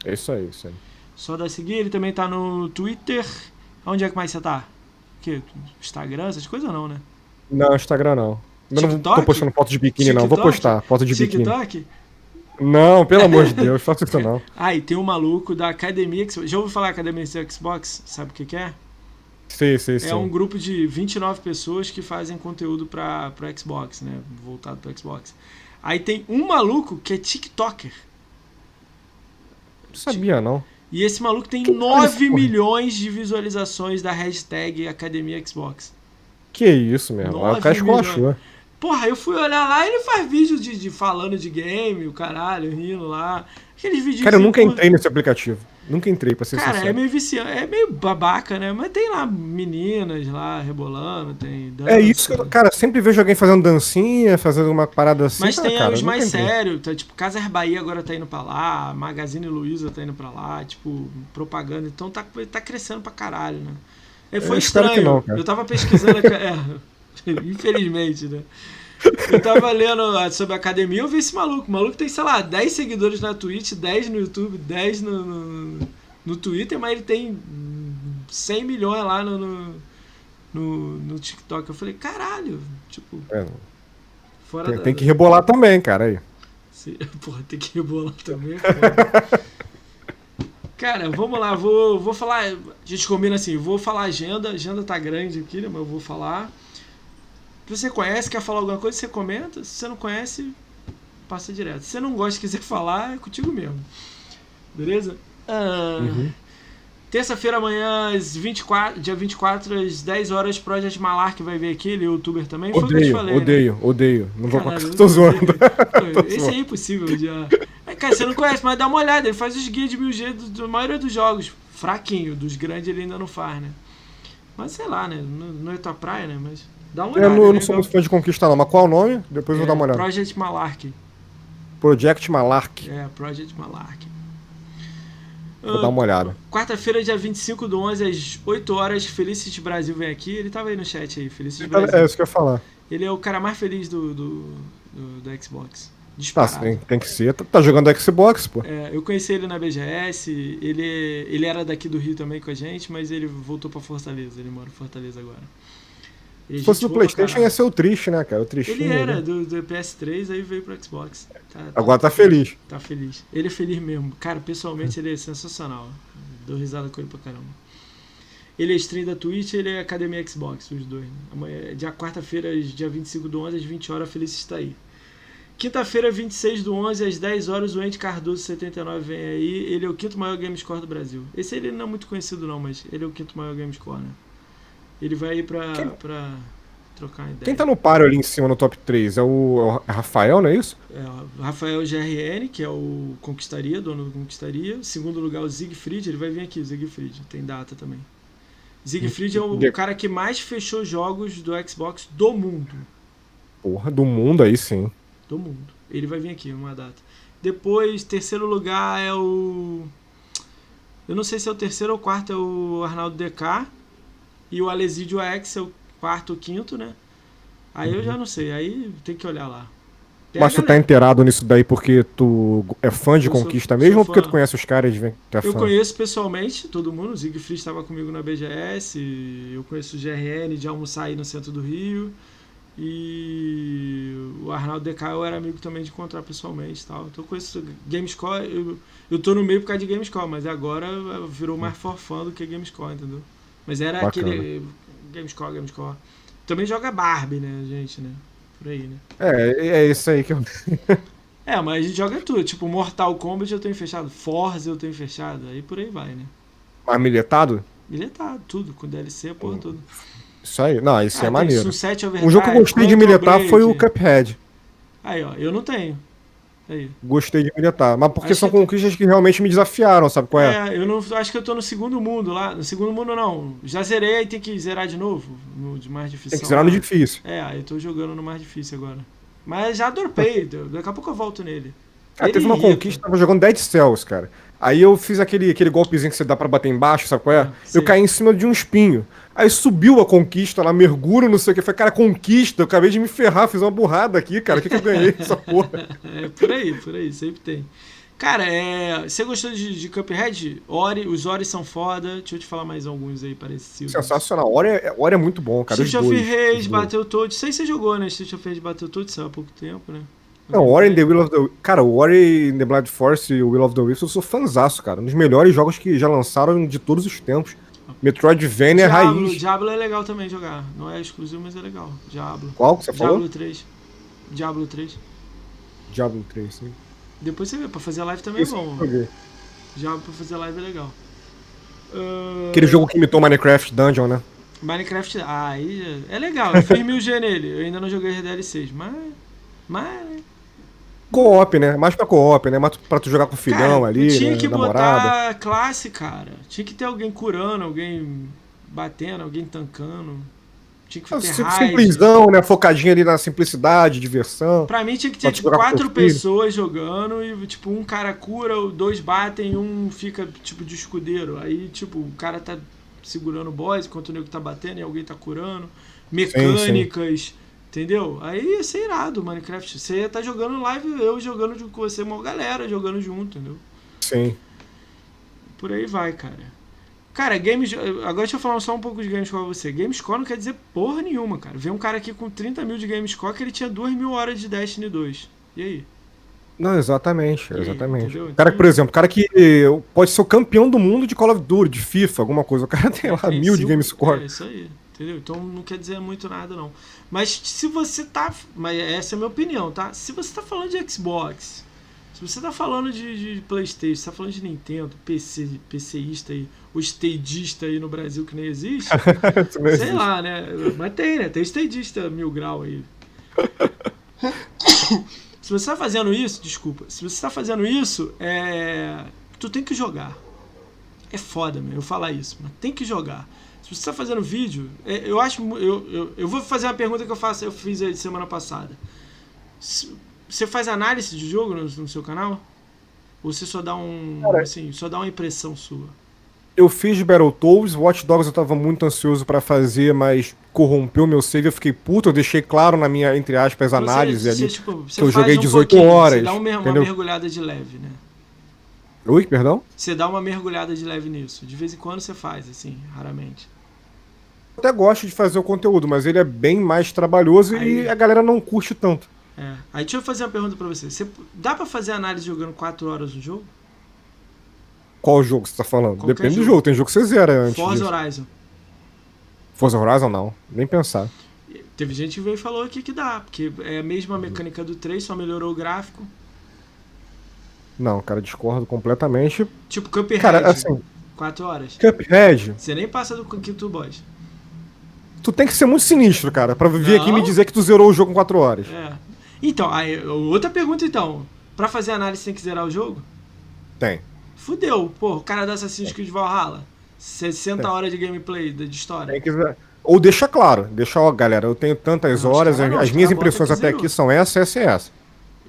É isso aí, isso aí. Só dá seguir, ele também tá no Twitter. Onde é que mais você tá? Que? Instagram, essas coisas não, né? Não, Instagram não. Eu não tô postando foto de biquíni, TikTok? não. Vou postar foto de biquíni. TikTok? Não, pelo amor de Deus, faça isso não. Ah, e tem um maluco da Academia. Já ouviu falar Academia Xbox? Sabe o que, que é? Sim, sim, sim. É um grupo de 29 pessoas que fazem conteúdo para pro Xbox, né? Voltado pro Xbox. Aí tem um maluco que é TikToker. Não sabia, não. E esse maluco tem que 9 milhões de visualizações da hashtag Academia Xbox. Que isso, mesmo. O cara esculachou. Porra, eu fui olhar lá ele faz vídeo de, de, falando de game, o caralho, rindo lá. Aqueles vídeos. Cara, eu nunca entrei nesse aplicativo. Nunca entrei, pra ser Cara, sincero. é meio viciante, é meio babaca, né? Mas tem lá meninas lá rebolando, tem dança. É isso que eu, cara, sempre vejo alguém fazendo dancinha, fazendo uma parada assim. Mas ah, tem cara, os mais sérios, tá, tipo, Casas Bahia agora tá indo pra lá, Magazine Luiza tá indo pra lá, tipo, propaganda. Então tá, tá crescendo pra caralho, né? É, foi eu estranho. Não, eu tava pesquisando. é, infelizmente, né? Eu tava lendo sobre a academia, eu vi esse maluco. O maluco tem, sei lá, 10 seguidores na Twitch, 10 no YouTube, 10 no, no, no Twitter, mas ele tem 100 milhões lá no, no, no, no TikTok. Eu falei, caralho, tipo. É, fora tem, da, tem que rebolar também, cara. Aí. Se, porra, tem que rebolar também. cara, vamos lá, vou, vou falar. A gente combina assim, vou falar agenda. A agenda tá grande aqui, né? Mas eu vou falar. Se você conhece, quer falar alguma coisa, você comenta. Se você não conhece, passa direto. Se você não gosta quiser falar, é contigo mesmo. Beleza? Ah, uhum. Terça-feira amanhã, às 24, dia 24, às 10 horas, Project Malark vai vir aqui, ele é youtuber também. Odeio, Foi o que eu te falei, odeio, né? odeio. Não vou Caralho, tô zoando. Esse é impossível já. É, cara, você não conhece, mas dá uma olhada. Ele faz os guias de 1000G da maioria dos jogos. Fraquinho, dos grandes ele ainda não faz, né? Mas sei lá, né? Não, não é tua praia, né? Mas dá uma olhada. Eu não, né? não sou muito fã de conquista, não. Mas qual é o nome? Depois é, eu vou dar uma olhada. Project Malark. Project Malark. É, Project Malark. Vou uh, dar uma olhada. Quarta-feira, dia 25 do 11, às 8 horas, Felicity Brasil vem aqui. Ele tava aí no chat aí, Felicity tá- Brasil. É isso que eu ia falar. Ele é o cara mais feliz do, do, do, do Xbox. Tá, tem, tem, que ser. Tá, tá jogando Xbox, pô. É, eu conheci ele na BGS. Ele, ele era daqui do Rio também com a gente, mas ele voltou pra Fortaleza. Ele mora em Fortaleza agora. Se fosse do PlayStation, ia ser o triste, né, cara? O tristinho. Ele era né? do, do, PS3, aí veio pro Xbox. Tá, tá, Agora tá feliz. Tá feliz. Ele é feliz mesmo. Cara, pessoalmente ele é sensacional. Dou risada com ele pra caramba. Ele é stream da Twitch ele é Academia Xbox, os dois. Né? Amanhã, dia quarta-feira, dia 25 do 11, às 20 horas, a Feliz está aí. Quinta-feira, 26 do 11, às 10 horas, o Ente Cardoso 79 vem aí. Ele é o quinto maior game score do Brasil. Esse ele não é muito conhecido não, mas ele é o quinto maior game score, né? Ele vai ir pra, Quem... pra trocar ideia. Quem tá no páreo ali em cima no top 3? É o, é Rafael, não é isso? É, o Rafael GRN, que é o Conquistaria, dono do Conquistaria. Segundo lugar, o Siegfried, ele vai vir aqui, o Siegfried, tem data também. Siegfried é o, o cara que mais fechou jogos do Xbox do mundo. Porra, do mundo aí sim. Do mundo. Ele vai vir aqui, uma data. Depois, terceiro lugar é o. Eu não sei se é o terceiro ou quarto, é o Arnaldo DK. E o Alesídio X é o quarto ou quinto, né? Aí uhum. eu já não sei, aí tem que olhar lá. Tem Mas tu tá inteirado nisso daí porque tu é fã de eu Conquista sou, mesmo sou ou porque tu conhece os caras vem? É eu conheço pessoalmente todo mundo, o Siegfried estava comigo na BGS, eu conheço o GRN de almoçar aí no centro do Rio. E o Arnaldo eu era amigo também de encontrar pessoalmente tal. Então com esse Gamescore, eu, eu tô no meio por causa de Gamescore, mas agora virou mais forfã do que Gamescore, entendeu? Mas era Bacana. aquele Gamescore, Gamescore. Também joga Barbie, né, gente, né? Por aí, né? É, é isso aí que eu. É, mas a gente joga tudo. Tipo, Mortal Kombat eu tenho fechado, Forza eu tenho fechado, aí por aí vai, né? Mais milhetado? Milhetado, tudo, com DLC, a porra toda. Isso aí. Não, isso Ah, é maneiro. Sunset Um Overdrive, jogo que eu gostei de militar foi o Cuphead. Aí, ó, eu não tenho. Aí. Gostei de militar. Mas porque Acho são que- conquistas que realmente me desafiaram, sabe qual é? É, eu não acho que eu tô no segundo mundo lá. No segundo mundo não. Já zerei aí tem que zerar de novo. No de mais difícil. Tem que zerar no lá. difícil. É, eu tô jogando no mais difícil agora. Mas já dropei, daqui a pouco eu volto nele. Ele teve uma irrita. conquista, tava jogando Dead Cells, cara. Aí eu fiz aquele, aquele golpezinho que você dá pra bater embaixo, sabe qual é? Ah, sei. eu caí em cima de um espinho. Aí subiu a conquista lá, mergulho, não sei o que. Foi, cara, conquista. Eu acabei de me ferrar, fiz uma burrada aqui, cara. O que, que eu ganhei essa porra? É por aí, por aí, sempre tem. Cara, é, você gostou de, de Cuphead? Ori, os Ori são foda. Deixa eu te falar mais alguns aí parecidos. Sensacional. Ori é, Ori é muito bom, cara. Street of Rage. Battletoads. Sei se você jogou, né? Street of Rage, Battletoads, saiu há pouco tempo, né? Não, Ori and the Will of the... Cara, o Ori and the Blood Force e o Will of the Wisps eu sou fanzaço, cara. Um dos melhores jogos que já lançaram de todos os tempos. Metroidvania Diablo, raiz. Diablo é legal também jogar. Não é exclusivo, mas é legal. Diablo. Qual que você Diablo falou? 3. Diablo 3. Diablo 3, sim. Depois você vê, pra fazer live também é Esse eu bom. Diablo pra fazer live é legal. Ah, Aquele jogo que imitou Minecraft Dungeon, né? Minecraft, ah, aí é legal. Eu fiz 1000G nele. Eu ainda não joguei as DLCs, mas. Mas. Co-op, né? Mais pra co-op, né? Mais pra tu jogar com o filhão Cara, ali, Tinha né? que namorada. botar classe, cara. Tinha que ter alguém curando, alguém batendo, alguém tancando. Tinha que Ah, ter sim-. Simplesão, né? Focadinho ali na simplicidade, diversão. Pra mim tinha que ter tipo quatro pessoas jogando e tipo um cara cura, dois batem, um fica tipo de escudeiro. Aí tipo o cara tá segurando o boss enquanto o nego tá batendo e alguém tá curando. Mecânicas, entendeu? Aí ia ser irado Minecraft. Você ia tá jogando live, eu jogando junto com você, uma galera jogando junto, entendeu? Sim. Por aí vai, cara. Cara, games. Agora deixa eu falar só um pouco de Gamescore pra você. Gamescore não quer dizer porra nenhuma, cara. Vem um cara aqui com 30 mil de Gamescore que ele tinha 2 mil horas de Destiny 2. E aí? Não, exatamente, aí, exatamente. O cara, que, por exemplo, o cara que pode ser o campeão do mundo de Call of Duty, de FIFA, alguma coisa. O cara tem lá mil de cinco- game score. É isso aí, entendeu? Então não quer dizer muito nada, não. Mas se você tá. Mas essa é a minha opinião, tá? Se você tá falando de Xbox, se você tá falando de, de Playstation, você tá falando de Nintendo, PC, PCista aí, o stagista aí no Brasil que nem existe, sei existe. lá, né? Mas tem, né? Tem stagista mil grau aí. se você tá fazendo isso, desculpa, se você tá fazendo isso, é. Tu tem que jogar. É foda, meu, eu falar isso, mas tem que jogar. Se você tá fazendo vídeo, é, eu acho. Eu, eu, eu vou fazer uma pergunta que eu faço, eu fiz aí semana passada. Você faz análise de jogo no, no seu canal? Ou você só dá um. Cara, assim, só dá uma impressão sua? Eu fiz Battletoads, Watch Dogs eu tava muito ansioso pra fazer, mas corrompeu meu save, eu fiquei puto, eu deixei claro na minha, entre aspas, análise Você- ali. você, tipo, que eu joguei um 18 pouquinho, horas, Você dá um uma entendeu? mergulhada de leve, né? Oi, perdão? Você dá uma mergulhada de leve nisso. De vez em quando você faz, assim, raramente. Eu até gosto de fazer o conteúdo, mas ele é bem mais trabalhoso Aí- e a galera não curte tanto. É. Aí deixa eu fazer uma pergunta pra você. você dá pra fazer análise jogando 4 horas no jogo? Qual jogo você tá falando? Qualquer Depende do jogo. jogo, tem jogo que você zera antes Forza disso. Horizon. Forza Horizon não, nem pensar. Teve gente que veio e falou aqui que dá, porque é a mesma mecânica do 3, só melhorou o gráfico. Não, cara, discordo completamente. Tipo Cuphead, Cara, assim, 4 horas. Cuphead, Você nem passa do Quinto Boss. tu tem que ser muito sinistro, cara, pra vir aqui me dizer que tu zerou o jogo em 4 horas. É. Então, aí, outra pergunta então. Pra fazer análise tem que zerar o jogo? Tem. Fudeu, pô, o cara da Assassin's Creed Valhalla. 60 É. horas de gameplay de história. Tem que zerar. Ou deixa claro, deixa, ó, galera, eu tenho tantas Não, horas, cara não, as minhas impressões até zerou. aqui são essa, essa e essa.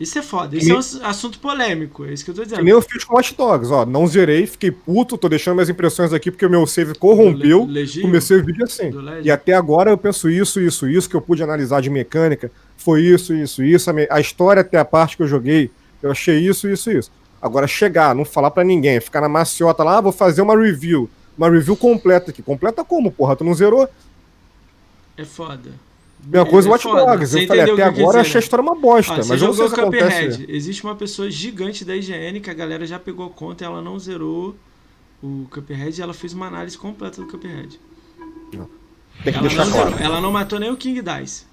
Isso é foda. Que Isso é um ass- assunto polêmico. É isso que eu tô Que dizendo. nem eu fiz com Watch Dogs, ó, não zerei, fiquei puto, tô deixando minhas impressões aqui porque o meu save corrompeu, Le- comecei o vídeo assim. E até agora eu penso isso, isso, isso, que eu pude analisar de mecânica, foi isso, isso, isso, a, a história até a parte que eu joguei, eu achei isso, isso, isso. Agora chegar, não falar pra ninguém, ficar na maciota lá, ah, vou fazer uma review, uma review completa aqui. Completa como, porra? Tu não zerou? É foda. Mesma coisa É Watch. Dogs. Eu falei, até agora eu achei a dizer, história uma bosta, Ó, mas você não sei jogou se acontece. Cuphead. Existe uma pessoa gigante da IGN que a galera já pegou conta e ela não zerou o Cuphead e ela fez uma análise completa do Cuphead. Tem que Ela deixar não, claro. zerou. ela não matou nem o King Dice.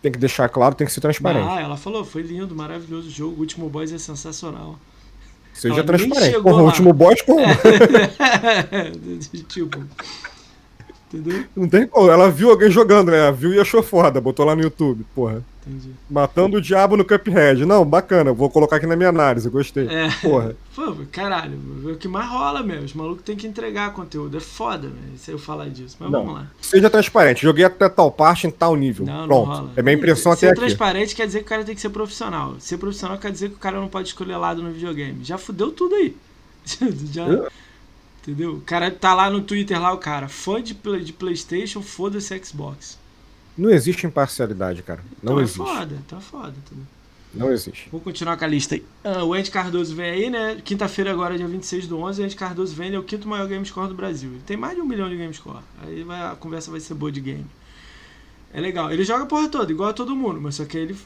Tem que deixar claro, tem que ser transparente. Ah, ela falou, foi lindo, maravilhoso o jogo. O último boss é sensacional. Seja ela nem transparente. Porra, o último boss, como? tipo. Entendeu? Não tem como. Ela viu alguém jogando, né? Ela viu e achou foda. Botou lá no YouTube, porra. Entendi. Matando o diabo no Cuphead. Não, bacana. Vou colocar aqui na minha análise. Gostei. É. Porra. Pô, caralho, é o que mais rola mesmo. Os malucos têm que entregar conteúdo. É foda, velho, se eu falar disso. Mas Não. vamos lá. Seja transparente. Joguei até tal parte em tal nível. Não, não Pronto. rola. é minha impressão Ser até aqui. transparente quer dizer que o cara tem que ser profissional. Ser profissional quer dizer que o cara não pode escolher lado no videogame. Já fudeu tudo aí. Já, É. entendeu? O cara tá lá no Twitter, lá o cara, fã de, Play- de Playstation, foda-se Xbox. Não existe imparcialidade, cara. Não então existe. é foda, tá foda. Entendeu? Não existe. Vou continuar com a lista aí. Ah, o Andy Cardoso vem aí, né? Quinta-feira agora, dia 26 do 11, o Andy Cardoso vem, ele é o quinto maior game score do Brasil. Ele tem mais de um milhão de game score. Aí vai- a conversa vai ser boa de game. É legal. Ele joga a porra toda, igual a todo mundo, mas só que aí ele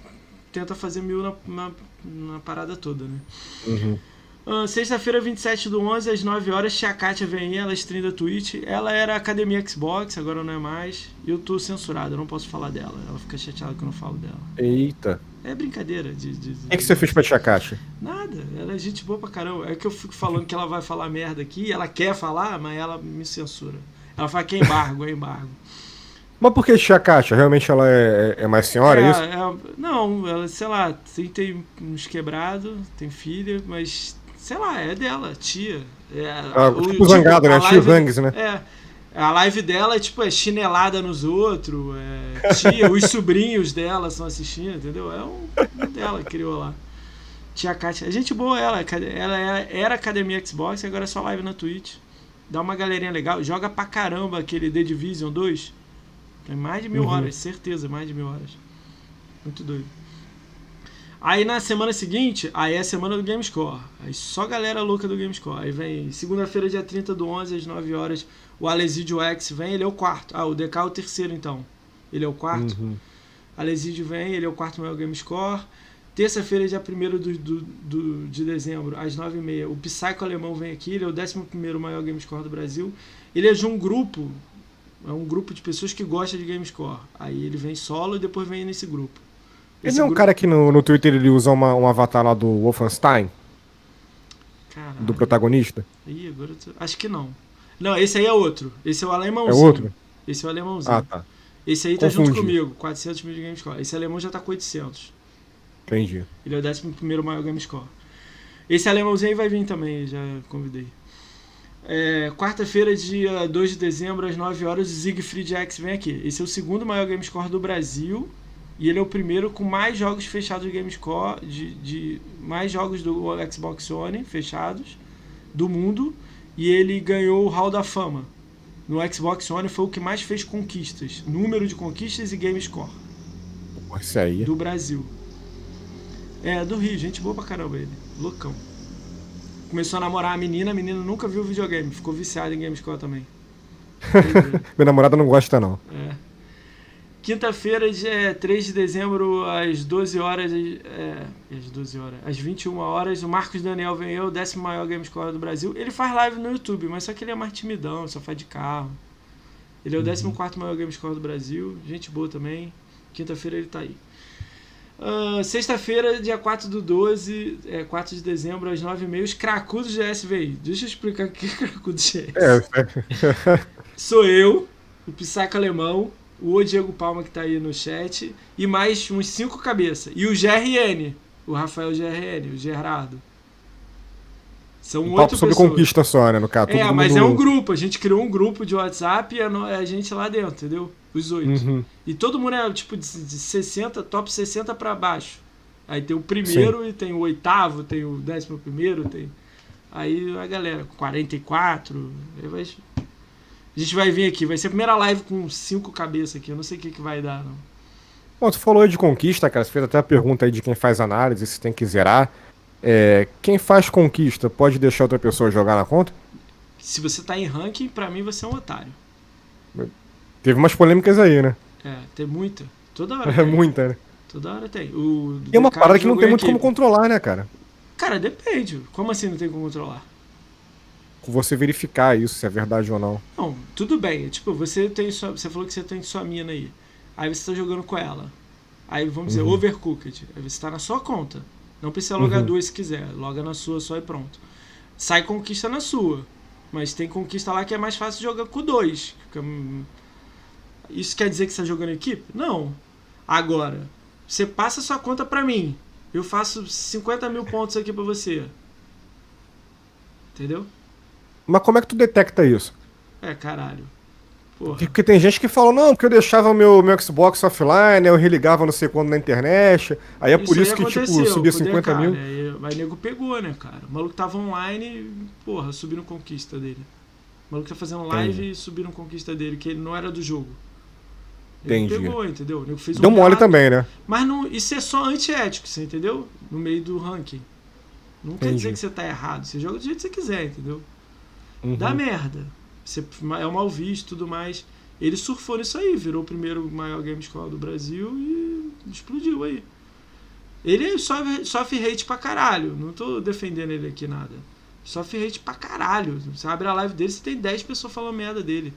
tenta fazer mil na, na, na parada toda, né? Uhum. Sexta-feira, 27 do 11, às 9 horas, Tia Kátia vem aí, ela stream da Twitch. Ela era Academia Xbox, agora não é mais. E eu tô censurado, eu não posso falar dela. Ela fica chateada que eu não falo dela. Eita. É brincadeira de... de, O que, que você fez pra Tia Kátia? Nada, ela é gente boa pra caramba. É que eu fico falando que ela vai falar merda aqui, ela quer falar, mas ela me censura. Ela fala que é embargo, é embargo. Mas por que Tia Kátia? Realmente ela é, é mais senhora, é, É, isso? é- não, ela, sei lá, tem, tem uns quebrados, tem filha, mas sei lá, é dela, tia. É, Ah, o- tipo zangado, né? a Tio live- Zangues, né? É. A live dela é tipo é chinelada nos outros, é tia, os sobrinhos dela estão assistindo, entendeu? É um dela que criou lá. Tia Kátia, gente boa ela, ela era- era Academia Xbox e agora é só live na Twitch. Dá uma galerinha legal, joga pra caramba aquele The Division 2. Tem mais de mil Uhum. horas, certeza, mais de mil horas. Muito doido. Aí na semana seguinte, aí é a semana do Gamescore. Aí só galera louca do Gamescore. Aí vem segunda-feira, dia 30 do 11, às 9 horas, o Alesidio X vem, ele é o quarto. Ah, o DK é o terceiro então. Ele é o quarto. Uhum. Alesidio vem, ele é o quarto maior Gamescore. Terça-feira, dia 1 do, do, do- de dezembro, às 9h30, o Psycho Alemão vem aqui, ele é o 11 maior Gamescore do Brasil. Ele é de um grupo, é um grupo de pessoas que gostam de Gamescore. Aí ele vem solo e depois vem nesse grupo. Ele Esse é um grupo- cara que no, no Twitter ele usa uma, um avatar lá do Wolfenstein, Caralho. do protagonista. Ih, agora eu tô- Acho que não. Não, esse aí é outro. Esse é o É alemãozinho. outro? Esse é o alemãozinho. Ah, tá. Esse aí tá junto Confundi. comigo, 400 mil de Gamescore. Esse alemão já tá com 800. Entendi. Ele é o 11 maior Gamescore. Esse alemãozinho aí vai vir também, já convidei. É, Quarta-feira, dia 2 de dezembro, às 9 horas, o Siegfried X vem aqui. Esse é o segundo maior Gamescore do Brasil. E ele é o primeiro com mais jogos fechados de Gamescore, de, de mais jogos do Xbox One fechados do mundo. E ele ganhou o Hall da Fama. No Xbox One foi o que mais fez conquistas. Número de conquistas e Gamescore Esse aí. do Brasil. É, do Rio, gente boa pra caramba ele. Loucão. Começou a namorar a menina, a menina nunca viu videogame, ficou viciada em Gamescore também. Minha namorada não gosta, não. É. Quinta-feira, dia 3 de dezembro, às 12 horas. É, às 12 horas. Às 21 horas, o Marcos Daniel vem eu, décimo maior Gamescore do Brasil. Ele faz live no YouTube, mas só que ele é mais timidão, só faz de carro. Ele é o 14 maior Gamescore do Brasil, gente boa também. Quinta-feira ele tá aí. Ah, Sexta-feira, dia 4 do 12, é, 4 de dezembro, às 9h30, os cracudos da SVI. Deixa eu explicar o que é cracudos é. É, Sou eu, o Pissaca Alemão, o Diego Palma que tá aí no chat, e mais uns cinco cabeças. E o GRN, o Rafael GRN, o Gerardo. São um oito sobre pessoas. conquista só, né? No caso, É, mas mundo- é um grupo. A gente criou um grupo de WhatsApp e a, no- a gente lá dentro, entendeu? Os oito. Uhum. E todo mundo é tipo de de 60, top 60 pra baixo. Aí tem o primeiro e tem o oitavo, tem o décimo primeiro, tem. Aí a galera, 44. Aí vai... A gente vai vir aqui, vai ser a primeira live com cinco cabeças aqui. Eu não sei o que, que vai dar, não. Bom, tu falou aí de conquista, cara. Você fez até a pergunta aí de quem faz análise, se tem que zerar. É, quem faz conquista pode deixar outra pessoa jogar na conta? Se você tá em ranking, pra mim você é um otário. Teve umas polêmicas aí, né? É, tem muita. Toda hora. É tem. muita, né? Toda hora tem. O E é uma parada que não tem em muito como controlar, né, cara? Cara, depende. Como assim não tem como controlar? Com você verificar isso, se é verdade ou não. Não, tudo bem. Tipo, você tem sua, você falou que você tem sua mina aí. Aí você tá jogando com ela. Aí vamos dizer, Uhum. overcooked. Aí você tá na sua conta. Não precisa logar Uhum. duas se quiser. Loga na sua só e pronto. Sai conquista na sua. Mas tem conquista lá que é mais fácil jogar com dois. Que é um- Isso quer dizer que você tá jogando equipe? Não. Agora, você passa sua conta pra mim. Eu faço 50 mil pontos aqui pra você. Entendeu? Mas como é que tu detecta isso? É, caralho. Porra. Porque tem gente que fala, não, porque eu deixava o meu, meu Xbox offline, eu religava não sei quando na internet, aí é por aí isso que, tipo, subia com o 50 DK, mil. Né? Aí, aí nego pegou, né, cara? O maluco tava online porra, subiram conquista dele. O maluco tá fazendo live Entendi. e subiram conquista dele, que ele não era do jogo. Ele Entendi. pegou, entendeu? O nego fez um Deu mole também, né? Mas não, isso é só antiético, você entendeu? No meio do ranking. Não quer Entendi. dizer que você tá errado. Você joga do jeito que você quiser, entendeu? Uhum. Dá merda. Você é mal visto e tudo mais. Ele surfou nisso aí, virou o primeiro maior game score do Brasil e explodiu aí. Ele sofre, sofre hate pra caralho. Não tô defendendo ele aqui nada. Sofre hate pra caralho. Você abre a live dele, você tem 10 pessoas falando merda dele.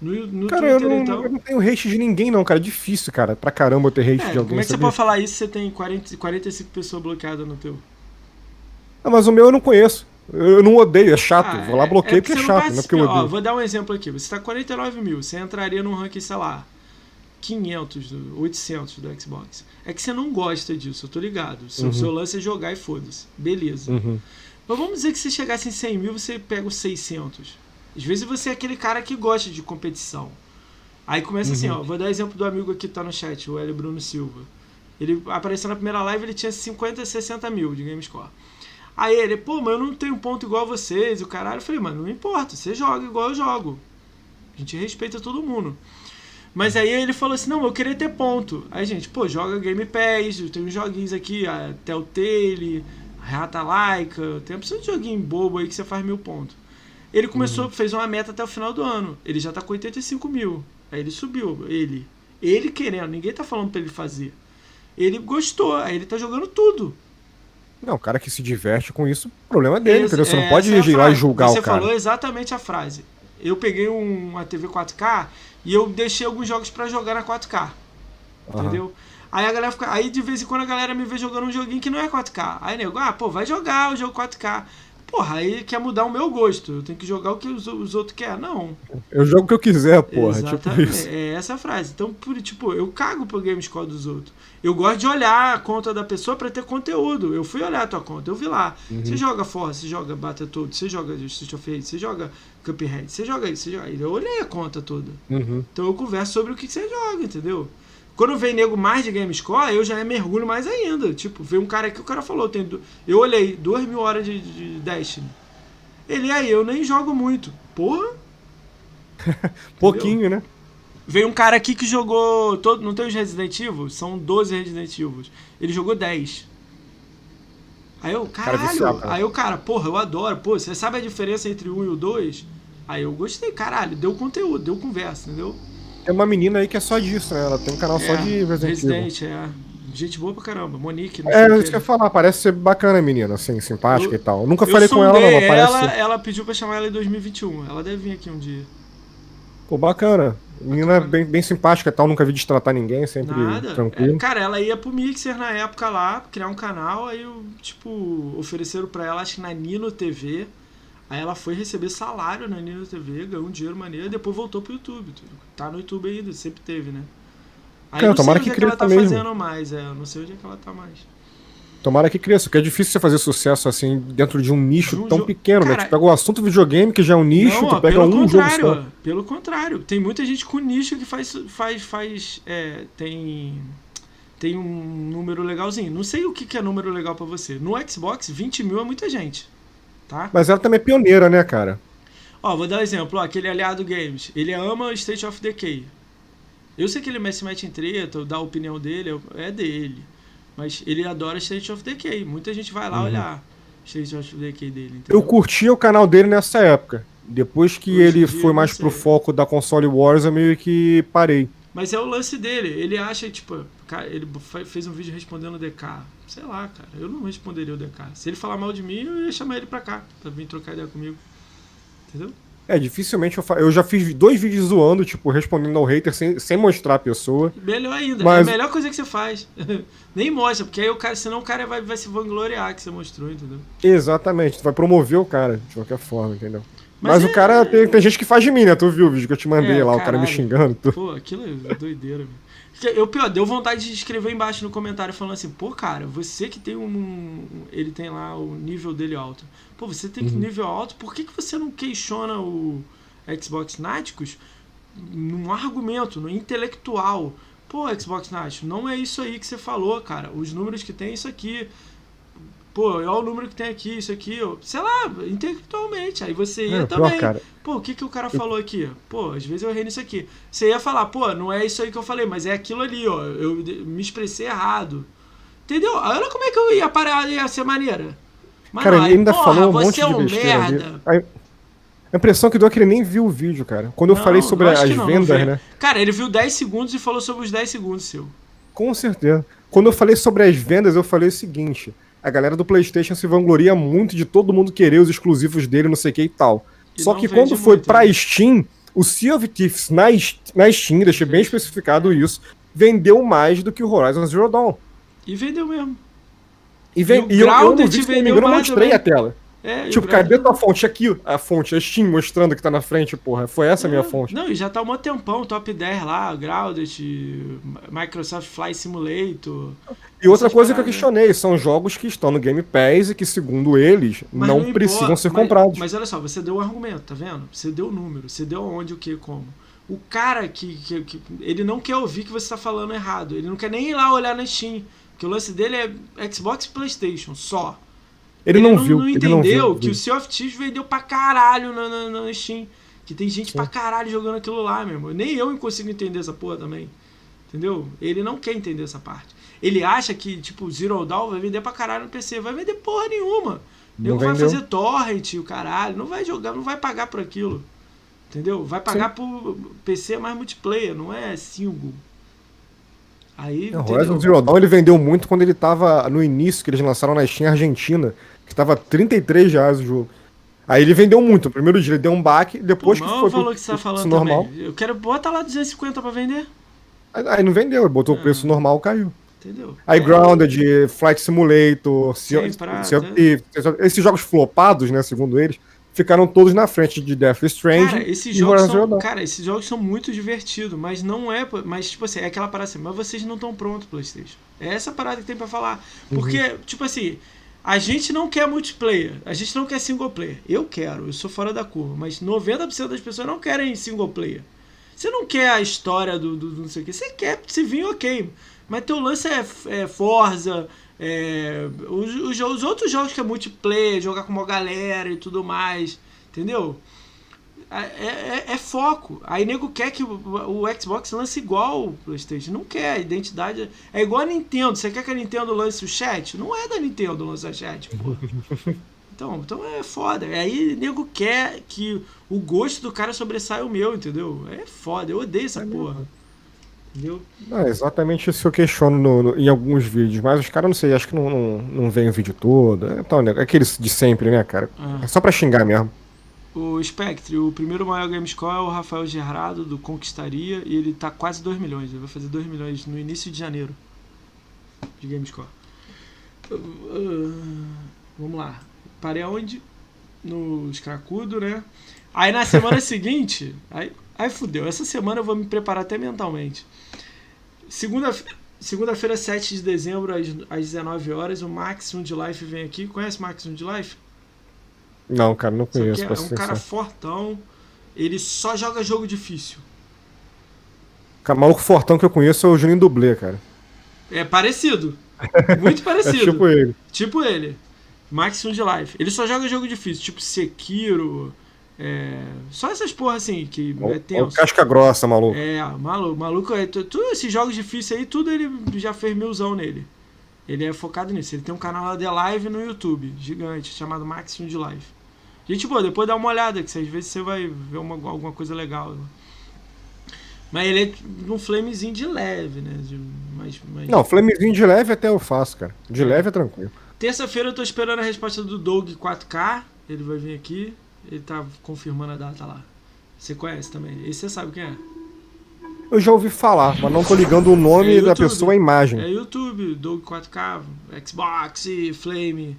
No, no Cara, eu Twitter, não, então. eu não tenho hate de ninguém, não, cara. É difícil, cara. Pra caramba eu ter hate É, de alguém. como é que você pode falar isso se você tem 40, 45 pessoas bloqueadas no teu? Ah, mas o meu eu não conheço. Eu não odeio, é chato. Ah, Vou lá, bloqueio porque é você chato, não é porque eu participa. Ó, odeio. vou dar um exemplo aqui. Você tá 49 mil, você entraria num ranking, sei lá, 500, do- 800 do Xbox. É que você não gosta disso, eu tô ligado. Seu, Uhum. seu lance é jogar e foda-se. Beleza. Uhum. Mas vamos dizer que se chegasse em 100 mil, você pega os 600. Às vezes você é aquele cara que gosta de competição. Aí começa assim, Uhum. ó. Vou dar exemplo do amigo aqui que tá no chat, o Hélio Bruno Silva. Ele apareceu na primeira live, ele tinha 50, 60 mil de GameScore. Aí ele, pô, mas eu não tenho ponto igual a vocês, o caralho. Eu falei, mano, não importa, você joga igual eu jogo. A gente respeita todo mundo. Mas aí ele falou assim, não, eu queria ter ponto. Aí, gente, pô, joga Game Pass, tem uns joguinhos aqui, a Telltale, Rata Laika, tem uma opção de joguinho bobo aí que você faz mil pontos. Ele começou, fez uma meta até o final do ano. Ele já tá com 85 mil. Aí ele subiu, ele. Ele querendo, ninguém tá falando pra ele fazer. Ele gostou, aí ele tá jogando tudo. Não, o cara que se diverte com isso, o problema é dele, Esse- entendeu? Você não pode é a ir lá e julgar Você o cara. falou exatamente a frase. Eu peguei um- uma TV 4K e eu deixei alguns jogos pra jogar na 4K. Aham. Entendeu? Aí a galera fica. Aí de vez em quando a galera me vê jogando um joguinho que não é 4K. Aí nego, ah, pô, vai jogar o jogo 4K. Porra, aí quer mudar o meu gosto. Eu tenho que jogar o que os, os outros querem. Não. Eu jogo o que eu quiser, porra. Tipo Exatamente. isso. É essa a frase. Então, por, tipo, eu cago pro game score dos outros. Eu gosto de olhar a conta da pessoa pra ter conteúdo. Eu fui olhar a tua conta, eu vi lá. Uhum. Você joga Forza, você joga Battletoads, você joga Street of Rage, você joga Cuphead, você joga isso, você joga... Eu olhei a conta toda. Uhum. Então eu converso sobre o que você joga, entendeu? Quando vem nego mais de game score, eu já mergulho mais ainda. Tipo, veio um cara aqui, o cara falou, tem eu olhei, duas mil horas de, de Destiny. Ele, aí, eu nem jogo muito. Porra, Pouquinho, né? Veio um cara aqui que jogou. Todo, não tem os Resident Evil? São 12 Resident Evil. Ele jogou 10. Aí eu, Cara caralho. viciado, cara. aí eu, cara, porra, eu adoro. Pô, você sabe a diferença entre o 1 e o 2? Aí eu gostei, caralho. Deu conteúdo, deu conversa, entendeu? Tem uma menina aí que é só disso, né? Ela tem um canal só É, de Resident Evil. Resident, é. Gente boa pra caramba. Monique, É, isso que eu ia falar, parece ser bacana a menina, assim, simpática Eu- e tal. Nunca falei com ela, não, mas parece ela, ela pediu pra chamar ela em 2021. Ela deve vir aqui um dia. Pô, bacana. Menina bem, bem simpática e tal, nunca vi destratar ninguém, sempre Nada. tranquilo. É, cara, ela ia pro Mixer na época lá, criar um canal, aí, eu, tipo, ofereceram pra ela, acho que na Nino TV. Aí ela foi receber salário na Nino TV, ganhou um dinheiro maneiro, e depois voltou pro YouTube. Tá no YouTube ainda, sempre teve, né? Aí Cara, não tomara sei que onde é que ela tá cresça mesmo. fazendo mais, é, eu não sei onde é que ela tá mais. Tomara que cresça, porque é difícil você fazer sucesso assim dentro de um nicho De um tão pequeno, né? Cara, Tu pega o assunto videogame, que já é um nicho, não, tu ó, pega pelo um jogo contrário, só. ó, pelo contrário. Tem muita gente com nicho que faz, faz, faz, é, tem, tem um número legalzinho. Não sei o que, que é número legal pra você. No Xbox, 20 mil é muita gente, tá? Mas ela também é pioneira, né, cara? Ó, vou dar um exemplo. Ó, aquele aliado Games, ele ama State of Decay. Eu sei que ele se mete em treta, dá a opinião dele, é dele. Mas ele adora State of Decay. Muita gente vai lá Uhum. olhar State of Decay dele, Eu entendeu? curtia o canal dele nessa época. Depois que Hoje ele foi mais pro foco da console Wars, eu meio que parei. Mas é o lance dele. Ele acha, tipo, ele fez um vídeo respondendo o DK. Sei lá, cara. Eu não responderia o DK. Se ele falar mal de mim, eu ia chamar ele pra cá, pra vir trocar ideia comigo. Entendeu? É, dificilmente eu fa... Eu já fiz dois vídeos zoando, tipo, respondendo ao hater sem, sem mostrar a pessoa. Melhor ainda, mas... é a melhor coisa que você faz. Nem mostra, porque aí o cara, senão o cara vai, vai se vangloriar que você mostrou, entendeu? Exatamente, tu vai promover o cara, de qualquer forma, entendeu? Mas, mas é... o cara, tem, tem gente que faz de mim, né? Tu viu o vídeo que eu te mandei é, lá, caralho. o cara me xingando. Tu... Pô, aquilo é doideira, velho. Eu, pior, deu vontade de escrever embaixo no comentário falando assim, pô, cara, você que tem um. Ele tem lá o nível dele alto. Pô, você tem uhum. nível alto, por que, que você não questiona o Xbox Náticos num argumento, no intelectual? Pô, Xbox Náticos, não é isso aí que você falou, cara. Os números que tem é isso aqui. Pô, olha o número que tem aqui, isso aqui, sei lá, intelectualmente. Aí você ia é, também. Pô, pô, o que, que o cara falou aqui? Pô, às vezes eu errei nisso aqui. Você ia falar, pô, não é isso aí que eu falei, mas é aquilo ali, ó. Eu me expressei errado. Entendeu? Olha como é que eu ia parar, ia ser maneira. Mano, cara, ele ainda porra, falou um monte é um de merda. A impressão que deu é que ele nem viu o vídeo, cara. Quando eu não, falei sobre as não, vendas, não né? Cara, ele viu 10 segundos e falou sobre os 10 segundos seu. Com certeza. Quando eu falei sobre as vendas, eu falei o seguinte: a galera do PlayStation se vangloria muito de todo mundo querer os exclusivos dele, não sei o que e tal. E Só que quando foi muito, pra né? Steam, o Sea of Thieves na, na Steam, deixei bem especificado isso, vendeu mais do que o Horizon Zero Dawn. E vendeu mesmo. E, vem, e, e eu, eu se não me engano, mostrei a tela. É, tipo, cadê tua fonte? Aqui, a fonte, a Steam mostrando que tá na frente, porra. Foi essa a minha é, fonte. Não, e já tá um tempão, top 10 lá, Grounded, Microsoft Flight Simulator. E outra coisa que eu questionei, são jogos que estão no Game Pass e que, segundo eles, não, não, precisam ser mas, comprados. Mas olha só, você deu o um argumento, tá vendo? Você deu o número, você deu onde, o que, como. O cara que, que, que, Ele não quer ouvir que você tá falando errado. Ele não quer nem ir lá olhar na Steam. Porque o lance dele é Xbox e PlayStation só. Ele, ele não, não, viu. Não entendeu ele não viu, que o Sea of Thieves vendeu pra caralho na, na, na Steam. Que tem gente Sim. pra caralho jogando aquilo lá, meu irmão. Nem eu consigo entender essa porra também. Entendeu? Ele não quer entender essa parte. Ele acha que, tipo, Zero Dawn vai vender pra caralho no PC. Vai vender porra nenhuma. Ele vai fazer torrent, o caralho. Não vai jogar, não vai pagar por aquilo. Entendeu? Vai pagar Sim. por PC mais multiplayer, não é single. Aí, o Horizon Zero Dawn ele vendeu muito quando ele tava no início, que eles lançaram na Steam Argentina, que tava 33 reais o jogo. Aí ele vendeu muito. No primeiro dia ele deu um baque, depois Pô, que foi falou pro, que você tá falando normal. Também. Eu quero botar lá 250 pra vender. Aí, aí não vendeu, botou o preço ah. normal, caiu. Entendeu? Aí. Grounded, Flight Simulator, Sea, sea, esses jogos flopados, né, segundo eles, ficaram todos na frente de Death Strange. Cara, esses jogos são, cara, esses jogos são muito divertidos, mas não é, mas tipo assim, é aquela parada assim, mas vocês não estão prontos PlayStation. É essa parada que tem para falar. Porque, uhum. tipo assim, a gente não quer multiplayer, a gente não quer single player. Eu quero, eu sou fora da curva, mas 90% das pessoas não querem single player. Você não quer a história do, do, do não sei o que, você quer se vir ok. Mas teu lance é, é Forza, é, os, os, os, outros jogos que é multiplayer, jogar com uma galera e tudo mais, entendeu? É, é, é foco. Aí nego quer que o, o, Xbox lance igual o PlayStation. Não quer. A identidade é igual a Nintendo. Você quer que a Nintendo lance o chat? Não é da Nintendo lançar chat, pô. Então, então é foda. Aí nego quer que o gosto do cara sobressaia o meu, entendeu? É foda. Eu odeio essa é porra. Mesmo. Entendeu? É exatamente isso que eu questiono no, no, em alguns vídeos, mas os caras, não sei, acho que não, não, não vem o vídeo todo. É, então, é aqueles de sempre, né, cara? Ah. É só pra xingar mesmo. O Spectre, o primeiro maior Gamescore é o Rafael Gerardo, do Conquistaria, e ele tá quase 2 milhões. Ele vai fazer 2 milhões no início de janeiro de Gamescore. Uh, uh, vamos lá. Parei aonde? No Scracudo, né? Aí na semana seguinte, aí, aí fudeu. Essa semana eu vou me preparar até mentalmente. Segunda-feira, segunda 7 de dezembro, às, às 19 horas, o Maximum de Life vem aqui. Conhece o Maximum de Life? Não, cara, não conheço. É, é um cara fortão. Ele só joga jogo difícil. O maluco fortão que eu conheço é o Juninho Dublê, cara. É parecido. Muito parecido. é tipo ele. Tipo ele. Maximum de Life. Ele só joga jogo difícil, tipo Sekiro, é, só essas porra assim, que o, é tenso. Casca grossa, maluco. É, maluco, maluco é, tudo esses jogos difíceis aí, tudo ele já fez milzão nele. Ele é focado nisso. Ele tem um canal lá de live no YouTube, gigante, chamado Maximum de Live. Gente, boa, depois dá uma olhada, que às vezes você vai ver uma, alguma coisa legal. Mas ele é um flamezinho de leve, né? De, mais, mais... Não, flamezinho de leve até eu faço, cara. De É. leve é tranquilo. Terça-feira eu tô esperando a resposta do Doug 4K. Ele vai vir aqui. Ele tá confirmando a data lá. Você conhece também. Esse você sabe quem é. Eu já ouvi falar, mas não tô ligando o nome É da pessoa à imagem. É YouTube, Doug 4K, Xbox, Flame.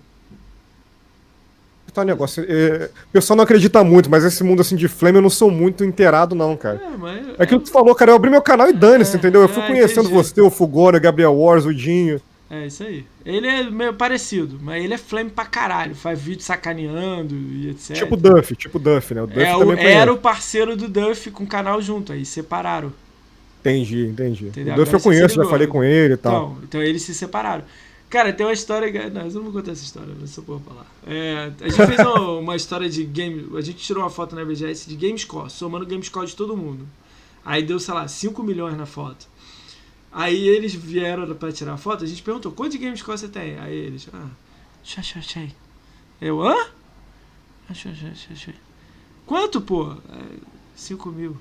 Tá um negócio. é, o pessoal não acredita muito, mas esse mundo assim de flame eu não sou muito inteirado, não, cara. É, mas. É aquilo que tu falou, cara. Eu abri meu canal e dane-se, É, entendeu? Eu fui é, conhecendo entendi. você, o Fugora, o Gabriel Wars, o Dinho. É isso aí. Ele é meio parecido, mas ele é flame pra caralho. Faz vídeo sacaneando e etc. Tipo Duff, tipo Duff, né? O Duff é, o- conhece. era o parceiro do Duff com o canal junto, aí separaram. Entendi, entendi. Entendeu? O Duff Agora eu conheço, já falei com ele e tal. Então, então eles se separaram. Cara, tem uma história. Não, eu não vou contar essa história, não sou por falar. É, a gente fez uma, uma história de game. A gente tirou uma foto na BGS de Gamescore, somando o Gamescore de todo mundo. Aí deu, sei lá, 5 milhões na foto. Aí eles vieram pra tirar foto, a gente perguntou, quanto de Gamescore você tem? Aí eles, ah, achei, achei, achei. Eu, hã? Achei, achei, achei, achei. Quanto, pô? 5 mil.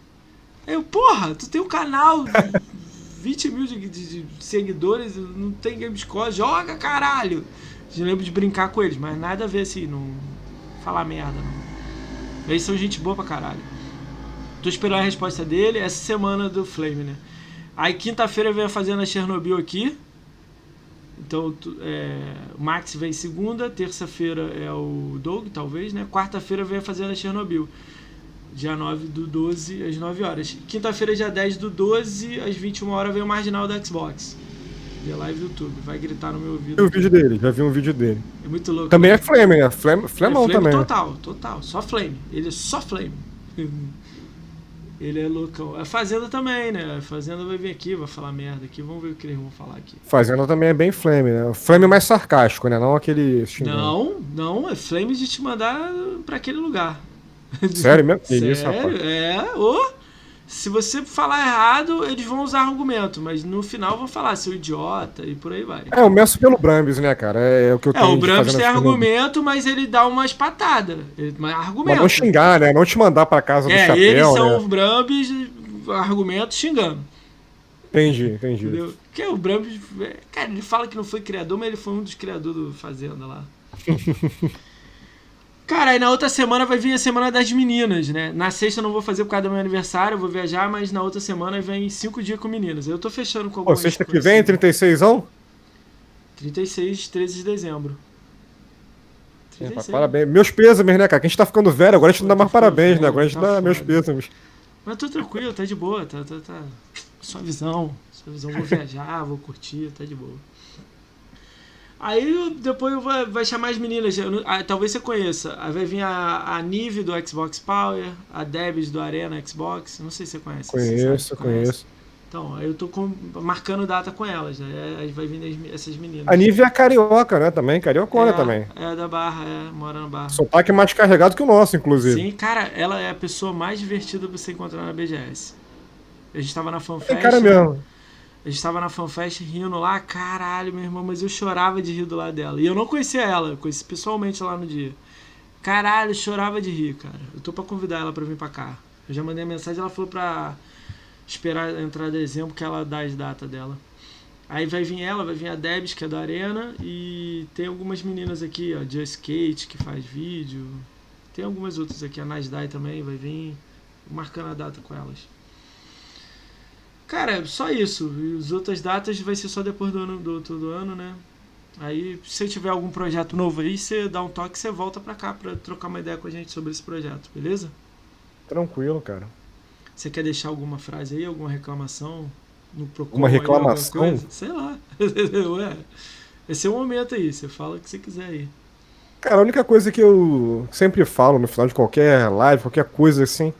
Eu, porra, tu tem um canal, 20 mil de, de- de seguidores, não tem Gamescore, joga caralho! Eu lembro de brincar com eles, mas nada a ver assim, não falar merda, não. Eles são gente boa pra caralho. Tô esperando a resposta dele essa semana do Flame, né? Aí quinta-feira vem a Fazenda Chernobyl aqui. Então é, o Max vem segunda, terça-feira é o Doug, talvez, né? Quarta-feira vem a Fazenda Chernobyl. Dia 9 do 12 às 9 horas. Quinta-feira, dia 10 do 12 às 21 horas, vem o Marginal da Xbox. Via live do YouTube. Vai gritar no meu Vi ouvido. o vídeo dele, já vi um vídeo dele. É muito louco. Também é Flame, né? Flame, Flamão é flame também. né? total, total. Só flame. Ele é só flame. Ele é loucão. A Fazenda também, né? A Fazenda vai vir aqui, vai falar merda aqui. Vamos ver o que eles vão falar aqui. Fazenda também é bem Flame, né? O Flame mais sarcástico, né? Não aquele. Não, não, é flame de te mandar pra aquele lugar. Sério mesmo? Sério? isso, rapaz? É, ô. Se você falar errado, eles vão usar argumento, mas no final vão falar seu idiota e por aí vai. É, eu meço pelo Brambis, né, cara? É, é o que eu É, tenho o de Brambis tem argumento, mas ele dá umas patadas. Ele- Mas Mas argumento. não xingar, né? Não te mandar pra casa do É, chapéu, eles são né? Brambis, argumento xingando. Entendi, entendi. Entendeu? Porque o Brambis. é, Cara, ele fala que não foi criador, mas ele foi um dos criadores do Fazenda lá. Cara, aí na outra semana vai vir a semana das meninas, né? Na sexta eu não vou fazer por causa do meu aniversário, eu vou viajar, mas na outra semana vem cinco dias com meninas. Eu tô fechando com Pô, algumas sexta que vem, assim. 36 ão? 36, 13 de dezembro. É, 36. parabéns. Meus pêsames, né, cara? Que a gente tá ficando velho, agora a gente não dá Pô, mais tá parabéns, foda, né? Agora a gente tá dá meus foda. pêsames. Mas tô tranquilo, tá de boa, tá, tá, tá. Sua visão, sua visão, vou viajar, vou curtir, tá de boa. Aí depois vou, vai chamar as meninas, eu não- ah, talvez você conheça. Aí vai vir a, a Nive do Xbox Power, a Debs do Arena Xbox, não sei se você conhece. você Conheço, conhece? conheço. Então, aí eu tô com- marcando data com elas, né? Aí vai vir as- essas meninas. A Nive é carioca, né? Também, cariocona é, também. É da Barra, é, mora na Barra. Sotaque mais carregado que o nosso, inclusive. Sim, cara, ela é a pessoa mais divertida pra você encontrar na BGS. A gente tava na É fanfest. cara mesmo. A gente tava na fanfest rindo lá, caralho, meu irmão, mas eu chorava de rir do lado dela. E eu não conhecia ela, conheci pessoalmente lá no dia. Caralho, chorava de rir, cara. Eu tô pra convidar ela pra vir pra cá. Eu já mandei a mensagem, ela falou pra esperar entrar dezembro que ela dá as datas dela. Aí vai vir ela, vai vir a Debs, que é da Arena, e tem algumas meninas aqui, ó, Just Kate, que faz vídeo. Tem algumas outras aqui, a Nasdai também vai vir, marcando a data com elas. Cara, só isso. E as outras datas vai ser só depois do ano do outro do ano, né? Aí, se tiver algum projeto novo aí, você dá um toque, você volta pra cá pra trocar uma ideia com a gente sobre esse projeto, beleza? Tranquilo, cara. Você quer deixar alguma frase aí, alguma reclamação? No Procon Uma reclamação? Sei lá. Ué, esse é o momento aí, você fala o que você quiser aí. Cara, a única coisa que eu sempre falo no final de qualquer live, qualquer coisa assim,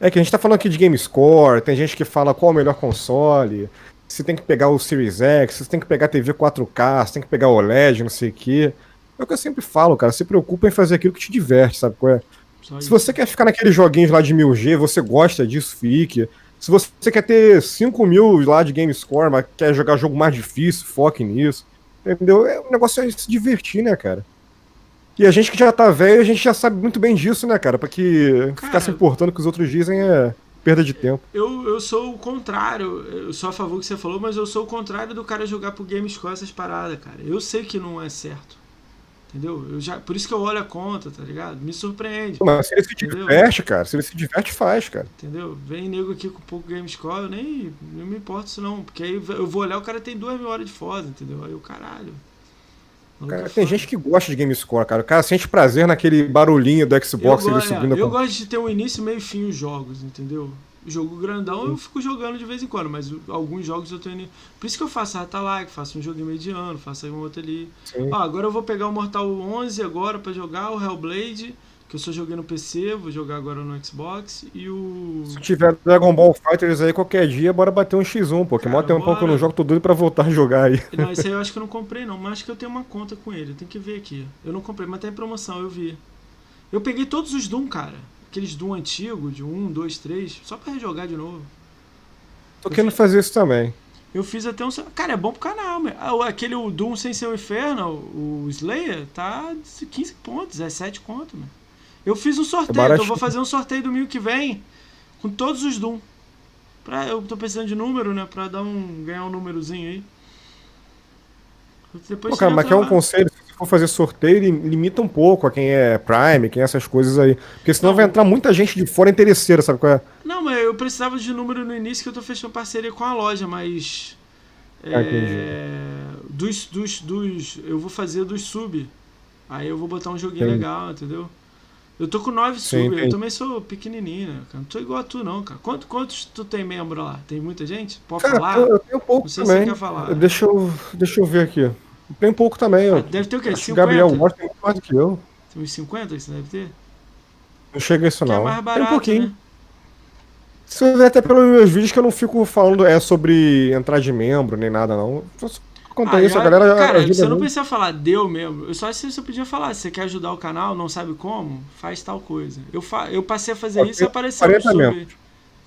é que a gente tá falando aqui de Game Score, tem gente que fala qual é o melhor console, se tem que pegar o Series X, se tem que pegar TV 4K, se tem que pegar OLED, não sei o quê. É o que eu sempre falo, cara, se preocupa em fazer aquilo que te diverte, sabe qual é? Se você quer ficar naqueles joguinhos lá de 1000G, você gosta disso, fique. Se você quer ter 5 mil lá de game score, mas quer jogar jogo mais difícil, foque nisso. Entendeu? É, o negócio é se divertir, né, cara? E a gente que já tá velho, a gente já sabe muito bem disso, né, cara? Pra que Cara- ficar se importando com os outros dizem é perda de tempo. Eu, eu sou o contrário. Eu sou a favor do que você falou, mas eu sou o contrário do cara jogar pro GameScore essas paradas, cara. Eu sei que não é certo. Entendeu? Eu já, por isso que eu olho a conta, tá ligado? Me surpreende. Mas se ele se entendeu? diverte, cara, se ele se diverte, faz, cara. Entendeu? Vem nego aqui com pouco game score, eu nem não me importa isso não. Porque aí eu vou olhar, o cara tem duas mil horas de foda, entendeu? Aí o caralho. Cara, tem gente que gosta de game score, cara. O cara sente prazer naquele barulhinho do Xbox eu, ele subindo. É, eu gosto de ter um início, meio e fim os jogos, entendeu? jogo grandão eu fico jogando de vez em quando, mas alguns jogos eu tô indo. Por isso que eu faço Like, faço um jogo mediano, faço aí um outro ali. Ó, agora eu vou pegar o Mortal 11 agora para jogar, o Hellblade, que eu só joguei no PC, vou jogar agora no Xbox, e o... Se tiver Dragon Ball Fighters aí qualquer dia, bora bater um X1, pô, que mó tem um pouco no jogo, tô doido pra voltar a jogar aí. Não, esse aí eu acho que eu não comprei não, mas acho que eu tenho uma conta com ele, tem que ver aqui. Eu não comprei, mas tá em promoção, eu vi. Eu peguei todos os Doom, cara aqueles Doom antigo, de 1, 2, 3, só pra rejogar de novo. Tô querendo fazer isso também. Eu fiz até um. Cara, é bom pro canal, meu. Ah, aquele Doom sem ser o inferno, o Slayer, tá 15 pontos, 17 conto, meu. Eu fiz um sorteio, é então eu vou fazer um sorteio domingo que vem com todos os Doom. Pra, eu tô precisando de número, né? Pra dar um, ganhar um númerozinho aí. Depois Pô, cara, mas quer um conselho? for fazer sorteio, limita um pouco a quem é Prime, quem é essas coisas aí. Porque senão não. vai entrar muita gente de fora interesseira, sabe qual é? Não, mas eu precisava de número no início que eu tô fechando parceria com a loja, mas. Ah, é, dos, dos, dos. Eu vou fazer dos sub. Aí eu vou botar um joguinho entendi. legal, entendeu? Eu tô com 9 sub, eu também sou pequenininho, né, cara? Não tô igual a tu, não, cara. Quanto, quantos tu tem membro lá? Tem muita gente? Pode cara, falar? Eu tenho pouco não sei também. se você quer falar. Deixa eu, deixa eu ver aqui. Tem pouco também. Ah, deve ter o quê? Acho 50? Gabriel Morte tem muito mais do que eu. Tem uns 50 isso deve ter? Não chega isso que não. É mais barato, tem um pouquinho. Né? Você vê até pelos meus vídeos que eu não fico falando é sobre entrar de membro nem nada, não. Conta ah, isso, a galera. Cara, você não precisa falar deu mesmo. Eu só se você podia falar, se você quer ajudar o canal, não sabe como, faz tal coisa. Eu, fa eu passei a fazer isso e apareceu no sub.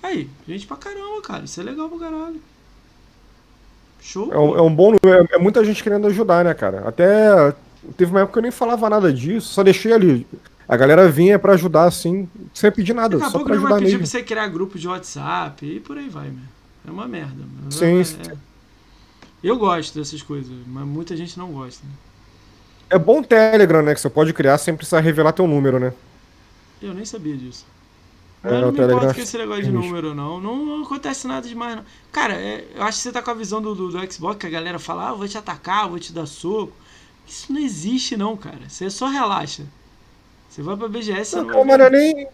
Aí, gente pra caramba, cara. Isso é legal pra caralho. Show. É um, é um bom. É, é, muita gente querendo ajudar, né, cara? Até. Teve uma época que eu nem falava nada disso, só deixei ali. A galera vinha para ajudar, assim, sem pedir nada, Daqui só pra ajudar vai pedir pra você criar grupo de WhatsApp e por aí vai, meu. É uma merda. Sim. É, eu gosto dessas coisas, mas muita gente não gosta. Né? É bom o Telegram, né? Que você pode criar sem precisar revelar teu número, né? Eu nem sabia disso. É, não me importa com esse negócio de número, não. não. Não acontece nada demais, não. Cara, é, eu acho que você tá com a visão do, do, do Xbox, que a galera fala, ah, eu vou te atacar, eu vou te dar soco. Isso não existe, não, cara. Você só relaxa. Você vai pra BGS... Não, não, mas não é nem...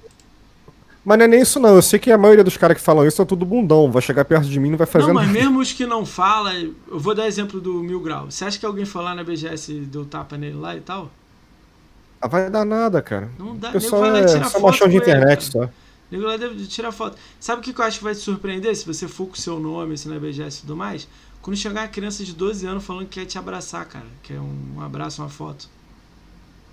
Mas não é nem isso, não. Eu sei que a maioria dos caras que falam isso é tudo bundão. Vai chegar perto de mim e não vai fazer nada. Não, mas mesmo os que não falam... Eu vou dar exemplo do Mil Grau. Você acha que alguém foi lá na BGS e deu tapa nele lá e tal? Ah, vai dar nada, cara. Não dá. O pessoal é só machão de internet, ele, só. Nego lá deve tirar foto. Sabe o que eu acho que vai te surpreender se você for com o seu nome, assim, na BGS e tudo mais? Quando chegar uma criança de 12 anos falando que quer te abraçar, cara. Quer um abraço, uma foto.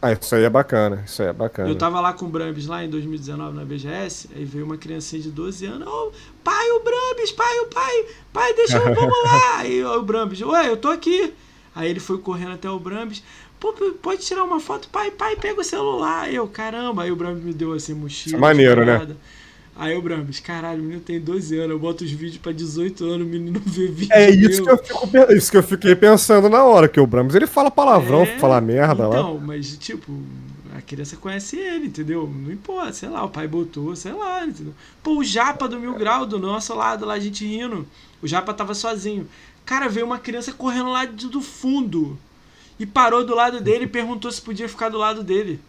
Ah, isso aí é bacana, isso aí é bacana. Eu tava lá com o Brambis lá em 2019 na BGS, aí veio uma criancinha de 12 anos, oh, pai, o Brambis, pai, o pai, pai, deixa eu, vamos lá. Aí o Brambis, ué, eu tô aqui. Aí ele foi correndo até o Brambis, Pô, pode tirar uma foto? Pai, pai, pega o celular. Eu, caramba. Aí o Brambis me deu assim, mochila. Maneiro, né? Aí o Brambis, caralho, o menino tem 12 anos, eu boto os vídeos pra 18 anos, o menino vê vídeo. É isso que, eu fico, isso que eu fiquei pensando na hora, que o Brambis ele fala palavrão, é, fala merda então, lá. Então, mas tipo, a criança conhece ele, entendeu? Não importa, sei lá, o pai botou, sei lá, entendeu? Pô, o Japa do Mil Grau, do nosso lado, lá a gente rindo, o Japa tava sozinho. Cara, veio uma criança correndo lá do fundo e parou do lado dele e perguntou se podia ficar do lado dele.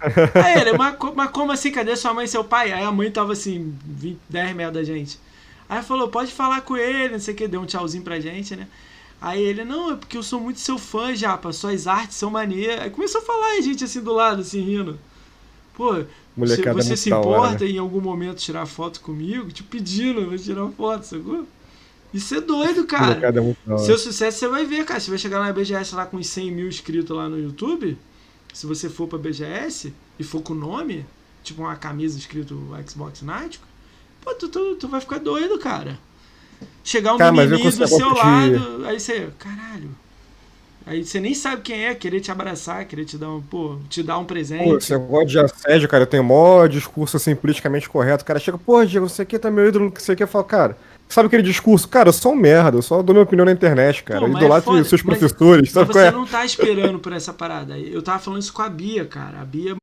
Aí ele, mas, mas como assim? Cadê sua mãe e seu pai? Aí a mãe tava assim, 20, 10 metros da gente. Aí falou, pode falar com ele, não sei o que, deu um tchauzinho pra gente, né? Aí ele, não, é porque eu sou muito seu fã, Japa, suas artes são maneiras. Aí começou a falar a gente assim do lado, assim, rindo. Pô, Molecada você se importa né? em algum momento tirar foto comigo? Te pedindo pra tirar foto, sacou? Isso é doido, cara. É Seu sucesso você vai ver, cara. Você vai chegar na BGS lá com uns 100 mil inscritos lá no YouTube. Se você for pra BGS e for com o nome, tipo uma camisa escrito Xbox Night, pô, tu, tu, tu vai ficar doido, cara. Chegar um cara, menininho do seu lado, aí você, caralho. Aí você nem sabe quem é, querer te abraçar, querer te dar um, pô, te dar um presente. Pô, esse negócio de assédio, cara, eu tenho mó discurso assim, politicamente correto. O cara chega, pô, Diego, você aqui tá meu ídolo, o que. Eu falo, cara, sabe aquele discurso? Cara, eu sou um merda, eu só dou minha opinião na internet, cara. Pô, mas é seus mas- professores, Mas sabe qual você é? não tá esperando por essa parada. Eu tava falando isso com a Bia, cara. A Bia